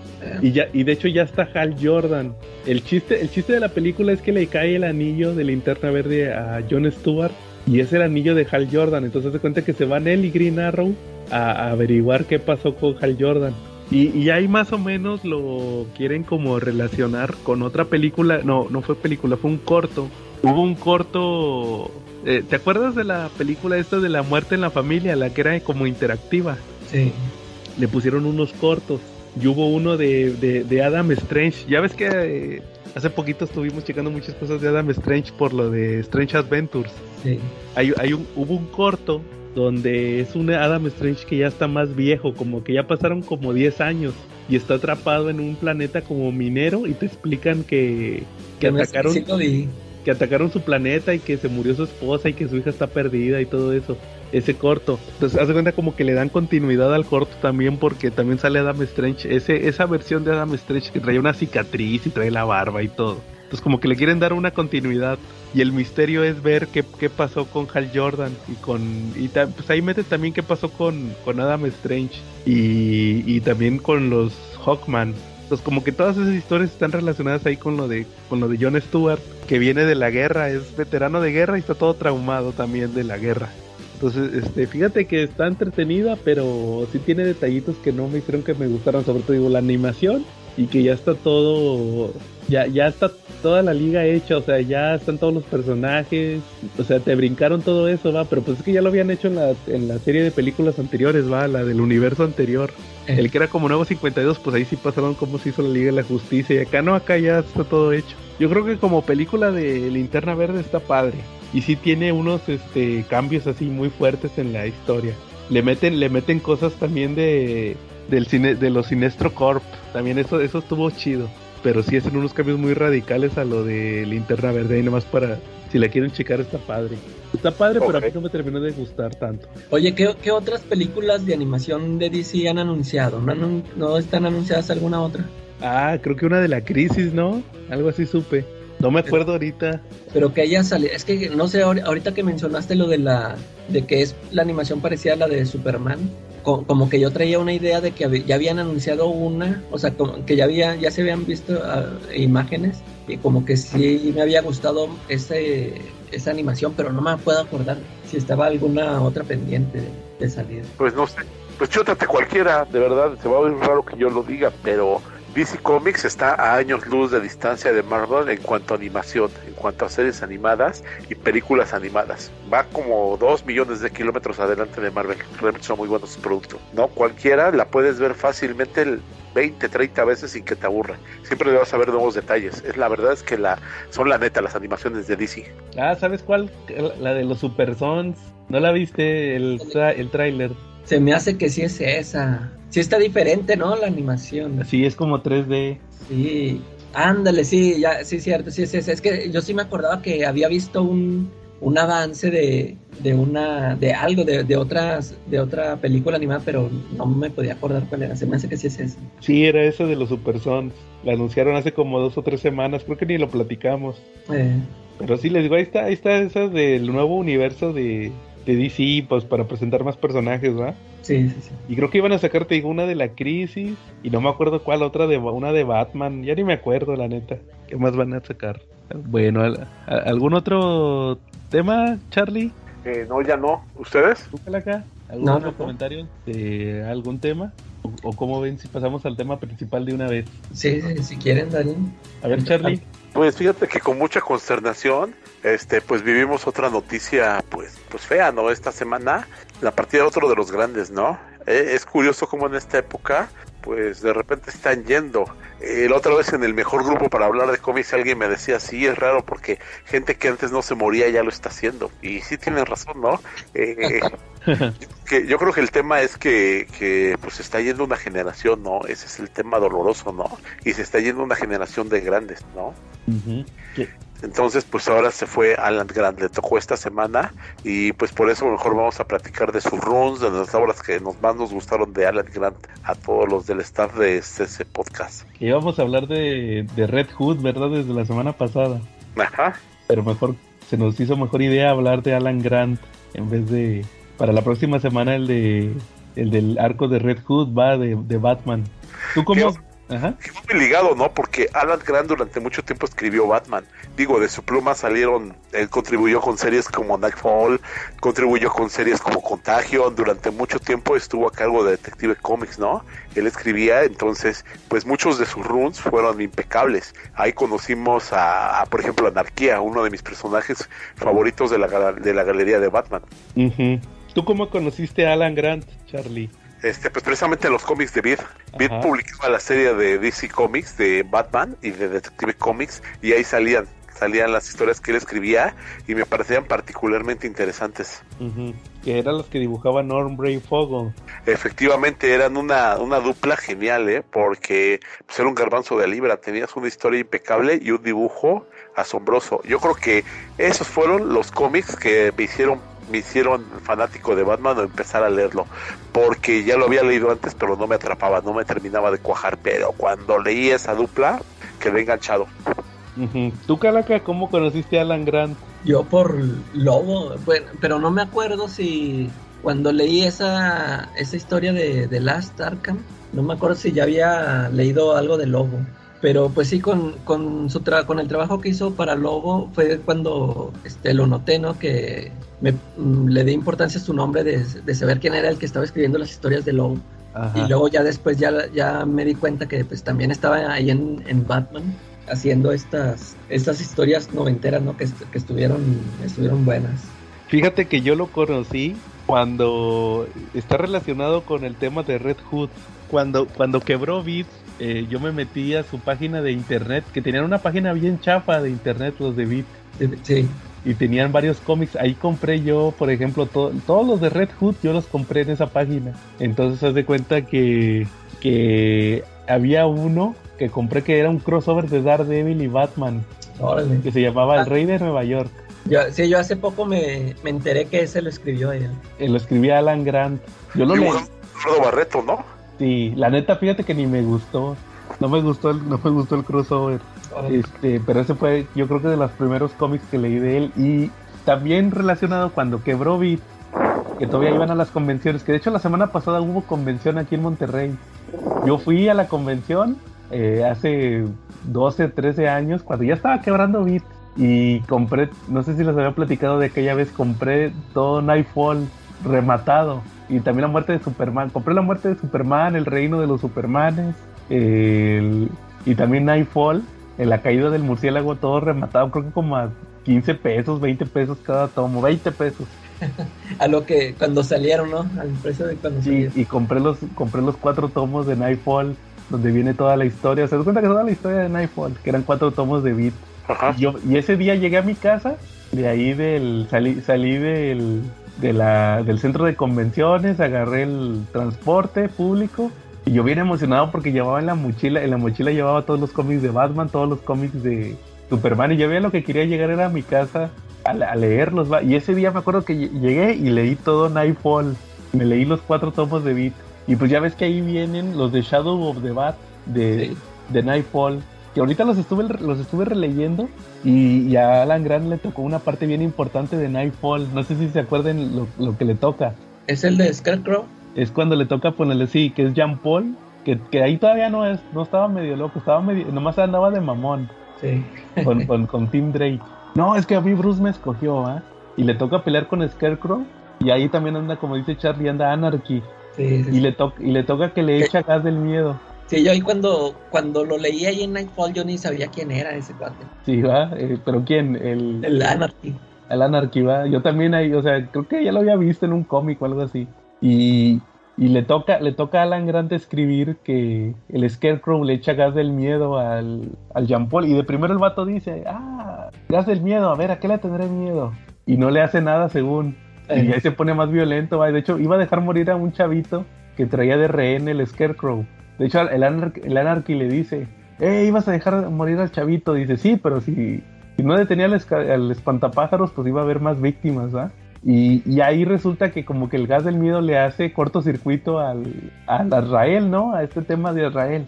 Y ya, y de hecho ya está Hal Jordan. El chiste, el chiste de la película es que le cae el anillo de linterna verde a Jon Stewart. Y es el anillo de Hal Jordan. Entonces se cuenta que se van él y Green Arrow a, a averiguar qué pasó con Hal Jordan. Y, y ahí más o menos lo quieren como relacionar con otra película. No, no fue película, fue un corto. Hubo un corto. eh, ¿Te acuerdas de la película esta de la muerte en la familia? La que era como interactiva. Sí. Le pusieron unos cortos. Y hubo uno de, de, de Adam Strange. Ya ves que eh, hace poquito estuvimos checando muchas cosas de Adam Strange por lo de Strange Adventures. Sí. Hay, hay un, hubo un corto donde es un Adam Strange que ya está más viejo, como que ya pasaron como 10 años y está atrapado en un planeta como minero y te explican que, que atacaron sí lo vi. Que atacaron su planeta y que se murió su esposa y que su hija está perdida y todo eso. Ese corto. Entonces, hace cuenta como que le dan continuidad al corto también porque también sale Adam Strange. Ese, esa versión de Adam Strange que trae una cicatriz y trae la barba y todo. Entonces como que le quieren dar una continuidad. Y el misterio es ver qué, qué pasó con Hal Jordan y con... Y pues ahí mete también qué pasó con, con Adam Strange y, y también con los Hawkman. Entonces como que todas esas historias están relacionadas ahí con lo de con lo de Jon Stewart, que viene de la guerra, es veterano de guerra y está todo traumado también de la guerra. Entonces, este, fíjate que está entretenida, pero sí tiene detallitos que no me hicieron que me gustaran, sobre todo digo la animación y que ya está todo ya ya está toda la liga hecha, o sea, ya están todos los personajes, o sea, te brincaron todo eso, va, pero pues es que ya lo habían hecho en la en la serie de películas anteriores, va, la del universo anterior. Eh. El que era como Nuevo 52, pues ahí sí pasaron cómo se hizo la Liga de la Justicia. Y acá no, acá ya está todo hecho. Yo creo que como película de Linterna Verde está padre. Y sí tiene unos este, cambios así muy fuertes en la historia. Le meten, le meten cosas también de, del cine, de los Sinestro Corp. También eso, eso estuvo chido. Pero sí hacen unos cambios muy radicales a lo de Linterna Verde. Y nomás para, si la quieren checar, está padre. Está padre, pero a mí no me terminó de gustar tanto. Oye, ¿qué, qué otras películas de animación de DC han anunciado? ¿No, anun- no están anunciadas alguna otra? Ah, creo que una de la crisis, ¿no? Algo así supe. No me acuerdo ahorita. Pero que haya salido, es que no sé, ahor- ahorita que mencionaste lo de la, de que es la animación parecida a la de Superman, co- como que yo traía una idea de que ya habían anunciado una, o sea, como que ya había, ya se habían visto ah, imágenes y como que sí me había gustado ese, esa animación, pero no me puedo acordar si estaba alguna otra pendiente de, de salir. Pues no sé. Pues chútate cualquiera, de verdad. Se va a oír raro que yo lo diga, pero DC Comics está a años luz de distancia de Marvel en cuanto a animación, en cuanto a series animadas y películas animadas. Va como dos millones de kilómetros adelante de Marvel. Realmente son muy buenos sus productos. No cualquiera la puedes ver fácilmente el 20, 30 veces sin que te aburra. Siempre le vas a ver nuevos detalles. Es la verdad es que la son la neta las animaciones de DC. Ah, ¿sabes cuál? La de los Super Sons. ¿No la viste el, tra- el tráiler? Se me hace que sí es esa. Sí está diferente, ¿no? La animación. Sí, es como 3D. Sí. Ándale, sí, ya, sí, cierto, sí, sí, sí, es que yo sí me acordaba que había visto un, un avance de, de una, de algo, de, de otras, de otra película animada, pero no me podía acordar cuál era, se me hace que sí es eso. Sí, era ese de los Super Sons. La anunciaron hace como dos o tres semanas, creo que ni lo platicamos. Eh, Pero sí, les digo, ahí está, ahí está esa del nuevo universo de, de DC, pues para presentar más personajes, ¿va? sí, sí, sí. Y creo que iban a sacar, te digo, una de la crisis, y no me acuerdo cuál, otra de una de Batman, ya ni me acuerdo, la neta. ¿Qué más van a sacar? Bueno, ¿al- a- ¿algún otro tema, Charlie? Eh, no, ya no. ¿Ustedes? ¿Tú, Calaca? ¿Algún No, otro no, no. comentario de algún tema? ¿O, o cómo ven si pasamos al tema principal de una vez? Sí, sí, si quieren, Darín. A ver, Charlie. Pues fíjate que con mucha consternación, este, pues vivimos otra noticia, pues, pues fea, ¿no? Esta semana, la partida de otro de los grandes, ¿no? Eh, es curioso cómo en esta época, pues de repente están yendo. Eh, la otra vez en el mejor grupo para hablar de cómics alguien me decía, sí, es raro porque gente que antes no se moría ya lo está haciendo. Y sí tienen razón, ¿no? Eh, que yo creo que el tema es que, que pues está yendo una generación, ¿no? Ese es el tema doloroso, ¿no? Y se está yendo una generación de grandes, ¿no? Entonces, pues ahora se fue Alan Grant, le tocó esta semana y pues por eso mejor vamos a platicar de sus runs, de las obras que nos, más nos gustaron de Alan Grant a todos los del staff de CC Podcast. Que íbamos a hablar de, de Red Hood, ¿verdad? Desde la semana pasada. Ajá. Pero mejor, se nos hizo mejor idea hablar de Alan Grant en vez de. Para la próxima semana el de. El del arco de Red Hood va de, de Batman. ¿Tú cómo.? Ajá. Muy ligado, ¿no? Porque Alan Grant durante mucho tiempo escribió Batman. Digo, de su pluma salieron, él contribuyó con series como Nightfall, contribuyó con series como Contagion, durante mucho tiempo estuvo a cargo de Detective Comics, ¿no? Él escribía, entonces, pues muchos de sus runs fueron impecables. Ahí conocimos a, a, por ejemplo, Anarquía, uno de mis personajes favoritos de la, de la galería de Batman. ¿Tú cómo conociste a Alan Grant, Charlie? Este, pues precisamente en los cómics de Beat. Beat publicaba la serie de DC Comics, de Batman y de Detective Comics, y ahí salían, salían las historias que él escribía y me parecían particularmente interesantes. Que eran los que dibujaba Norm Fogel. Efectivamente, eran una, una dupla genial, ¿eh? Porque pues, era un garbanzo de libra, tenías una historia impecable y un dibujo asombroso. Yo creo que esos fueron los cómics que me hicieron me hicieron fanático de Batman o empezar a leerlo, porque ya lo había leído antes, pero no me atrapaba, no me terminaba de cuajar, pero cuando leí esa dupla, quedé enganchado. ¿Tú, Calaca, cómo conociste a Alan Grant? Yo por Lobo, bueno, pero no me acuerdo si cuando leí esa, esa historia de, de Last Arkham, no me acuerdo si ya había leído algo de Lobo. Pero pues sí, con, con, su tra- con el trabajo que hizo para Lobo fue cuando este, lo noté, ¿no? Que me, mm, le di importancia a su nombre de, de saber quién era el que estaba escribiendo las historias de Lobo. Ajá. Y luego ya después ya, ya me di cuenta que pues también estaba ahí en, en Batman haciendo estas, estas historias noventeras, ¿no? Que, que estuvieron, estuvieron buenas. Fíjate que yo lo conocí cuando está relacionado con el tema de Red Hood. Cuando, cuando quebró Beat, eh, yo me metí a su página de internet, que tenían una página bien chafa de internet, los de Beat, Sí, y tenían varios cómics. Ahí compré yo, por ejemplo, to- todos los de Red Hood, yo los compré en esa página. Entonces, haz de cuenta que, que había uno que compré que era un crossover de Daredevil y Batman, órale. que se llamaba Ah. El Rey de Nueva York. Yo, sí, yo hace poco me, me enteré que ese lo escribió él. Eh, lo escribía Alan Grant. Yo lo leí. Barreto, ¿no? Sí, la neta, fíjate que ni me gustó. No me gustó el, no me gustó el crossover. Este, pero ese fue, yo creo que de los primeros cómics que leí de él. Y también relacionado cuando quebró Beat, que todavía iban a las convenciones, que de hecho la semana pasada hubo convención aquí en Monterrey. Yo fui a la convención eh, hace 12, 13 años, cuando ya estaba quebrando Beat. Y compré, no sé si les había platicado de aquella vez, compré todo Nightfall rematado. Y también la muerte de Superman. Compré la muerte de Superman, el reino de los Supermanes. el- y también Nightfall, en la caída del murciélago, todo rematado. Creo que como a 15 pesos, 20 pesos cada tomo, 20 pesos. A lo que cuando salieron, ¿no? Al precio de cuando Sí, salieron. y compré los, compré los cuatro tomos de Nightfall, donde viene toda la historia. Se das cuenta que toda la historia de Nightfall, que eran cuatro tomos de Beat. Ajá. Y, yo, y ese día llegué a mi casa, de ahí del, salí, salí del, de la, del centro de convenciones, agarré el transporte público Y yo bien emocionado porque llevaba en la mochila, en la mochila llevaba todos los cómics de Batman, todos los cómics de Superman y yo veía lo que quería llegar era a mi casa a, leerlos. ¿va? Y ese día me acuerdo que llegué y leí todo Nightfall. Me leí los cuatro tomos de Beat. Y pues ya ves que ahí vienen los de Shadow of the Bat de, de Nightfall. Que ahorita los estuve, los estuve releyendo y, a Alan Grant le tocó una parte bien importante de Nightfall. No sé si se acuerdan lo, lo que le toca. ¿Es el de Scarecrow? Es cuando le toca ponerle, sí, que es Jean Paul. Que, que ahí todavía no es, no estaba medio loco, estaba medio, nomás andaba de mamón. Sí. Con, con, con Tim Drake. No, es que a mí Bruce me escogió, ¿ah? Y le toca pelear con Scarecrow. Y ahí también anda, como dice Charlie, anda Anarchy. Sí, Y, le y le toca que le echa gas del miedo. Sí, yo ahí cuando, cuando lo leí ahí en Nightfall yo ni sabía quién era ese cuate. Sí, va, eh, pero ¿quién? El, el Anarchy. El Anarchy, va. Yo también ahí, o sea, creo que ya lo había visto en un cómic o algo así. Y, y le toca, le toca a Alan Grant escribir que el Scarecrow le echa gas del miedo al, al Jean Paul. Y de primero el vato dice, ah, gas del miedo, a ver, ¿a qué le tendré miedo? Y no le hace nada según. Y ahí se pone más violento, ¿va? De hecho, iba a dejar morir a un chavito que traía de rehén el Scarecrow. De hecho, el, el Anarchy le dice, eh, ibas a dejar morir al chavito. Dice, sí, pero si, si no detenía al, al espantapájaros, pues iba a haber más víctimas, ¿va? Y, ahí resulta que como que el gas del miedo le hace cortocircuito al, a Israel, ¿no? A este tema de Israel.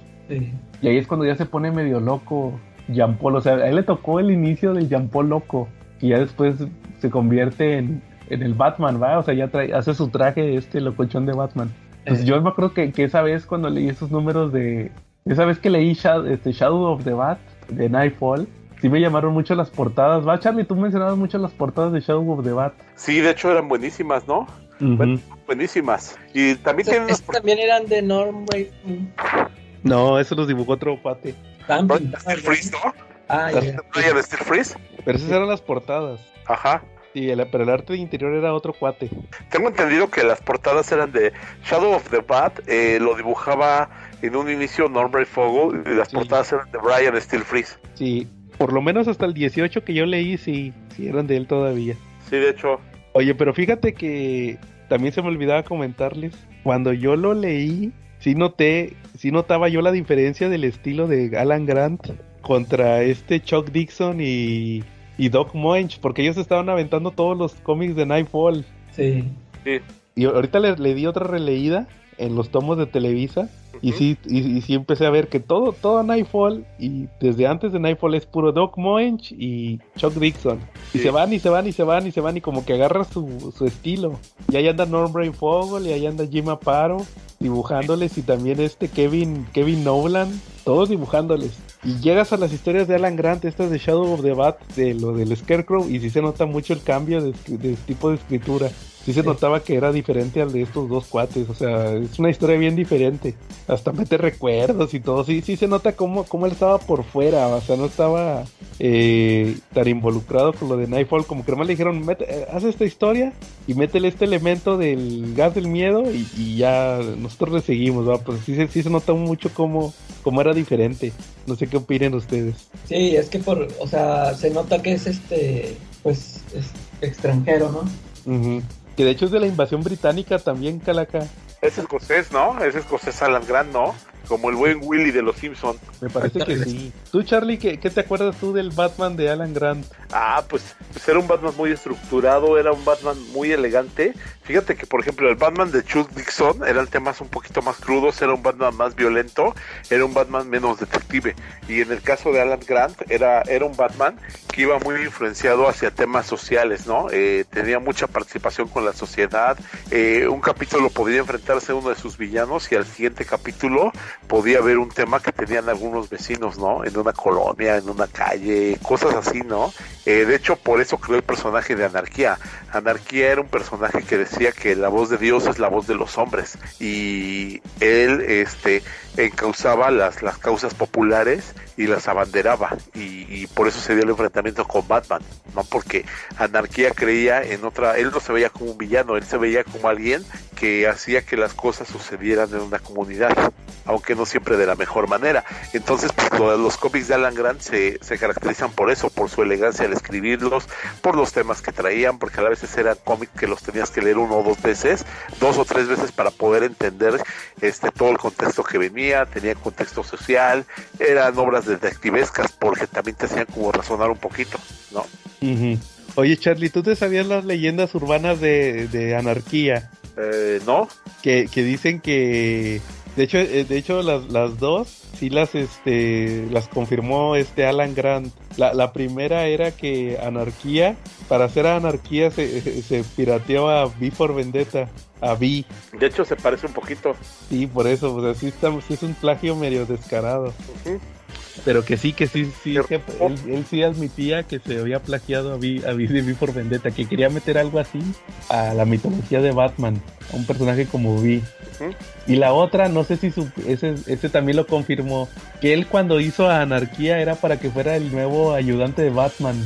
Y ahí es cuando ya se pone medio loco Jean Paul. O sea, a él le tocó el inicio del Jean Paul loco. Y ya después se convierte en, el Batman, ¿va? O sea, ya trae, hace su traje este locochón de Batman. Pues yo me acuerdo que, que, esa vez cuando leí esos números de... Esa vez que leí Shadow, este, Shadow of the Bat de Nightfall, sí me llamaron mucho las portadas. Va, Charlie, tú mencionabas mucho las portadas de Shadow of the Bat. Sí, de hecho eran buenísimas, ¿no? buenísimas. Y también tienen también eran de Norm No, eso los dibujó otro pate. Steel Freeze, ¿no? Ah, de Steel Freeze? Pero esas eran las portadas. Ajá. Sí, el, pero el arte de interior era otro cuate. Tengo entendido que las portadas eran de Shadow of the Bat, eh, lo dibujaba en un inicio Norm Fogel y las portadas eran de Brian Steel Freeze. Sí, por lo menos hasta el 18 que yo leí, sí, sí eran de él todavía. Sí, de hecho. Oye, pero fíjate que también se me olvidaba comentarles, cuando yo lo leí, sí noté, sí notaba yo la diferencia del estilo de Alan Grant contra este Chuck Dixon y, y Doc Munch, porque ellos estaban aventando todos los cómics de Nightfall. Sí. Sí. Y ahorita le, le di otra releída en los tomos de Televisa y sí, y, sí empecé a ver que todo, todo Nightfall, y desde antes de Nightfall es puro Doc Moench y Chuck Dixon. Y se van y se van y se van y se van y como que agarra su, su estilo. Y ahí anda Norm Brain Fogel y ahí anda Jim Aparo dibujándoles y también este Kevin, Kevin Nolan, todos dibujándoles. Y llegas a las historias de Alan Grant, estas de Shadow of the Bat, de lo del Scarecrow, y sí se nota mucho el cambio de, de tipo de escritura sí se notaba que era diferente al de estos dos cuates. O sea, es una historia bien diferente. Hasta mete recuerdos y todo. Sí, sí se nota cómo, cómo él estaba por fuera. O sea, no estaba eh, tan involucrado con lo de Nightfall. Como que nomás le dijeron, eh, haz esta historia y métele este elemento del gas del miedo y, ya nosotros le seguimos. ¿va? Pues sí, sí se nota mucho cómo, cómo era diferente. No sé qué opinen ustedes. Sí, es que por, o sea, se nota que es este, pues, es extranjero, ¿no? Que de hecho es de la invasión británica también, Calaca. Es escocés, ¿no? Es escocés Alan Grant, ¿no? Como el buen Willy de los Simpsons. Me parece que sí. Tú, Charlie, ¿qué, ¿qué, te acuerdas tú del Batman de Alan Grant? Ah, pues, pues, era un Batman muy estructurado, era un Batman muy elegante. Fíjate que, por ejemplo, el Batman de Chuck Dixon eran temas un poquito más crudos, era un Batman más violento, era un Batman menos detective. Y en el caso de Alan Grant, era, era un Batman que iba muy influenciado hacia temas sociales, ¿no? Eh, tenía mucha participación con la sociedad. Eh, un capítulo podría enfrentarse a uno de sus villanos y al siguiente capítulo podía haber un tema que tenían algunos vecinos, ¿no? En una colonia, en una calle, cosas así, ¿no? Eh, de hecho, por eso creó el personaje de Anarquía. Anarquía era un personaje que decía que la voz de Dios es la voz de los hombres y él, este, encauzaba las, las causas populares y las abanderaba y, y, por eso se dio el enfrentamiento con Batman, no porque Anarquía creía en otra, él no se veía como un villano, él se veía como alguien que hacía que las cosas sucedieran en una comunidad, aunque no siempre de la mejor manera. Entonces, pues, los cómics de Alan Grant se, se caracterizan por eso, por su elegancia al escribirlos, por los temas que traían, porque a veces eran cómics que los tenías que leer uno o dos veces, dos o tres veces para poder entender este todo el contexto que venía, tenía contexto social, eran obras detectivescas porque también te hacían como razonar un poquito, ¿no? Oye Charlie, ¿tú te sabías las leyendas urbanas de, de anarquía? Eh, no. Que, que dicen que de hecho, eh, de hecho las, las dos sí las este las confirmó este Alan Grant. La, la primera era que Anarquía, para hacer Anarquía se, se pirateó a V for Vendetta, a V. De hecho se parece un poquito. Sí, por eso, pues así estamos, es un plagio medio descarado. Pero que sí, que sí, sí, que él, él, sí admitía que se había plagiado a V, a v de V for Vendetta, que quería meter algo así a la mitología de Batman, a un personaje como V. Y la otra, no sé si su, ese, ese también lo confirmó, que él cuando hizo a Anarquía era para que fuera el nuevo ayudante de Batman.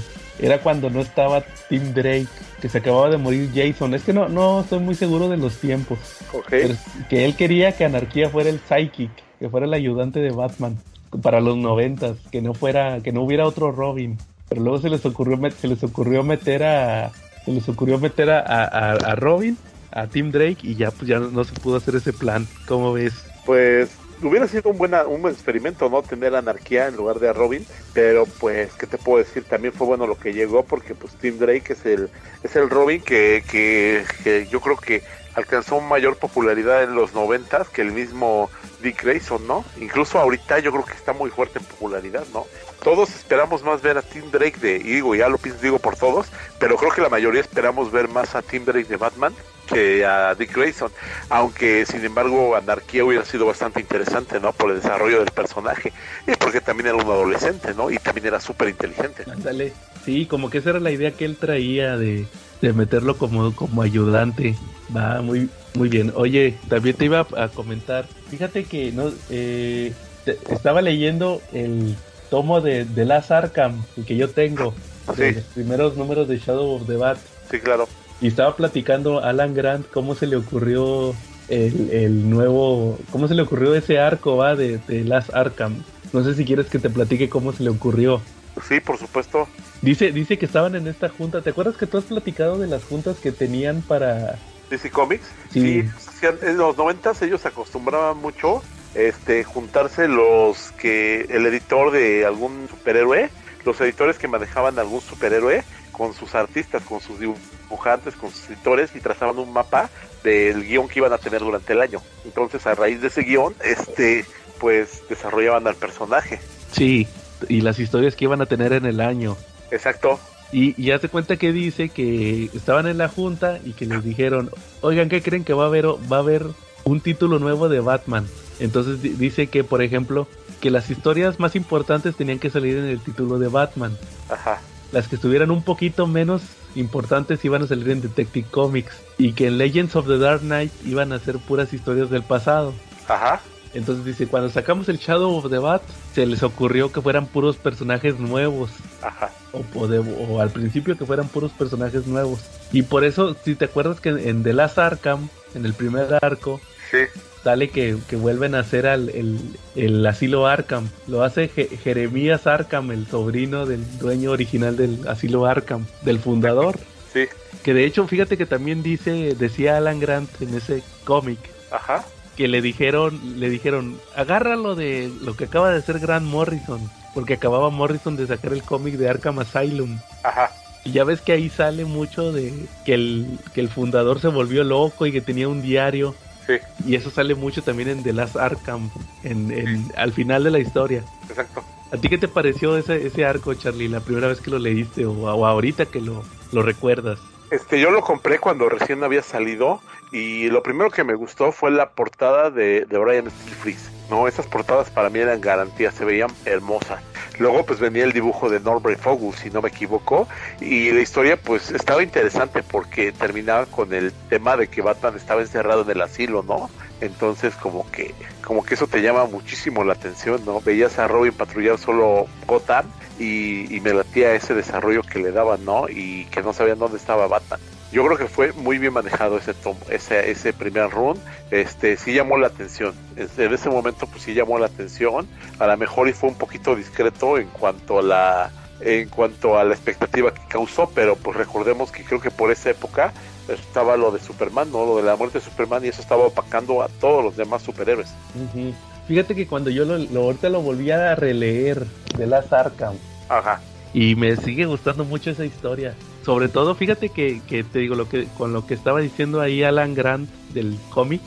Era cuando no estaba Tim Drake, que se acababa de morir Jason. Es que no, no estoy muy seguro de los tiempos. Okay. que él quería que Anarquía fuera el Psychic, que fuera el ayudante de Batman para los noventas, que no fuera, que no hubiera otro Robin. Pero luego se les ocurrió, se les ocurrió meter a, se les ocurrió meter a, a, Robin a Tim Drake y ya pues ya no se pudo hacer ese plan. ¿Cómo ves? Pues hubiera sido un buen, un buen experimento, ¿no? Tener anarquía en lugar de a Robin, pero pues, ¿qué te puedo decir? También fue bueno lo que llegó porque pues Tim Drake es el, es el Robin que, que yo creo que alcanzó mayor popularidad en los noventas que el mismo Dick Grayson, ¿no? Incluso ahorita yo creo que está muy fuerte en popularidad, ¿no? Todos esperamos más ver a Tim Drake de, y digo, ya lo pienso, digo por todos, pero creo que la mayoría esperamos ver más a Tim Drake de Batman que a Dick Grayson, aunque sin embargo Anarquía hubiera sido bastante interesante, ¿no? Por el desarrollo del personaje y porque también era un adolescente, ¿no? Y también era súper inteligente. Ándale, sí, como que esa era la idea que él traía de, de meterlo como, como ayudante. Va muy, muy bien. Oye, también te iba a comentar, fíjate que no eh, te, estaba leyendo el tomo de, de Last Arkham, el que yo tengo, Sí. de los primeros números de Shadow of the Bat. Sí, claro. Y estaba platicando a Alan Grant cómo se le ocurrió el, el nuevo, cómo se le ocurrió ese arco va de, de Last Arkham. No sé si quieres que te platique cómo se le ocurrió. Sí, por supuesto. Dice, dice que estaban en esta junta. ¿Te acuerdas que tú has platicado de las juntas que tenían para DC Comics. Sí. sí en los noventas ellos acostumbraban mucho este juntarse los que el editor de algún superhéroe, los editores que manejaban algún superhéroe con sus artistas, con sus dibujantes, con sus editores y trazaban un mapa del guion que iban a tener durante el año. Entonces, a raíz de ese guion, este pues desarrollaban al personaje. Sí, y las historias que iban a tener en el año. Exacto. Y, y hace cuenta que dice que estaban en la junta y que les dijeron, oigan, ¿qué creen que va a haber? Va a haber un título nuevo de Batman. Entonces di- dice que, por ejemplo, que las historias más importantes tenían que salir en el título de Batman. Ajá. Las que estuvieran un poquito menos importantes iban a salir en Detective Comics. Y que en Legends of the Dark Knight iban a ser puras historias del pasado. Ajá. Entonces dice, cuando sacamos el Shadow of the Bat, se les ocurrió que fueran puros personajes nuevos. Ajá. O, o de- o al principio que fueran puros personajes nuevos. Y por eso, si te acuerdas que en The Last Arkham, en el primer arco, Sí. sale que, que vuelven a hacer al, el, el asilo Arkham. Lo hace Je- Jeremías Arkham, el sobrino del dueño original del asilo Arkham, del fundador. Sí. Que de hecho, fíjate que también dice, decía Alan Grant en ese cómic, Ajá. Que le dijeron, le dijeron, agárralo de lo que acaba de hacer Grant Morrison, porque acababa Morrison de sacar el cómic de Arkham Asylum. Ajá. Y ya ves que ahí sale mucho de que el, que el fundador se volvió loco y que tenía un diario. Sí. Y eso sale mucho también en The Last Arkham, en, en- al final de la historia. Exacto. ¿A ti qué te pareció ese, ese arco, Charlie, la primera vez que lo leíste o, o ahorita que lo, lo recuerdas? Este, yo lo compré cuando recién había salido y lo primero que me gustó fue la portada de, de Brian Steel Freeze. No, esas portadas para mí eran garantías, se veían hermosas. Luego pues venía el dibujo de Norbert Fogel, si no me equivoco, y la historia pues estaba interesante porque terminaba con el tema de que Batman estaba encerrado en el asilo, ¿no? Entonces como que como que eso te llama muchísimo la atención, ¿no? Veías a Robin patrullar solo Gotham y, y me latía ese desarrollo que le daban, ¿no? Y que no sabían dónde estaba Batman. Yo creo que fue muy bien manejado ese tomo, ese, ese primer run. Este sí llamó la atención. En ese momento, pues sí llamó la atención. A lo mejor y fue un poquito discreto en cuanto a la en cuanto a la expectativa que causó, pero pues recordemos que creo que por esa época estaba lo de Superman, ¿no? Lo de la muerte de Superman y eso estaba opacando a todos los demás superhéroes. Fíjate que cuando yo lo, lo, ahorita lo volví a releer de las Arkham. Ajá. Y me sigue gustando mucho esa historia. Sobre todo, fíjate que, que te digo, lo que con lo que estaba diciendo ahí Alan Grant del cómic,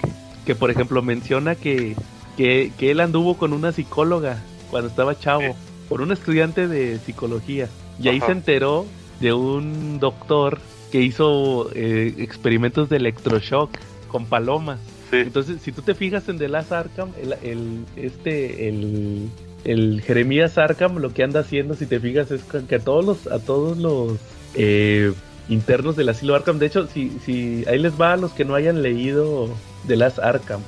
que por ejemplo menciona que, que, que, él anduvo con una psicóloga cuando estaba chavo, por un estudiante de psicología. Y ahí se enteró de un doctor que hizo eh, experimentos de electroshock con palomas. Entonces, si tú te fijas en The Last Arkham, el, el este, el, el Jeremías Arkham lo que anda haciendo, si te fijas, es que a todos los, a todos los eh, internos del asilo Arkham, de hecho, si, si ahí les va a los que no hayan leído The Last Arkham.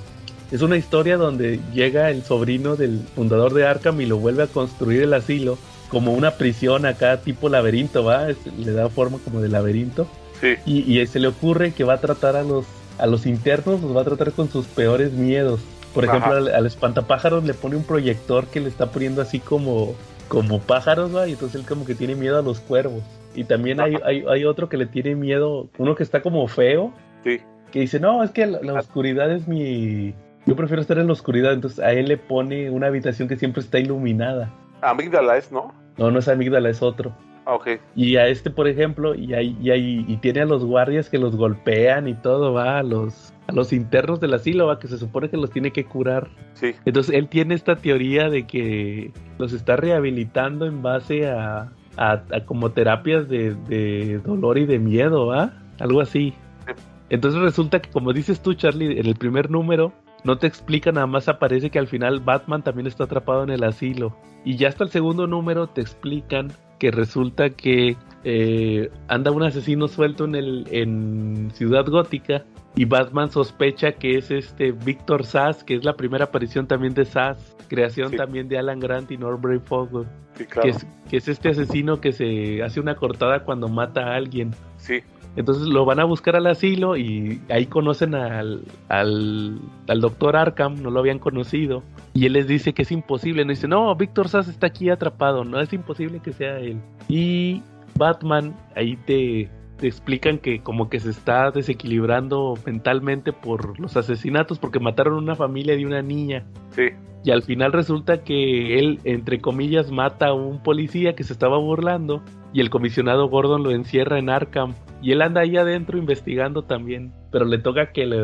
Es una historia donde llega el sobrino del fundador de Arkham y lo vuelve a construir el asilo como una prisión acá tipo laberinto, ¿va? le da forma como de laberinto. Sí. Y, y, se le ocurre que va a tratar a los, a los internos, los va a tratar con sus peores miedos. Por ejemplo, al, al, espantapájaros le pone un proyector que le está poniendo así como, como pájaros, ¿va? Y entonces él como que tiene miedo a los cuervos. Y también hay, hay, hay, otro que le tiene miedo, uno que está como feo. Sí. Que dice, no, es que la, la oscuridad es mi... Yo prefiero estar en la oscuridad, entonces a él le pone una habitación que siempre está iluminada. Amígdala es, ¿no? No, no es amígdala, es otro. Ah, ok. Y a este, por ejemplo, y, hay, y, y tiene a los guardias que los golpean y todo, va, a los, a los internos del asilo, va, que se supone que los tiene que curar. Sí. Entonces él tiene esta teoría de que los está rehabilitando en base a, a, a como terapias de, de, dolor y de miedo, ¿va? Algo así. Sí. Entonces resulta que, como dices tú, Charlie, en el primer número no te explica, nada más aparece que al final Batman también está atrapado en el asilo. Y ya hasta el segundo número te explican que resulta que eh, anda un asesino suelto en, el, en Ciudad Gótica y Batman sospecha que es este Víctor Sass, que es la primera aparición también de Sass, creación sí. también de Alan Grant y Norbury Fogel, sí, claro. que, es, que es este asesino que se hace una cortada cuando mata a alguien. Sí. Entonces lo van a buscar al asilo y ahí conocen al, al, al, doctor Arkham, no lo habían conocido. Y él les dice que es imposible. No dice, no, Víctor Sass está aquí atrapado, no es imposible que sea él. Y Batman ahí te, te explican que como que se está desequilibrando mentalmente por los asesinatos porque mataron una familia de una niña. Sí. Y al final resulta que él, entre comillas, mata a un policía que se estaba burlando y el comisionado Gordon lo encierra en Arkham. Y él anda ahí adentro investigando también, pero le toca que le,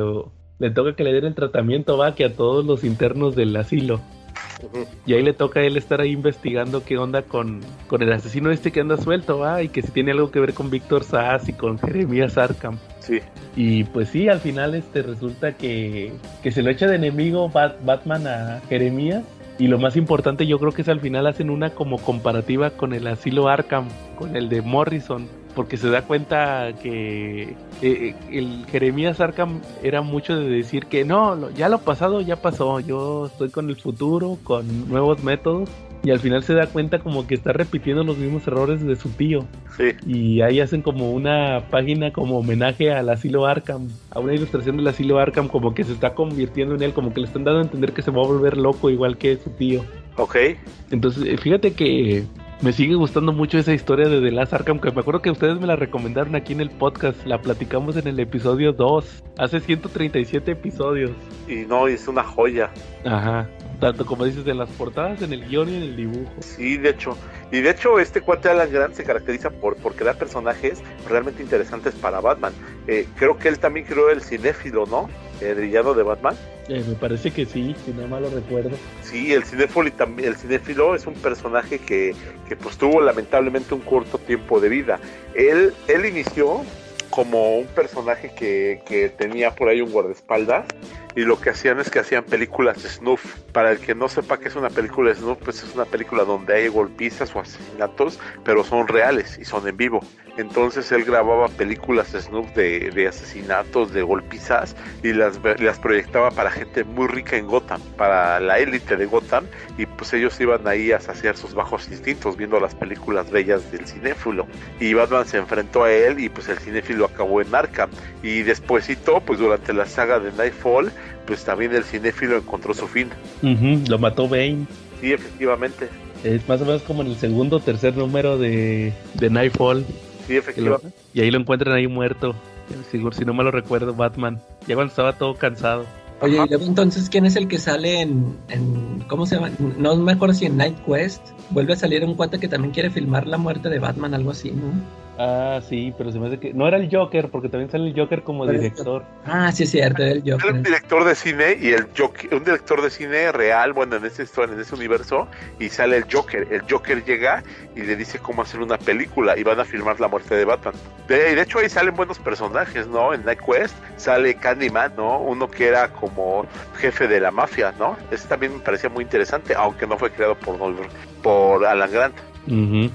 le toca que le den el tratamiento va que a todos los internos del asilo. Uh -huh. Y ahí le toca a él estar ahí investigando qué onda con, con el asesino este que anda suelto, va, y que si tiene algo que ver con Víctor Sass y con Jeremías Arkham. Sí. Y pues sí, al final este resulta que, que se lo echa de enemigo Bat Batman a Jeremías. Y lo más importante yo creo que es al final hacen una como comparativa con el asilo Arkham, con el de Morrison, porque se da cuenta que eh, el Jeremías Arkham era mucho de decir que no, ya lo pasado ya pasó, yo estoy con el futuro, con nuevos métodos. Y al final se da cuenta como que está repitiendo los mismos errores de su tío. Sí. Y ahí hacen como una página como homenaje al asilo Arkham, a una ilustración del asilo Arkham como que se está convirtiendo en él, como que le están dando a entender que se va a volver loco igual que su tío. Ok. Entonces, fíjate que me sigue gustando mucho esa historia de The Last Arkham, que me acuerdo que ustedes me la recomendaron aquí en el podcast, la platicamos en el episodio 2, hace 137 episodios. Y no, es una joya. Ajá, tanto como dices, en las portadas, en el guion y en el dibujo. Sí, de hecho. Y de hecho, este cuate Alan Grant se caracteriza por, por crear personajes realmente interesantes para Batman. Eh, creo que él también creó el cinéfilo, ¿no? El villano de Batman. Eh, me parece que sí, si no mal lo recuerdo. Sí, el cinéfilo, también, el cinéfilo es un personaje que, que pues tuvo lamentablemente un corto tiempo de vida. Él, él inició como un personaje que, que tenía por ahí un guardaespaldas y lo que hacían es que hacían películas de snuff. Para el que no sepa que es una película de snuff, pues es una película donde hay golpizas o asesinatos, pero son reales y son en vivo. Entonces él grababa películas de snuff de, de asesinatos, de golpizas y las, las proyectaba para gente muy rica en Gotham, para la élite de Gotham y pues ellos iban ahí a saciar sus bajos instintos viendo las películas bellas del cinéfilo. Y Batman se enfrentó a él y pues el cinéfilo lo acabó en Arkham. Y despuésito, pues durante la saga de Nightfall, pues también el cinéfilo encontró su fin. Lo mató Bane. Sí, efectivamente. Es más o menos como en el segundo o tercer número de, de Nightfall. Sí, lo- efectivamente. y ahí lo encuentran ahí muerto. Seguro, si no me lo recuerdo, Batman. Ya cuando estaba todo cansado. Oye, Ajá. y luego entonces, ¿quién es el que sale en, en- ¿Cómo se llama? No me acuerdo si en Night Quest vuelve a salir un cuate que también quiere filmar la muerte de Batman, algo así, ¿no? Ah, sí, pero se me hace que. No era el Joker, porque también sale el Joker como Pero- director. Ah, sí es cierto, era el Era un Joker. director de cine y el Joker, un director de cine real, bueno, en historia, en ese universo, y sale el Joker. El Joker llega y le dice cómo hacer una película y van a filmar la muerte de Batman. De, de hecho, ahí salen buenos personajes, ¿no? En Night Quest sale Candyman, ¿no? Uno que era como jefe de la mafia, ¿no? Ese también me parecía muy interesante, aunque no fue creado por, por Alan Grant. Ujú,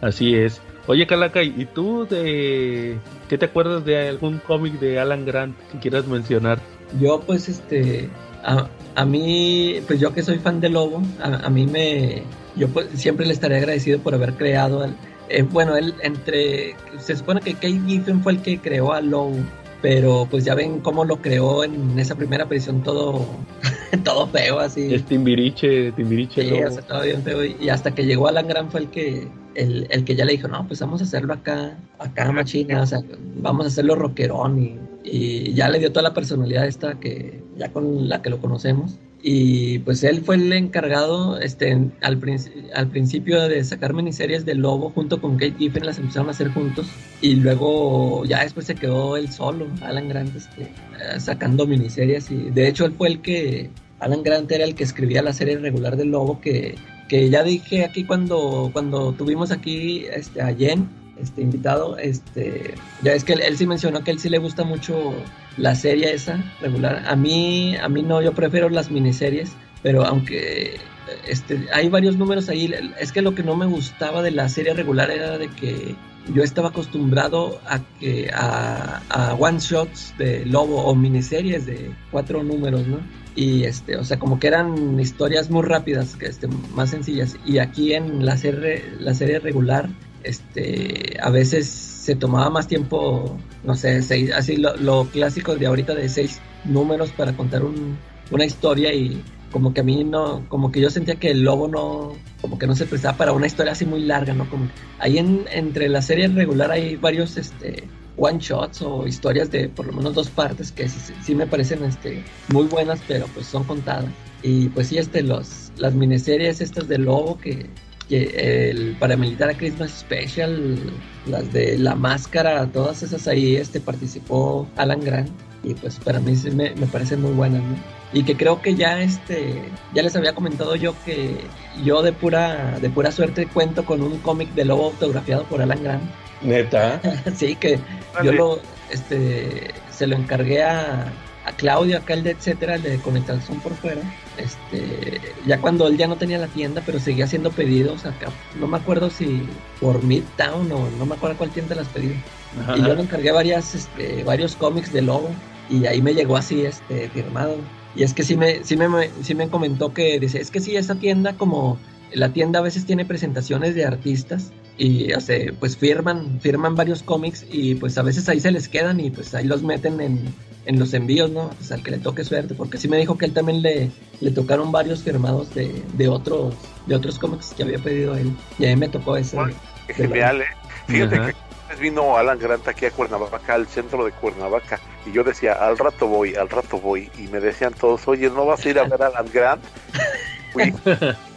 Así es. Oye, Calaca, ¿y tú de qué te acuerdas de algún cómic de Alan Grant que quieras mencionar? Yo, pues, este, a, a mí, pues yo que soy fan de Lobo, a, a mí me, yo pues, siempre le estaré agradecido por haber creado, al- eh, bueno, él entre, se supone que Kate Giffen fue el que creó a Lobo, pero pues ya ven cómo lo creó en esa primera aparición todo, todo feo así. Es Timbiriche, Timbiriche. Sí, Lobo. o sea, todo bien feo. Y hasta que llegó Alan Grant fue el que, el, el que ya le dijo, no, pues vamos a hacerlo acá, acá machina, o sea, vamos a hacerlo rockerón y, y ya le dio toda la personalidad esta que, ya con la que lo conocemos. Y pues él fue el encargado este, al, princi- al principio de sacar miniseries de Lobo junto con Kate Giffen, las empezaron a hacer juntos. Y luego ya después se quedó él solo, Alan Grant, este, eh, sacando miniseries. Y de hecho él fue el que, Alan Grant era el que escribía la serie regular del Lobo que, que ya dije aquí cuando, cuando tuvimos aquí este, a Jen, este invitado, este, ya es que él, él sí mencionó que él sí le gusta mucho la serie esa regular. A mí, a mí no, yo prefiero las miniseries, pero aunque este, hay varios números ahí, es que lo que no me gustaba de la serie regular era de que yo estaba acostumbrado a que a, one shots de lobo o miniseries de cuatro números, ¿no? Y este, o sea, como que eran historias muy rápidas, que este, más sencillas. Y aquí en la serie, la serie regular, este, a veces se tomaba más tiempo, no sé, seis, así lo, lo clásico de ahorita de seis números para contar un, una historia y como que a mí no, como que yo sentía que el lobo no, como que no se prestaba para una historia así muy larga, ¿no? Como ahí en, entre la serie regular hay varios, este, one shots o historias de por lo menos dos partes que sí, sí me parecen, este, muy buenas, pero pues son contadas. Y pues sí, este, los, las miniseries estas de lobo que, el paramilitar Christmas Special, las de la máscara, todas esas ahí, este, participó Alan Grant y pues para mí sí me, me parecen muy buenas, ¿no? Y que creo que ya este, ya les había comentado yo que yo de pura, de pura suerte cuento con un cómic de lobo autografiado por Alan Grant. Neta. sí, que yo lo, este, se lo encargué a, a Claudio, el de etcétera, el de Conectación por fuera. Este, ya cuando él ya no tenía la tienda, pero seguía haciendo pedidos acá. No me acuerdo si por Midtown o no me acuerdo cuál tienda las pedí. Ajá. Y yo le encargué varias, este, varios cómics de Lobo y ahí me llegó así, este, firmado. Y es que sí me, sí me, sí me comentó que dice, es que sí, esa tienda como la tienda a veces tiene presentaciones de artistas y o sea, pues firman, firman varios cómics y pues a veces ahí se les quedan y pues ahí los meten en, en los envíos, ¿no? Pues al que le toque suerte, porque sí me dijo que él también le, le tocaron varios firmados de, de otros, de otros cómics que había pedido él. Y ahí me tocó ese. Bueno, genial, ¿eh? Fíjate Ajá. que vez vino Alan Grant aquí a Cuernavaca, al centro de Cuernavaca, y yo decía, al rato voy, al rato voy, y me decían todos, oye, ¿no vas a ir a ver a Alan Grant? Fui.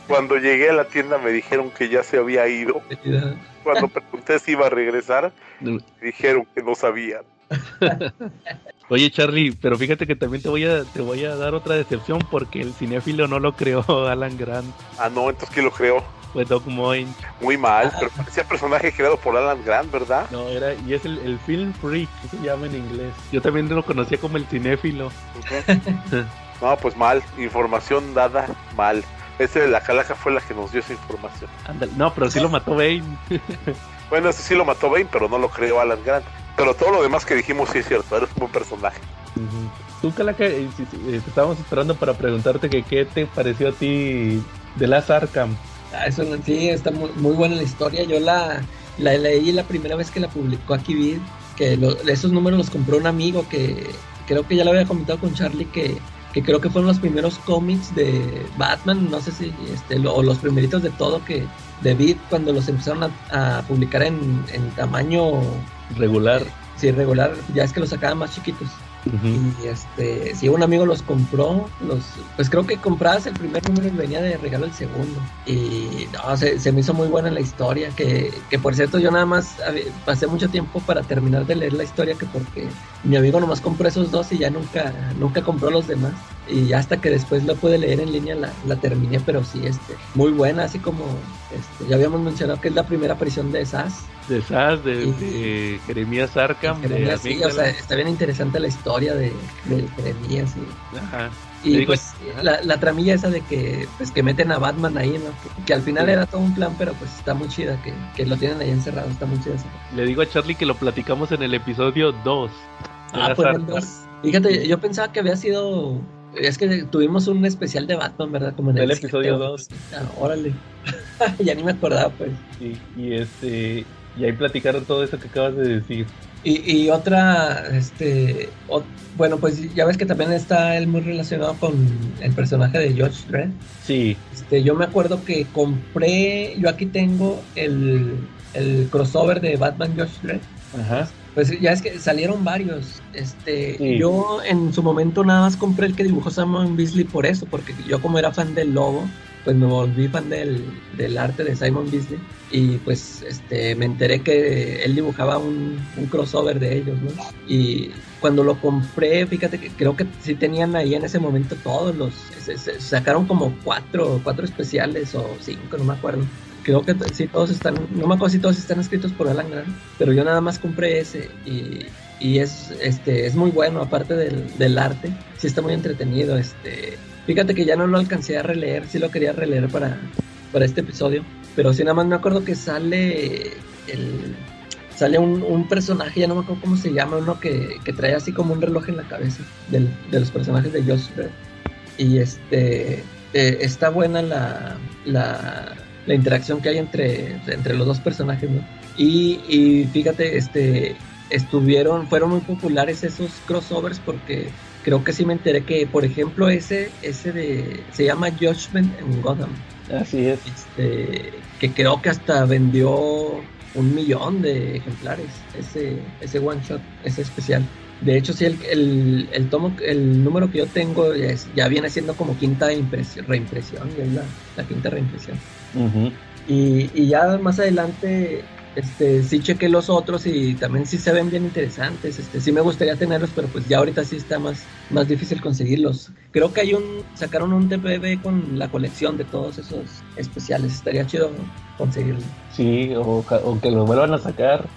Cuando llegué a la tienda me dijeron que ya se había ido. Cuando pregunté si iba a regresar, me dijeron que no sabían. Oye Charlie, pero fíjate que también te voy a te voy a dar otra decepción porque el cinéfilo no lo creó Alan Grant, Ah, no, entonces ¿quién lo creó? fue Doc Moyne. Muy mal, pero parecía personaje creado por Alan Grant, ¿verdad? No, era y es el, el film freak, que se llama en inglés. Yo también lo conocía como el cinéfilo. No, pues mal, información dada mal. Ese de la calaja fue la que nos dio esa información. Ándale. No, pero sí lo mató Bane. Bueno, ese sí lo mató Bane, pero no lo creó Alan Grant. Pero todo lo demás que dijimos sí es cierto, eres un buen personaje. Ujú. Tú, Calaca, eh, sí, sí, eh, te estábamos esperando para preguntarte que qué te pareció a ti de Last Arkham. Ah, eso no- sí, está muy, muy buena la historia. Yo la, la leí la primera vez que la publicó aquí Vid que lo- esos números los compró un amigo que creo que ya lo había comentado con Charlie que, que creo que fueron los primeros cómics de Batman, no sé si este, lo- o los primeritos de todo que de Beat cuando los empezaron a, a publicar en, en tamaño Regular. sí, regular, ya es que los sacaban más chiquitos. Y este, si un amigo los compró, los, pues creo que comprabas el primer número y venía de regalo el segundo. Y no, se, se me hizo muy buena la historia, que, que por cierto yo nada más pasé mucho tiempo para terminar de leer la historia, que porque mi amigo nomás compró esos dos y ya nunca, nunca compró los demás. Y hasta que después lo pude leer en línea la, la terminé, pero sí, este, muy buena, así como este, ya habíamos mencionado que es la primera aparición de Sass. De Sass, de, de Jeremías Arkham, de Jeremías, sí, o sea, está bien interesante la historia de, de Jeremías. y- Ajá. Y digo- pues la, la tramilla esa de que pues que meten a Batman ahí, ¿no? Que, que al final Sí. era todo un plan, pero pues está muy chida, que, que lo tienen ahí encerrado, está muy chida esa. Le digo a Charlie que lo platicamos en el episodio 2. Ah, pues el. Fíjate, yo pensaba que había sido... Es que tuvimos un especial de Batman, ¿verdad? Como en El el, episodio siete o- dos. Ah, órale. ya ni me acordaba, pues. Sí, y este y ahí platicaron todo eso que acabas de decir. Y, y otra, este, o- bueno, pues ya ves que también está él muy relacionado con el personaje de George Dredd. Sí, Este, yo me acuerdo que compré, yo aquí tengo el, el crossover de Batman George Dredd. ajá. Pues ya es que salieron varios. Este, Sí. yo en su momento nada más compré el que dibujó Simon Beasley por eso, porque yo como era fan del logo, pues me volví fan del, del arte de Simon Beasley y pues este me enteré que él dibujaba un, un crossover de ellos, ¿no? Y cuando lo compré, fíjate que creo que sí tenían ahí en ese momento todos los, se- se- sacaron como cuatro, cuatro especiales o cinco, no me acuerdo. Creo que sí todos están, no me acuerdo si todos están escritos por Alan Grant, pero yo nada más compré ese y, y es, este, es muy bueno, aparte del, del arte, sí está muy entretenido, este, fíjate que ya no lo alcancé a releer, sí lo quería releer para, para este episodio, pero sí nada más me acuerdo que sale el, sale un, un personaje, ya no me acuerdo cómo se llama, uno que, que trae así como un reloj en la cabeza del- de los personajes de Josh Dredd. Y este eh, está buena la, la, la interacción que hay entre, entre los dos personajes, ¿no? Y, y fíjate, este estuvieron, fueron muy populares esos crossovers porque creo que sí me enteré que, por ejemplo, ese, ese de se llama Judgment en Gotham. Así es. Este, que creo que hasta vendió un millón de ejemplares, ese, ese one shot, ese especial. De hecho, sí, el, el, el tomo, el número que yo tengo ya, es- ya viene siendo como quinta impresión, reimpresión, ya es la, la quinta reimpresión. Y, y ya más adelante, este, sí chequé los otros y también sí se ven bien interesantes. Este, sí me gustaría tenerlos, pero pues ya ahorita sí está más, más difícil conseguirlos. Creo que hay un, sacaron un TPB con la colección de todos esos especiales. Estaría chido conseguirlo. Sí, o, o que lo vuelvan a sacar.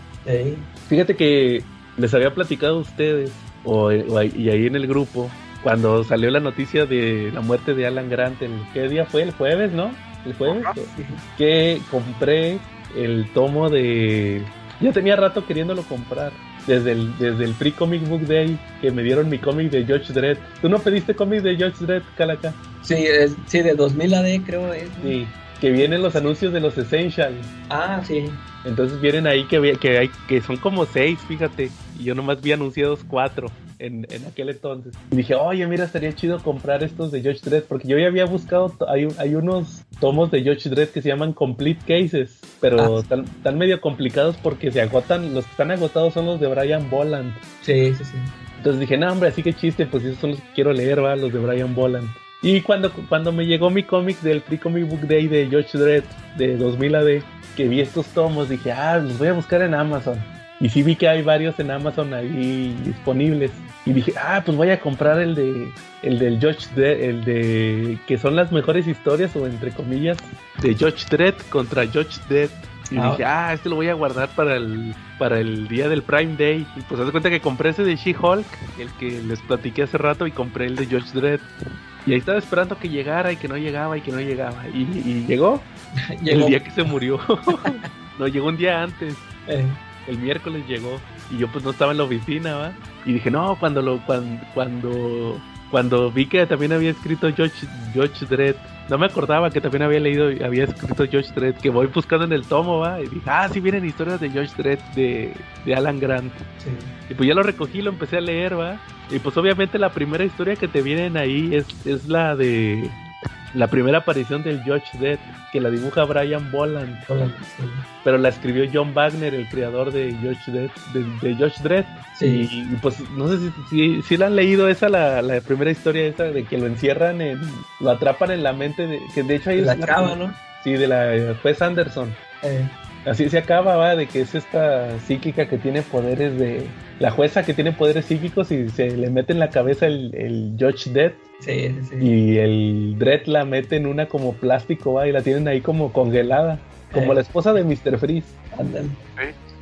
Fíjate que les había platicado a ustedes, o, o ahí- y ahí en el grupo, cuando salió la noticia de la muerte de Alan Grant, el, ¿qué día fue? ¿El jueves, no? ¿El jueves? Que compré el tomo de... Ya tenía rato queriéndolo comprar. Desde el, desde el Free Comic Book Day que me dieron mi cómic de George Dredd. ¿Tú no pediste cómic de George Dredd, Calaca? Sí, es, sí, de 2000 AD creo es. Sí. Que vienen los anuncios de los Essentials. Ah, sí. Entonces vienen ahí que, que hay que son como seis, fíjate. Y yo nomás vi anunciados cuatro en, en aquel entonces. Y dije, oye, mira, estaría chido comprar estos de George Dredd. Porque yo ya había buscado, hay, hay unos tomos de George Dredd que se llaman Complete Cases. Pero Ah. están, están medio complicados porque se agotan, los que están agotados son los de Brian Boland. Sí, sí, sí. Entonces dije, no, hombre, así que chiste, pues esos son los que quiero leer, va, los de Brian Boland. Y cuando, cuando me llegó mi cómic del Free Comic Book Day de George Dredd de 2000 AD, que vi estos tomos, dije, ah, los voy a buscar en Amazon. Y sí vi que hay varios en Amazon ahí disponibles. Y dije, ah, pues voy a comprar el de el del George Dredd, el de que son las mejores historias o entre comillas de George Dredd contra George Dredd. Y Ah. dije, ah, este lo voy a guardar para el para el día del Prime Day. Y pues haz de cuenta que compré ese de She-Hulk, el que les platiqué hace rato, y compré el de George Dredd. Y ahí estaba esperando que llegara y que no llegaba y que no llegaba. Y, y llegó, Llegó. el día que se murió. no, llegó un día antes. Eh, El miércoles llegó. Y yo pues no estaba en la oficina, ¿va? Y dije, no, cuando lo, cuando, cuando, cuando vi que también había escrito George, George Dredd no me acordaba que también había leído, había escrito George Dredd, que voy buscando en el tomo, va, y dije, ah, sí vienen historias de George Dredd de, de Alan Grant. Sí. Y pues ya lo recogí, lo empecé a leer, va. Y pues obviamente la primera historia que te vienen ahí es, es la de la primera aparición del George Dredd, que la dibuja Brian Boland. Sí. Pero la escribió John Wagner, el creador de George Dredd. De, de George Dredd. Sí. Y, y, pues no sé si, si, si la han leído esa, la, la primera historia esa de que lo encierran en, lo atrapan en la mente, de, que de hecho ahí La es chava, ¿no? Sí, de la eh, juez Anderson. Eh, Así se acaba, va, de que es esta psíquica que tiene poderes de... La jueza que tiene poderes psíquicos y se le mete en la cabeza el, el Judge Dead sí, sí, sí. y el Dredd la mete en una como plástico, va, y la tienen ahí como congelada, como Eh. la esposa de Mr. Freeze. Ándale.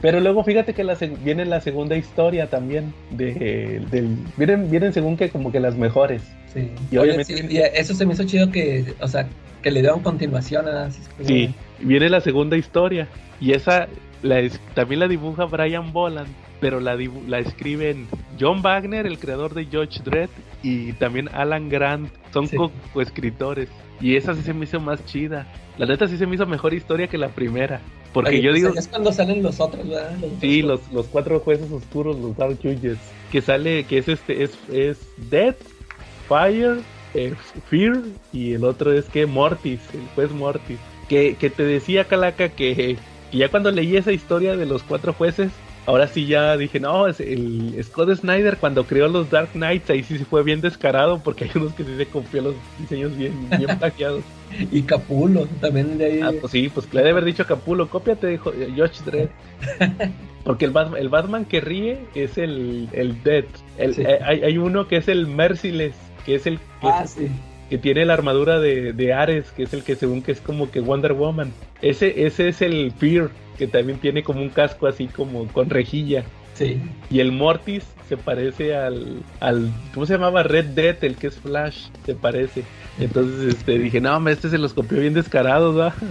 Pero luego fíjate que la, seg- viene la segunda historia también, de, del, vienen, vienen según que como que las mejores. Sí. Y Oye, obviamente- sí, y eso se me hizo chido que, o sea, que le dieron continuación a Sí, viene la segunda historia. Y esa la también la dibuja Brian Boland, pero la, la escriben John Wagner, el creador de George Dredd, y también Alan Grant. Son Sí. co- coescritores. Y esa sí se me hizo más chida. La neta sí se me hizo mejor historia que la primera. Porque Oye, yo pues digo, es cuando salen los otros, ¿verdad? Los sí, otros. los, los cuatro jueces oscuros, los Dark Judges, que sale, que es este, es, es Death, Fire, eh, Fear, y el otro es que Mortis, el juez Mortis. Que, que te decía Calaca que, que ya cuando leí esa historia de los cuatro jueces, ahora sí ya dije, no, es el Scott Snyder cuando creó los Dark Knights, ahí sí se fue bien descarado, porque hay unos que sí se confió los diseños bien, bien plagiados. Y Capulo, también de ahí. Ah, pues sí, pues le debe haber dicho a Capulo, cópiate de Jo- de George Dredd. Porque el Batman, el Batman que ríe es el, el Dead. El, Sí. eh, hay, hay uno que es el Merciless, que es el que, ah, sí. Que tiene la armadura de, de Ares, que es el que según que es como que Wonder Woman. Ese, ese es el Fear, que también tiene como un casco así como con rejilla. Sí. Y el Mortis se parece al, al ¿cómo se llamaba? Red Dead, el que es Flash, se parece. Entonces este, dije, no, este se los copió bien descarados, ¿va?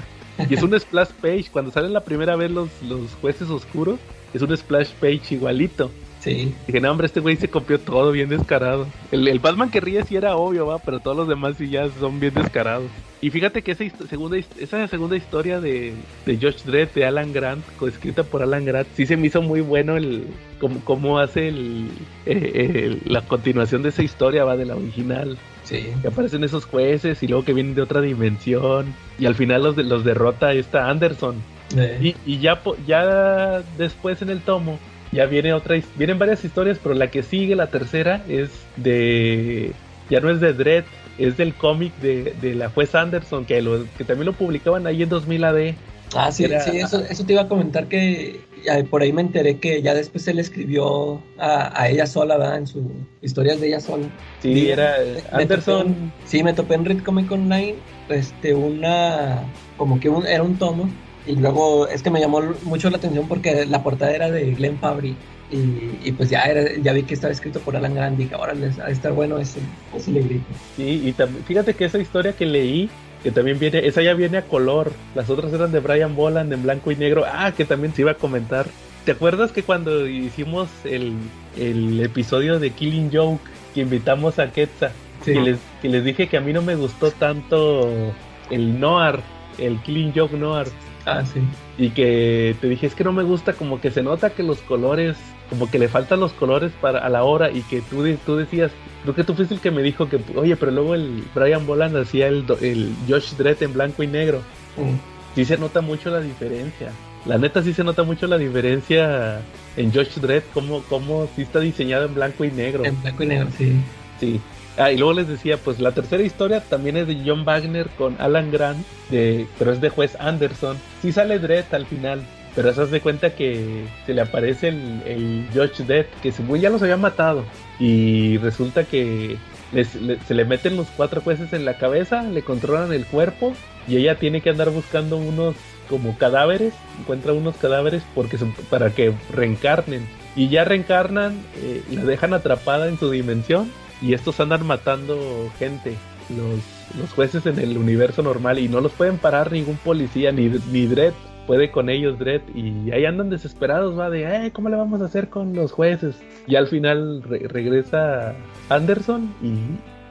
Y es un splash page, cuando salen la primera vez los, los jueces oscuros, es un splash page igualito. Sí. Dije, no, hombre, este güey se copió todo bien descarado. El, el Batman que ríe sí era obvio, va, pero todos los demás sí ya son bien descarados. Y fíjate que esa, segunda, esa segunda historia de, de George Dredd, de Alan Grant, coescrita por Alan Grant, sí se me hizo muy bueno el cómo, cómo hace el, eh, el- la continuación de esa historia, va, de la original. Sí. Que aparecen esos jueces y luego que vienen de otra dimensión. Y al final los, de, los derrota esta Anderson. Eh, Y, y ya, ya después en el tomo, ya viene otra, vienen varias historias, pero la que sigue, la tercera, es de, ya no es de Dredd, es del cómic de, de la juez Anderson, que, lo, que también lo publicaban ahí en 2000 AD. Ah, sí, Era- sí, eso, eso te iba a comentar que por ahí me enteré que ya después él escribió a, a ella sola, ¿verdad? En sus historias de ella sola. Sí, era me Anderson, en- sí, me topé en Red Comic Online, este, una, como que un, era un tomo, y luego es que me llamó mucho la atención porque la portada era de Glenn Fabry, y, y pues ya, era, ya vi que estaba escrito por Alan Grant, y dije, ha de estar bueno ese, ese librito. sí, y también, fíjate que esa historia que leí, que también viene, esa ya viene a color, las otras eran de Brian Boland en blanco y negro, ah, que también se iba a comentar. ¿Te acuerdas que cuando hicimos el, el episodio de Killing Joke, que invitamos a Quetzal? Sí. que, les, que les dije que a mí no me gustó tanto el Noir, el Killing Joke Noir. Ah, sí. Y que te dije, es que no me gusta, como que se nota que los colores, como que le faltan los colores para a la hora. Y que tú, tú decías, creo que tú fuiste el que me dijo que, oye, pero luego el Brian Boland hacía el, el Josh Dredd en blanco y negro. Mm. Sí se nota mucho la diferencia. La neta sí se nota mucho la diferencia en Josh Dredd, como, como sí está diseñado en blanco y negro. En blanco y negro, sí. Sí. Ah, y luego les decía, pues la tercera historia también es de John Wagner con Alan Grant, de, pero es de juez Anderson. Sí sale Dredd al final, pero eso de cuenta que se le aparece el, el Judge Dredd, que según ya los había matado. Y resulta que se le meten los cuatro jueces en la cabeza, le controlan el cuerpo y ella tiene que andar buscando unos como cadáveres, encuentra unos cadáveres porque para que reencarnen. Y ya reencarnan, eh, la dejan atrapada en su dimensión y estos andan matando gente, los, los jueces en el universo normal y no los pueden parar ningún policía ni, ni Dredd puede con ellos Dredd y ahí andan desesperados, va de, "Eh, ¿cómo le vamos a hacer con los jueces? Y al final re- regresa Anderson y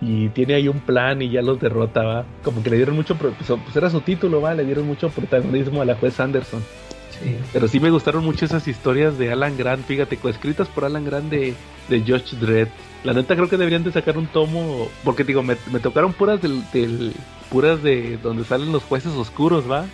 y tiene ahí un plan y ya los derrota, ¿va? Como que le dieron mucho, pues, pues era su título, ¿va? Le dieron mucho protagonismo a la juez Anderson. Sí. Pero sí me gustaron mucho esas historias de Alan Grant, fíjate, coescritas por Alan Grant de, de Josh Dredd. La neta creo que deberían de sacar un tomo, porque digo, me, me tocaron puras del, del- puras de donde salen los jueces oscuros, ¿va?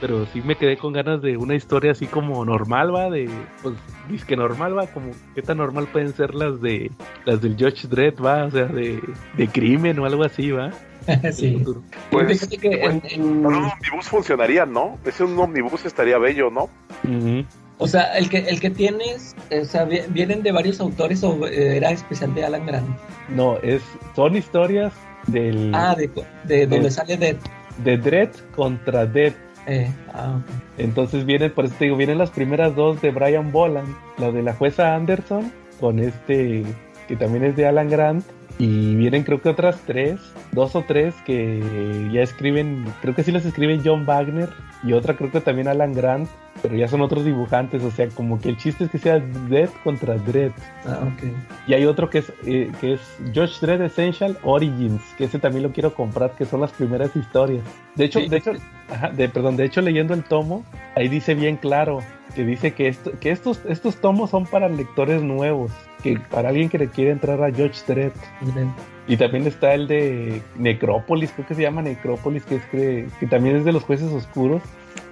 Pero sí me quedé con ganas de una historia así como normal, ¿va? De, pues, disque normal, ¿va? Como, ¿qué tan normal pueden ser las de, las del Josh Dredd, ¿va? O sea, de, de crimen o algo así, ¿va? sí. Pues, Fíjate que en- en- un omnibus funcionaría, ¿no? Ese un omnibus estaría bello, ¿no? Ujú. O sea, el que, el que tienes, o sea, vi- vienen de varios autores o eh, era especial de Alan Grant. No, es, son historias del, Ah, de, de donde sale de... de Dredd contra Dead. Eh, ah. Entonces vienen, por eso te digo, vienen las primeras dos de Brian Boland, la de la jueza Anderson, con este, que también es de Alan Grant, y vienen creo que otras tres, dos o tres que ya escriben, creo que sí las escribe John Wagner, y otra creo que también Alan Grant, pero ya son otros dibujantes, o sea, como que el chiste es que sea Dead contra Dread. Ah, ok. Y hay otro que es, eh, que es Josh Dredd Essential Origins, que ese también lo quiero comprar, que son las primeras historias. De hecho, Sí. de hecho, ajá, de, perdón, de hecho leyendo el tomo, ahí dice bien claro, que dice que, esto, que estos, estos tomos son para lectores nuevos, que para alguien que le quiere entrar a Josh Dredd. Y también está el de Necrópolis, creo que se llama Necrópolis, que, es que, que también es de los jueces oscuros,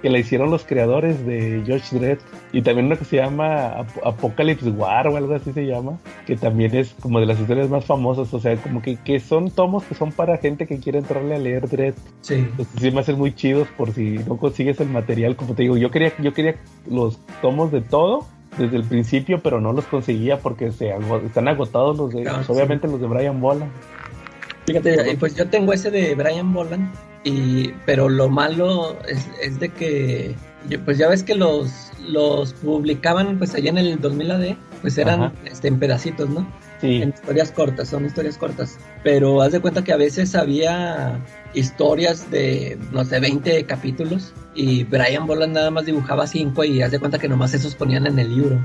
que la hicieron los creadores de Josh Dredd. Y también uno que se llama Ap- Apocalypse War o algo así se llama, que también es como de las historias más famosas, o sea, como que, que son tomos que son para gente que quiere entrarle a leer Dredd. Sí. Entonces sí me hacen muy chidos por si no consigues el material, como te digo, yo quería, yo quería los tomos de todo desde el principio, pero no los conseguía porque se están agotados los de, Ah, pues, sí. obviamente los de Brian Bola. Fíjate, y pues yo tengo ese de Brian Boland, y, pero lo malo es, es de que, pues ya ves que los, los publicaban pues allá en el 2000 AD, pues eran Ajá. este, en pedacitos, ¿no? Sí. En historias cortas, son historias cortas. Pero haz de cuenta que a veces había historias de, no sé, 20 capítulos y Brian Boland nada más dibujaba 5 y haz de cuenta que nomás esos ponían en el libro.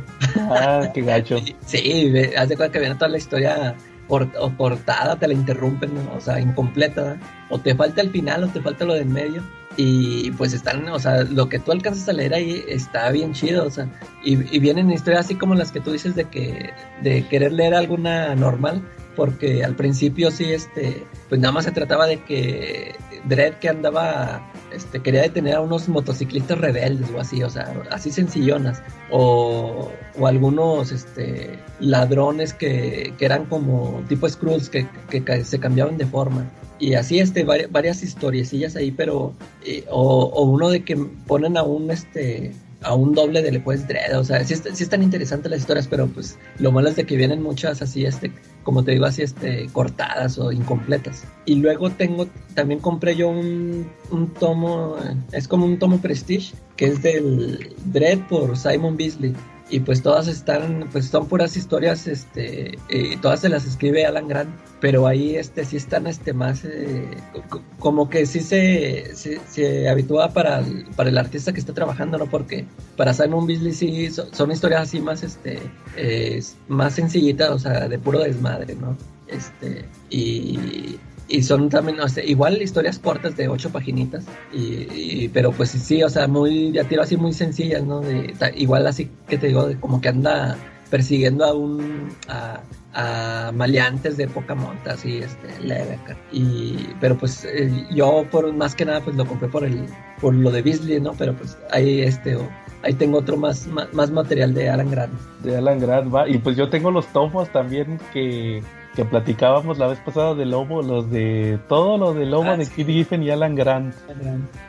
Ah, qué gacho. Sí, haz de cuenta que viene toda la historia por- o portada, te la interrumpen, ¿no? o sea, incompleta, ¿verdad? o te falta el final o te falta lo de en medio. Y pues están, o sea, lo que tú alcanzas a leer ahí está bien chido, o sea, y, y vienen historias así como las que tú dices de que, de querer leer alguna normal, porque al principio sí, este, pues nada más se trataba de que Dredd que andaba, este, quería detener a unos motociclistas rebeldes o así, o sea, así sencillonas, o, o algunos, este, ladrones que, que eran como tipo Skrulls que, que, se cambiaban de forma. Y así, este, vari- varias historiecillas ahí, pero, eh, o, o uno de que ponen a un, este, a un doble de pues Dredd, o sea, sí, est- sí están interesantes las historias, pero pues lo malo es de que vienen muchas así, este, como te digo, así, este, cortadas o incompletas. Y luego tengo, también compré yo un, un tomo, es como un tomo Prestige, que es del Dredd por Simon Beasley. Y pues todas están, pues son puras historias, este, y todas se las escribe Alan Grant, pero ahí, este, sí están, este, más, eh, co- como que sí se, se, se habitúa para el, para el artista que está trabajando, ¿no? Porque para Simon Beasley sí so- son historias así más, este, eh, más sencillitas, o sea, de puro desmadre, ¿no? Este, y, y son también, o sea, igual historias cortas de ocho paginitas, y, y- pero pues sí, o sea, muy, ya tiro así muy sencillas, ¿no? De, igual así que te digo, de como que anda persiguiendo a un, a, a maleantes de poca monta, así, este, leve. Y, pero pues eh, yo por más que nada pues lo compré por el, por lo de Beasley, ¿no? Pero pues ahí este, ahí tengo otro más, más, más material de Alan Grant. De Alan Grant, va. Y pues yo tengo los tomos también que, que platicábamos la vez pasada de Lobo, los de todo lo de Lobo Ah, de sí. Kid Giffen y Alan Grant.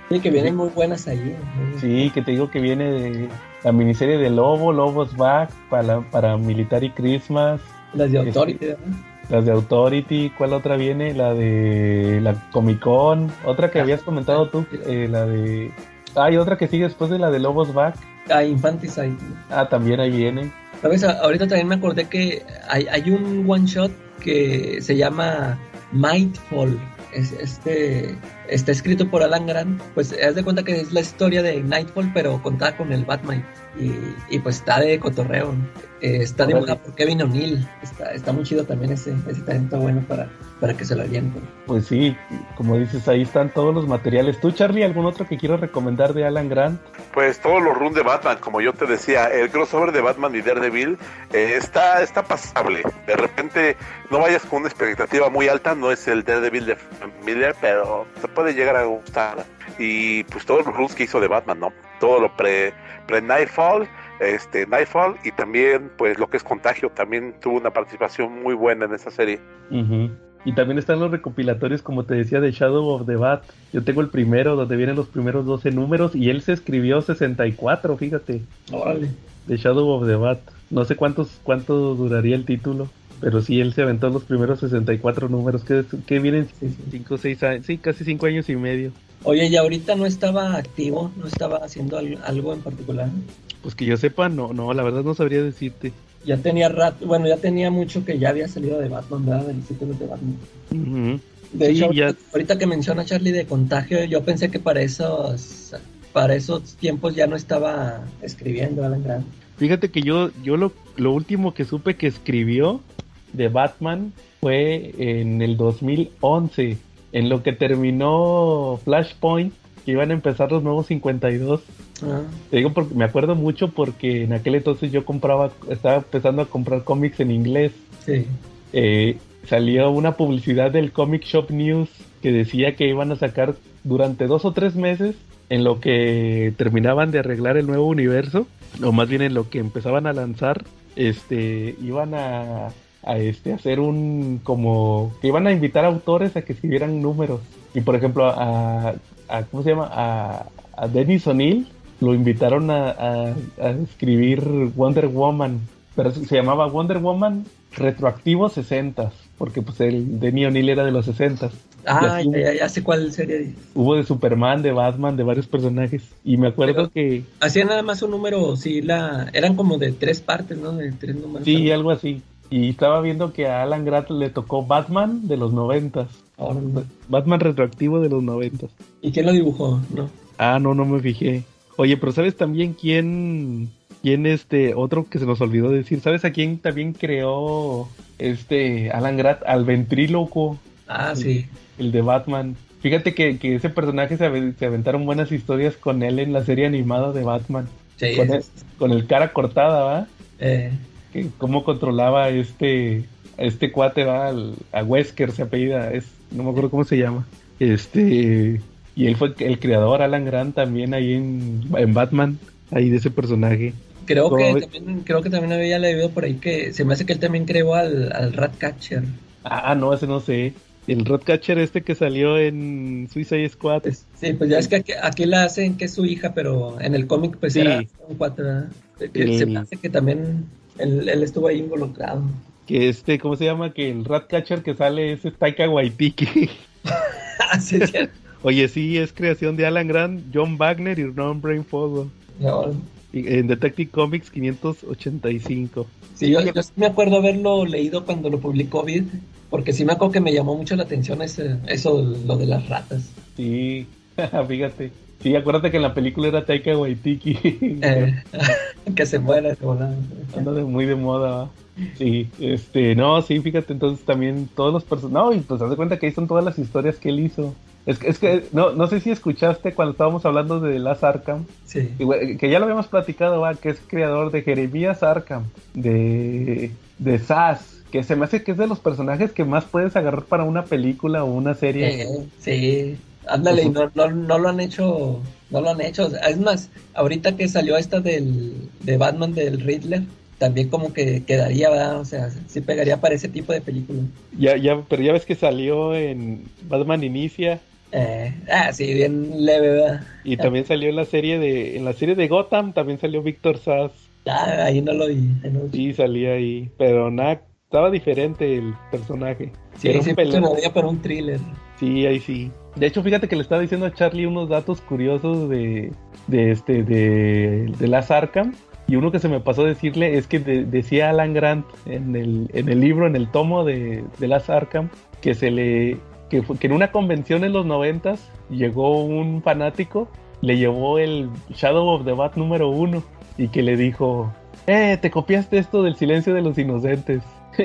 Sí, que vienen muy buenas ahí. muy- Sí, que te digo que viene de la miniserie de Lobo, Lobos Back, para, para Military Christmas, Las de Este, Authority, ¿verdad? las de Authority, ¿cuál otra viene? La de la Comic Con, otra que Ah, habías comentado tú, eh, la de... Hay otra que sigue después de la de Lobos Back. Ah, Infanticide. Ah, también ahí viene. ¿Sabes? Ahorita también me acordé que hay, hay un one shot que se llama Mightfall, es, este, está escrito por Alan Grant, pues haz de cuenta que es la historia de Nightfall, pero contada con el Batman. Y, y pues está de cotorreo. Eh, está dibujado por Kevin O'Neill. Está, está muy chido también ese, ese talento bueno para, para que se lo avienten. Pues sí, como dices, ahí están todos los materiales. ¿Tú, Charlie, algún otro que quiero recomendar de Alan Grant? Pues todos los runs de Batman, como yo te decía, el crossover de Batman y Daredevil eh, está, está pasable. De repente no vayas con una expectativa muy alta, no es el Daredevil de Miller, pero te puede llegar a gustar. Y pues todos los runs que hizo de Batman, ¿no? Todo lo pre, Nightfall este Nightfall y también pues lo que es Contagio también tuvo una participación muy buena en esa serie. Y también están los recopilatorios, como te decía, de Shadow of the Bat. Yo tengo el primero, donde vienen los primeros 12 números, y él se escribió 64, fíjate. Órale. De Shadow of the Bat. No sé cuántos cuánto duraría el título, pero sí, él se aventó los primeros 64 números, que, que vienen 5 6 años, sí, casi 5 años y medio. Oye, ¿y ahorita no estaba activo? ¿No estaba haciendo algo en particular? Pues que yo sepa, no, no, la verdad no sabría decirte. Ya tenía rato, bueno, ya tenía mucho que ya había salido de Batman, ¿verdad? Del título de Batman. De hecho, ahorita, que menciona Charlie de contagio, yo pensé que para esos, para esos tiempos ya no estaba escribiendo Alan Grant. Fíjate que yo, yo lo, lo último que supe que escribió de Batman fue en el 2011, en lo que terminó Flashpoint iban a empezar los nuevos 52. Ah. Te digo porque me acuerdo mucho porque en aquel entonces yo compraba, estaba empezando a comprar cómics en inglés. Sí. Eh, salió una publicidad del Comic Shop News que decía que iban a sacar durante dos o tres meses en lo que terminaban de arreglar el nuevo universo, o más bien en lo que empezaban a lanzar, este, iban a, a este, hacer un como que iban a invitar autores a que escribieran números. Y por ejemplo, a, a ¿cómo se llama? A, a Dennis O'Neill lo invitaron a, escribir Wonder Woman, pero se llamaba Wonder Woman retroactivo 60 porque pues el Denny O'Neill era de los 60 Ah, ya, sé cuál sería. Hubo de Superman, de Batman, de varios personajes. Y me acuerdo que. Hacían nada más un número, sí, la. Eran como de tres partes, ¿no? De tres números. Sí, algo así. Y estaba viendo que a Alan Grant le tocó Batman de los noventas. Batman retroactivo de los noventas. ¿Y quién lo dibujó? No. Ah, no, no me fijé. Oye, pero ¿sabes también quién, quién este, otro que se nos olvidó decir? ¿Sabes a quién también creó este Alan Grant? Al ventríloco. Ah, sí. El de Batman. Fíjate que, ese personaje se, se, aventaron buenas historias con él en la serie animada de Batman. Sí, con, el, con el cara cortada, ¿va? Eh. Que cómo controlaba este este cuate va a Wesker se apellida es no me acuerdo cómo se llama. Este, y él fue el creador, Alan Grant, también ahí en, en Batman, ahí de ese personaje. Creo que, también, creo que también había leído por ahí que se me hace que él también creó al, al Ratcatcher. Ah, no, ese no sé. El Ratcatcher este que salió en Suicide Squad. Sí, pues ya es que aquí, aquí, la hacen que es su hija, pero en el cómic pues era un cuatro. Se me hace que también él, él estuvo ahí involucrado que este, ¿cómo se llama? Que el Ratcatcher que sale es Taika Waititi. Sí, Oye, sí, es creación de Alan Grant, John Wagner y Ron Brainfogo. No. En Detective Comics 585. Sí, yo, me acuerdo haberlo leído cuando lo publicó Vid, porque sí me acuerdo que me llamó mucho la atención ese, eso, lo de las ratas. Sí, fíjate. Sí, acuérdate que en la película era Taika Waititi. Eh, que se muera Anda de muy de moda. Sí, este, no, sí, fíjate, entonces también todos los personajes, no, y pues haz de cuenta que ahí son todas las historias que él hizo. Es, es que, no, no sé si escuchaste cuando estábamos hablando de Las Arkham, sí. que ya lo habíamos platicado, ¿va? que es creador de Jeremías Arkham, de, de Sass, que se me hace que es de los personajes que más puedes agarrar para una película o una serie. sí, ándale, y no, no, no, lo han hecho, no lo han hecho. Es más, ahorita que salió esta del, de Batman del Riddler, también como que quedaría, ¿verdad? O sea, sí pegaría para ese tipo de película. Ya, ya, pero ya ves que salió en Batman Inicia. Eh, ah, sí, bien leve, ¿verdad? Y también salió en la serie de, en la serie de Gotham, también salió Víctor Sass. Ah, ahí no lo vi. Sí, salía ahí, pero nada, estaba diferente el personaje. Sí, sí, se movía para un thriller. Sí, ahí sí. De hecho, fíjate que le estaba diciendo a Charlie unos datos curiosos de, de este, de, de las Arkham y uno que se me pasó a decirle es que decía Alan Grant en el, en el libro, en el tomo de, de Las Arkham, que se le que, que en una convención en los noventas llegó un fanático, le llevó el Shadow of the Bat número uno y que le dijo, eh, te copiaste esto del silencio de los inocentes.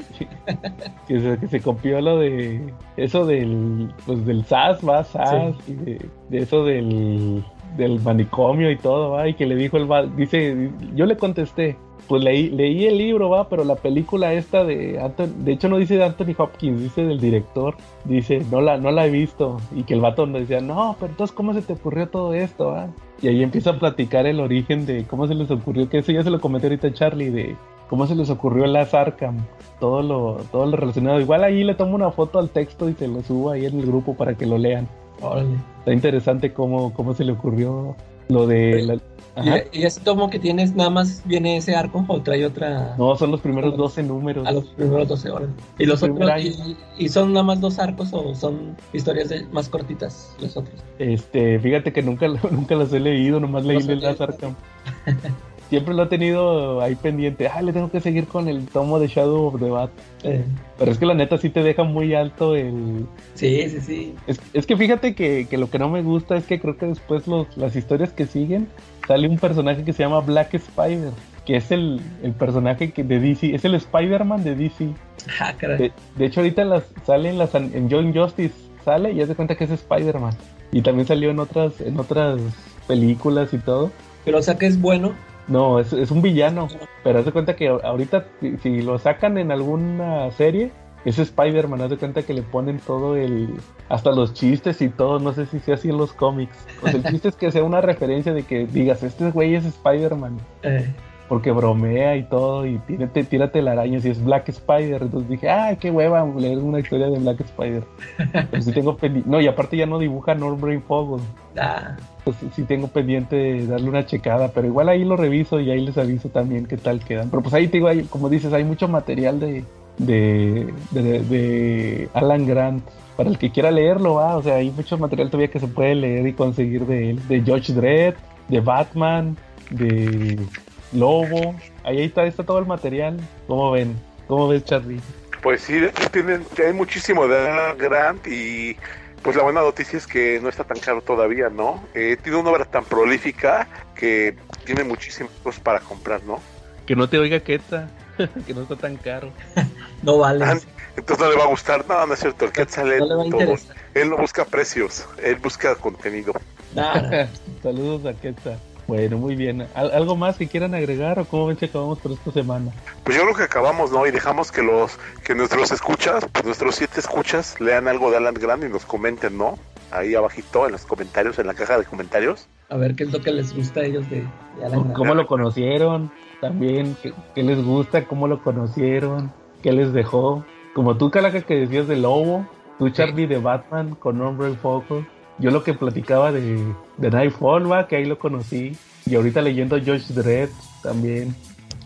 Que, se, que se copió lo de eso del pues del SAS, va, SAS, y de, de eso del, del manicomio y todo, va, y que le dijo el dice, yo le contesté, pues leí, leí el libro, va, pero la película esta de Anthony, de hecho no dice de Anthony Hopkins, dice del director, dice, no la, no la he visto, y que el vato me decía, no, pero entonces cómo se te ocurrió todo esto, va? Y ahí empieza a platicar el origen de cómo se les ocurrió, que eso ya se lo comenté ahorita a Charlie, de cómo se les ocurrió el Arkham, todo lo, todo lo relacionado. Igual ahí le tomo una foto al texto y se lo subo ahí en el grupo para que lo lean. Órale. Está interesante cómo, cómo se le ocurrió lo de la... ¿Y, y ese tomo que tienes nada más viene ese arco o trae otra? No, son los primeros 12 números. A los primeros 12 horas. ¿Y los otros? Y, y son nada más dos arcos o son historias de- más cortitas los otros? Este, fíjate que nunca, nunca los he leído, nomás leí leído. Arkham. Siempre lo he tenido ahí pendiente. Ah, le tengo que seguir con el tomo de Shadow of the Bat. Eh, Pero es que la neta sí te deja muy alto el... sí, sí, sí. Es, es que fíjate que, que lo que no me gusta es que creo que después los, las historias que siguen sale un personaje que se llama Black Spider, que es el, el personaje que de DC, es el Spider-Man de DC. Ah, caray. De, de hecho ahorita en las, sale en, las, en Young Justice, sale y ya se cuenta que es Spider-Man. Y también salió en otras, en otras películas y todo. Pero o sea que es bueno. No, es, es un villano. Pero haz de cuenta que ahorita, si, si lo sacan en alguna serie, es Spider-Man. Haz de cuenta que le ponen todo el. Hasta los chistes y todo. No sé si sea así en los cómics. Pues el chiste es que sea una referencia de que digas: Este güey es Spider-Man. Eh, Porque bromea y todo. Y tírate, tírate la araña. Si es Black Spider. Entonces dije: ¡Ay, qué hueva! Leer una historia de Black Spider. Pero sí tengo pendiente. No, y aparte ya no dibuja Norbrain Fogel ah, pues sí tengo pendiente de darle una checada, pero igual ahí lo reviso y ahí les aviso también qué tal quedan. Pero pues ahí te digo, hay, como dices, hay mucho material de, de, de, de Alan Grant. Para el que quiera leerlo, va, o sea, hay mucho material todavía que se puede leer y conseguir de él. De George Dredd, de Batman, de Lobo. Ahí está, ahí está todo el material. ¿Cómo ven? ¿Cómo ves, Charlie? Pues sí, tienen, hay muchísimo de Alan Grant y pues la buena noticia es que no está tan caro todavía, ¿no? Eh, tiene una obra tan prolífica que tiene muchísimas cosas para comprar, ¿no? Que no te oiga Queta, que no está tan caro. no vale. Ah, Entonces no le va a gustar, no, no es cierto, el Quetzal No le va a todo. interesar. Él no busca precios, él busca contenido. Nada. Saludos a Queta. Bueno, muy bien. ¿Al- ¿Algo más que quieran agregar o cómo ven si acabamos por esta semana? Pues yo creo que acabamos, ¿no? Y dejamos que los que nuestros escuchas, pues nuestros siete escuchas, lean algo de Alan Grant y nos comenten, ¿no? Ahí abajito en los comentarios, en la caja de comentarios. A ver qué es lo que les gusta a ellos de, de Alan Grant. ¿Cómo lo conocieron? También, ¿qué, qué les gusta? ¿Cómo lo conocieron? ¿Qué les dejó? Como tú, Calaca, que decías de Lobo, tú, Charlie, de Batman con Hombre Foco. Yo lo que platicaba de, de Nightfall, va, que ahí lo conocí. Y ahorita leyendo George Dredd también.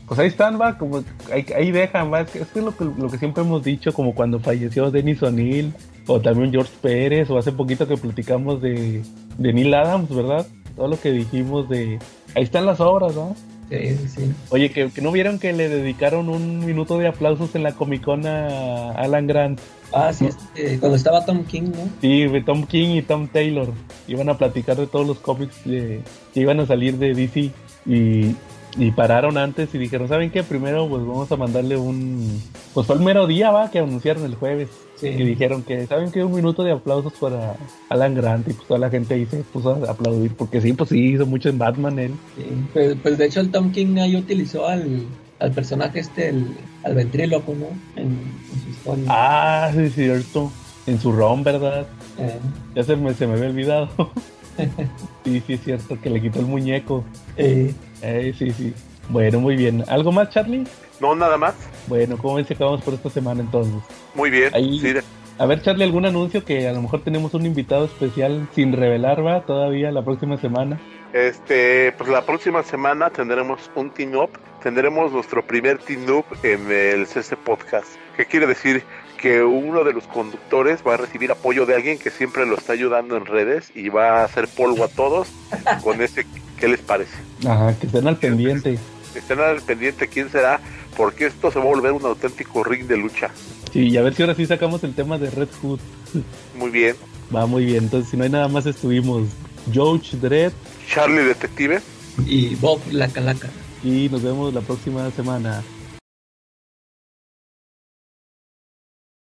Pues ahí están, va, como ahí, ahí dejan, va. Es que es lo que, lo que siempre hemos dicho, como cuando falleció Dennis O'Neill, o también George Pérez, o hace poquito que platicamos de, de Neil Adams, ¿verdad? Todo lo que dijimos de... Ahí están las obras, ¿no? Sí, sí, sí. Oye, que, que no vieron que le dedicaron un minuto de aplausos en la Comic Con a Alan Grant. Ah, sí, este, cuando estaba Tom King, ¿no? Sí, Tom King y Tom Taylor. Iban a platicar de todos los cómics de- que iban a salir de DC. Y, y pararon antes y dijeron, ¿saben qué? Primero pues vamos a mandarle un... Pues fue el mero día, va, que anunciaron el jueves. Sí. Que dijeron que, ¿saben qué? Un minuto de aplausos para Alan Grant. Y pues toda la gente ahí se puso a aplaudir. Porque sí, pues sí, hizo mucho en Batman él. Sí, Pues, pues de hecho el Tom King ahí utilizó al, al personaje este, el, al ventríloco, ¿no? En, en su historia. Ah, sí, cierto. En su ron, ¿verdad? Eh, Ya se me, se me había olvidado. sí, sí, es cierto, que le quitó el muñeco. eh, Eh, sí, sí. Bueno, muy bien. ¿Algo más, Charlie? No, nada más. Bueno, ¿cómo ven si acabamos por esta semana entonces? Muy bien. Ahí- Sí, de- A ver, Charlie, ¿algún anuncio que a lo mejor tenemos un invitado especial sin revelar, va? Todavía la próxima semana. Este, pues la próxima semana tendremos un team up, tendremos nuestro primer team up en el CC Podcast. ¿Qué quiere decir? Que uno de los conductores va a recibir apoyo de alguien que siempre lo está ayudando en redes y va a hacer polvo a todos con ese, ¿qué les parece? Ajá, que estén al pendiente. Estén al pendiente quién será, porque esto se va a volver un auténtico ring de lucha. Sí, y a ver si ahora sí sacamos el tema de Red Hood. Muy bien. Va muy bien. Entonces, si no hay nada más, estuvimos George Dredd. Charlie Detective. Y Bob la Calaca. Y nos vemos la próxima semana.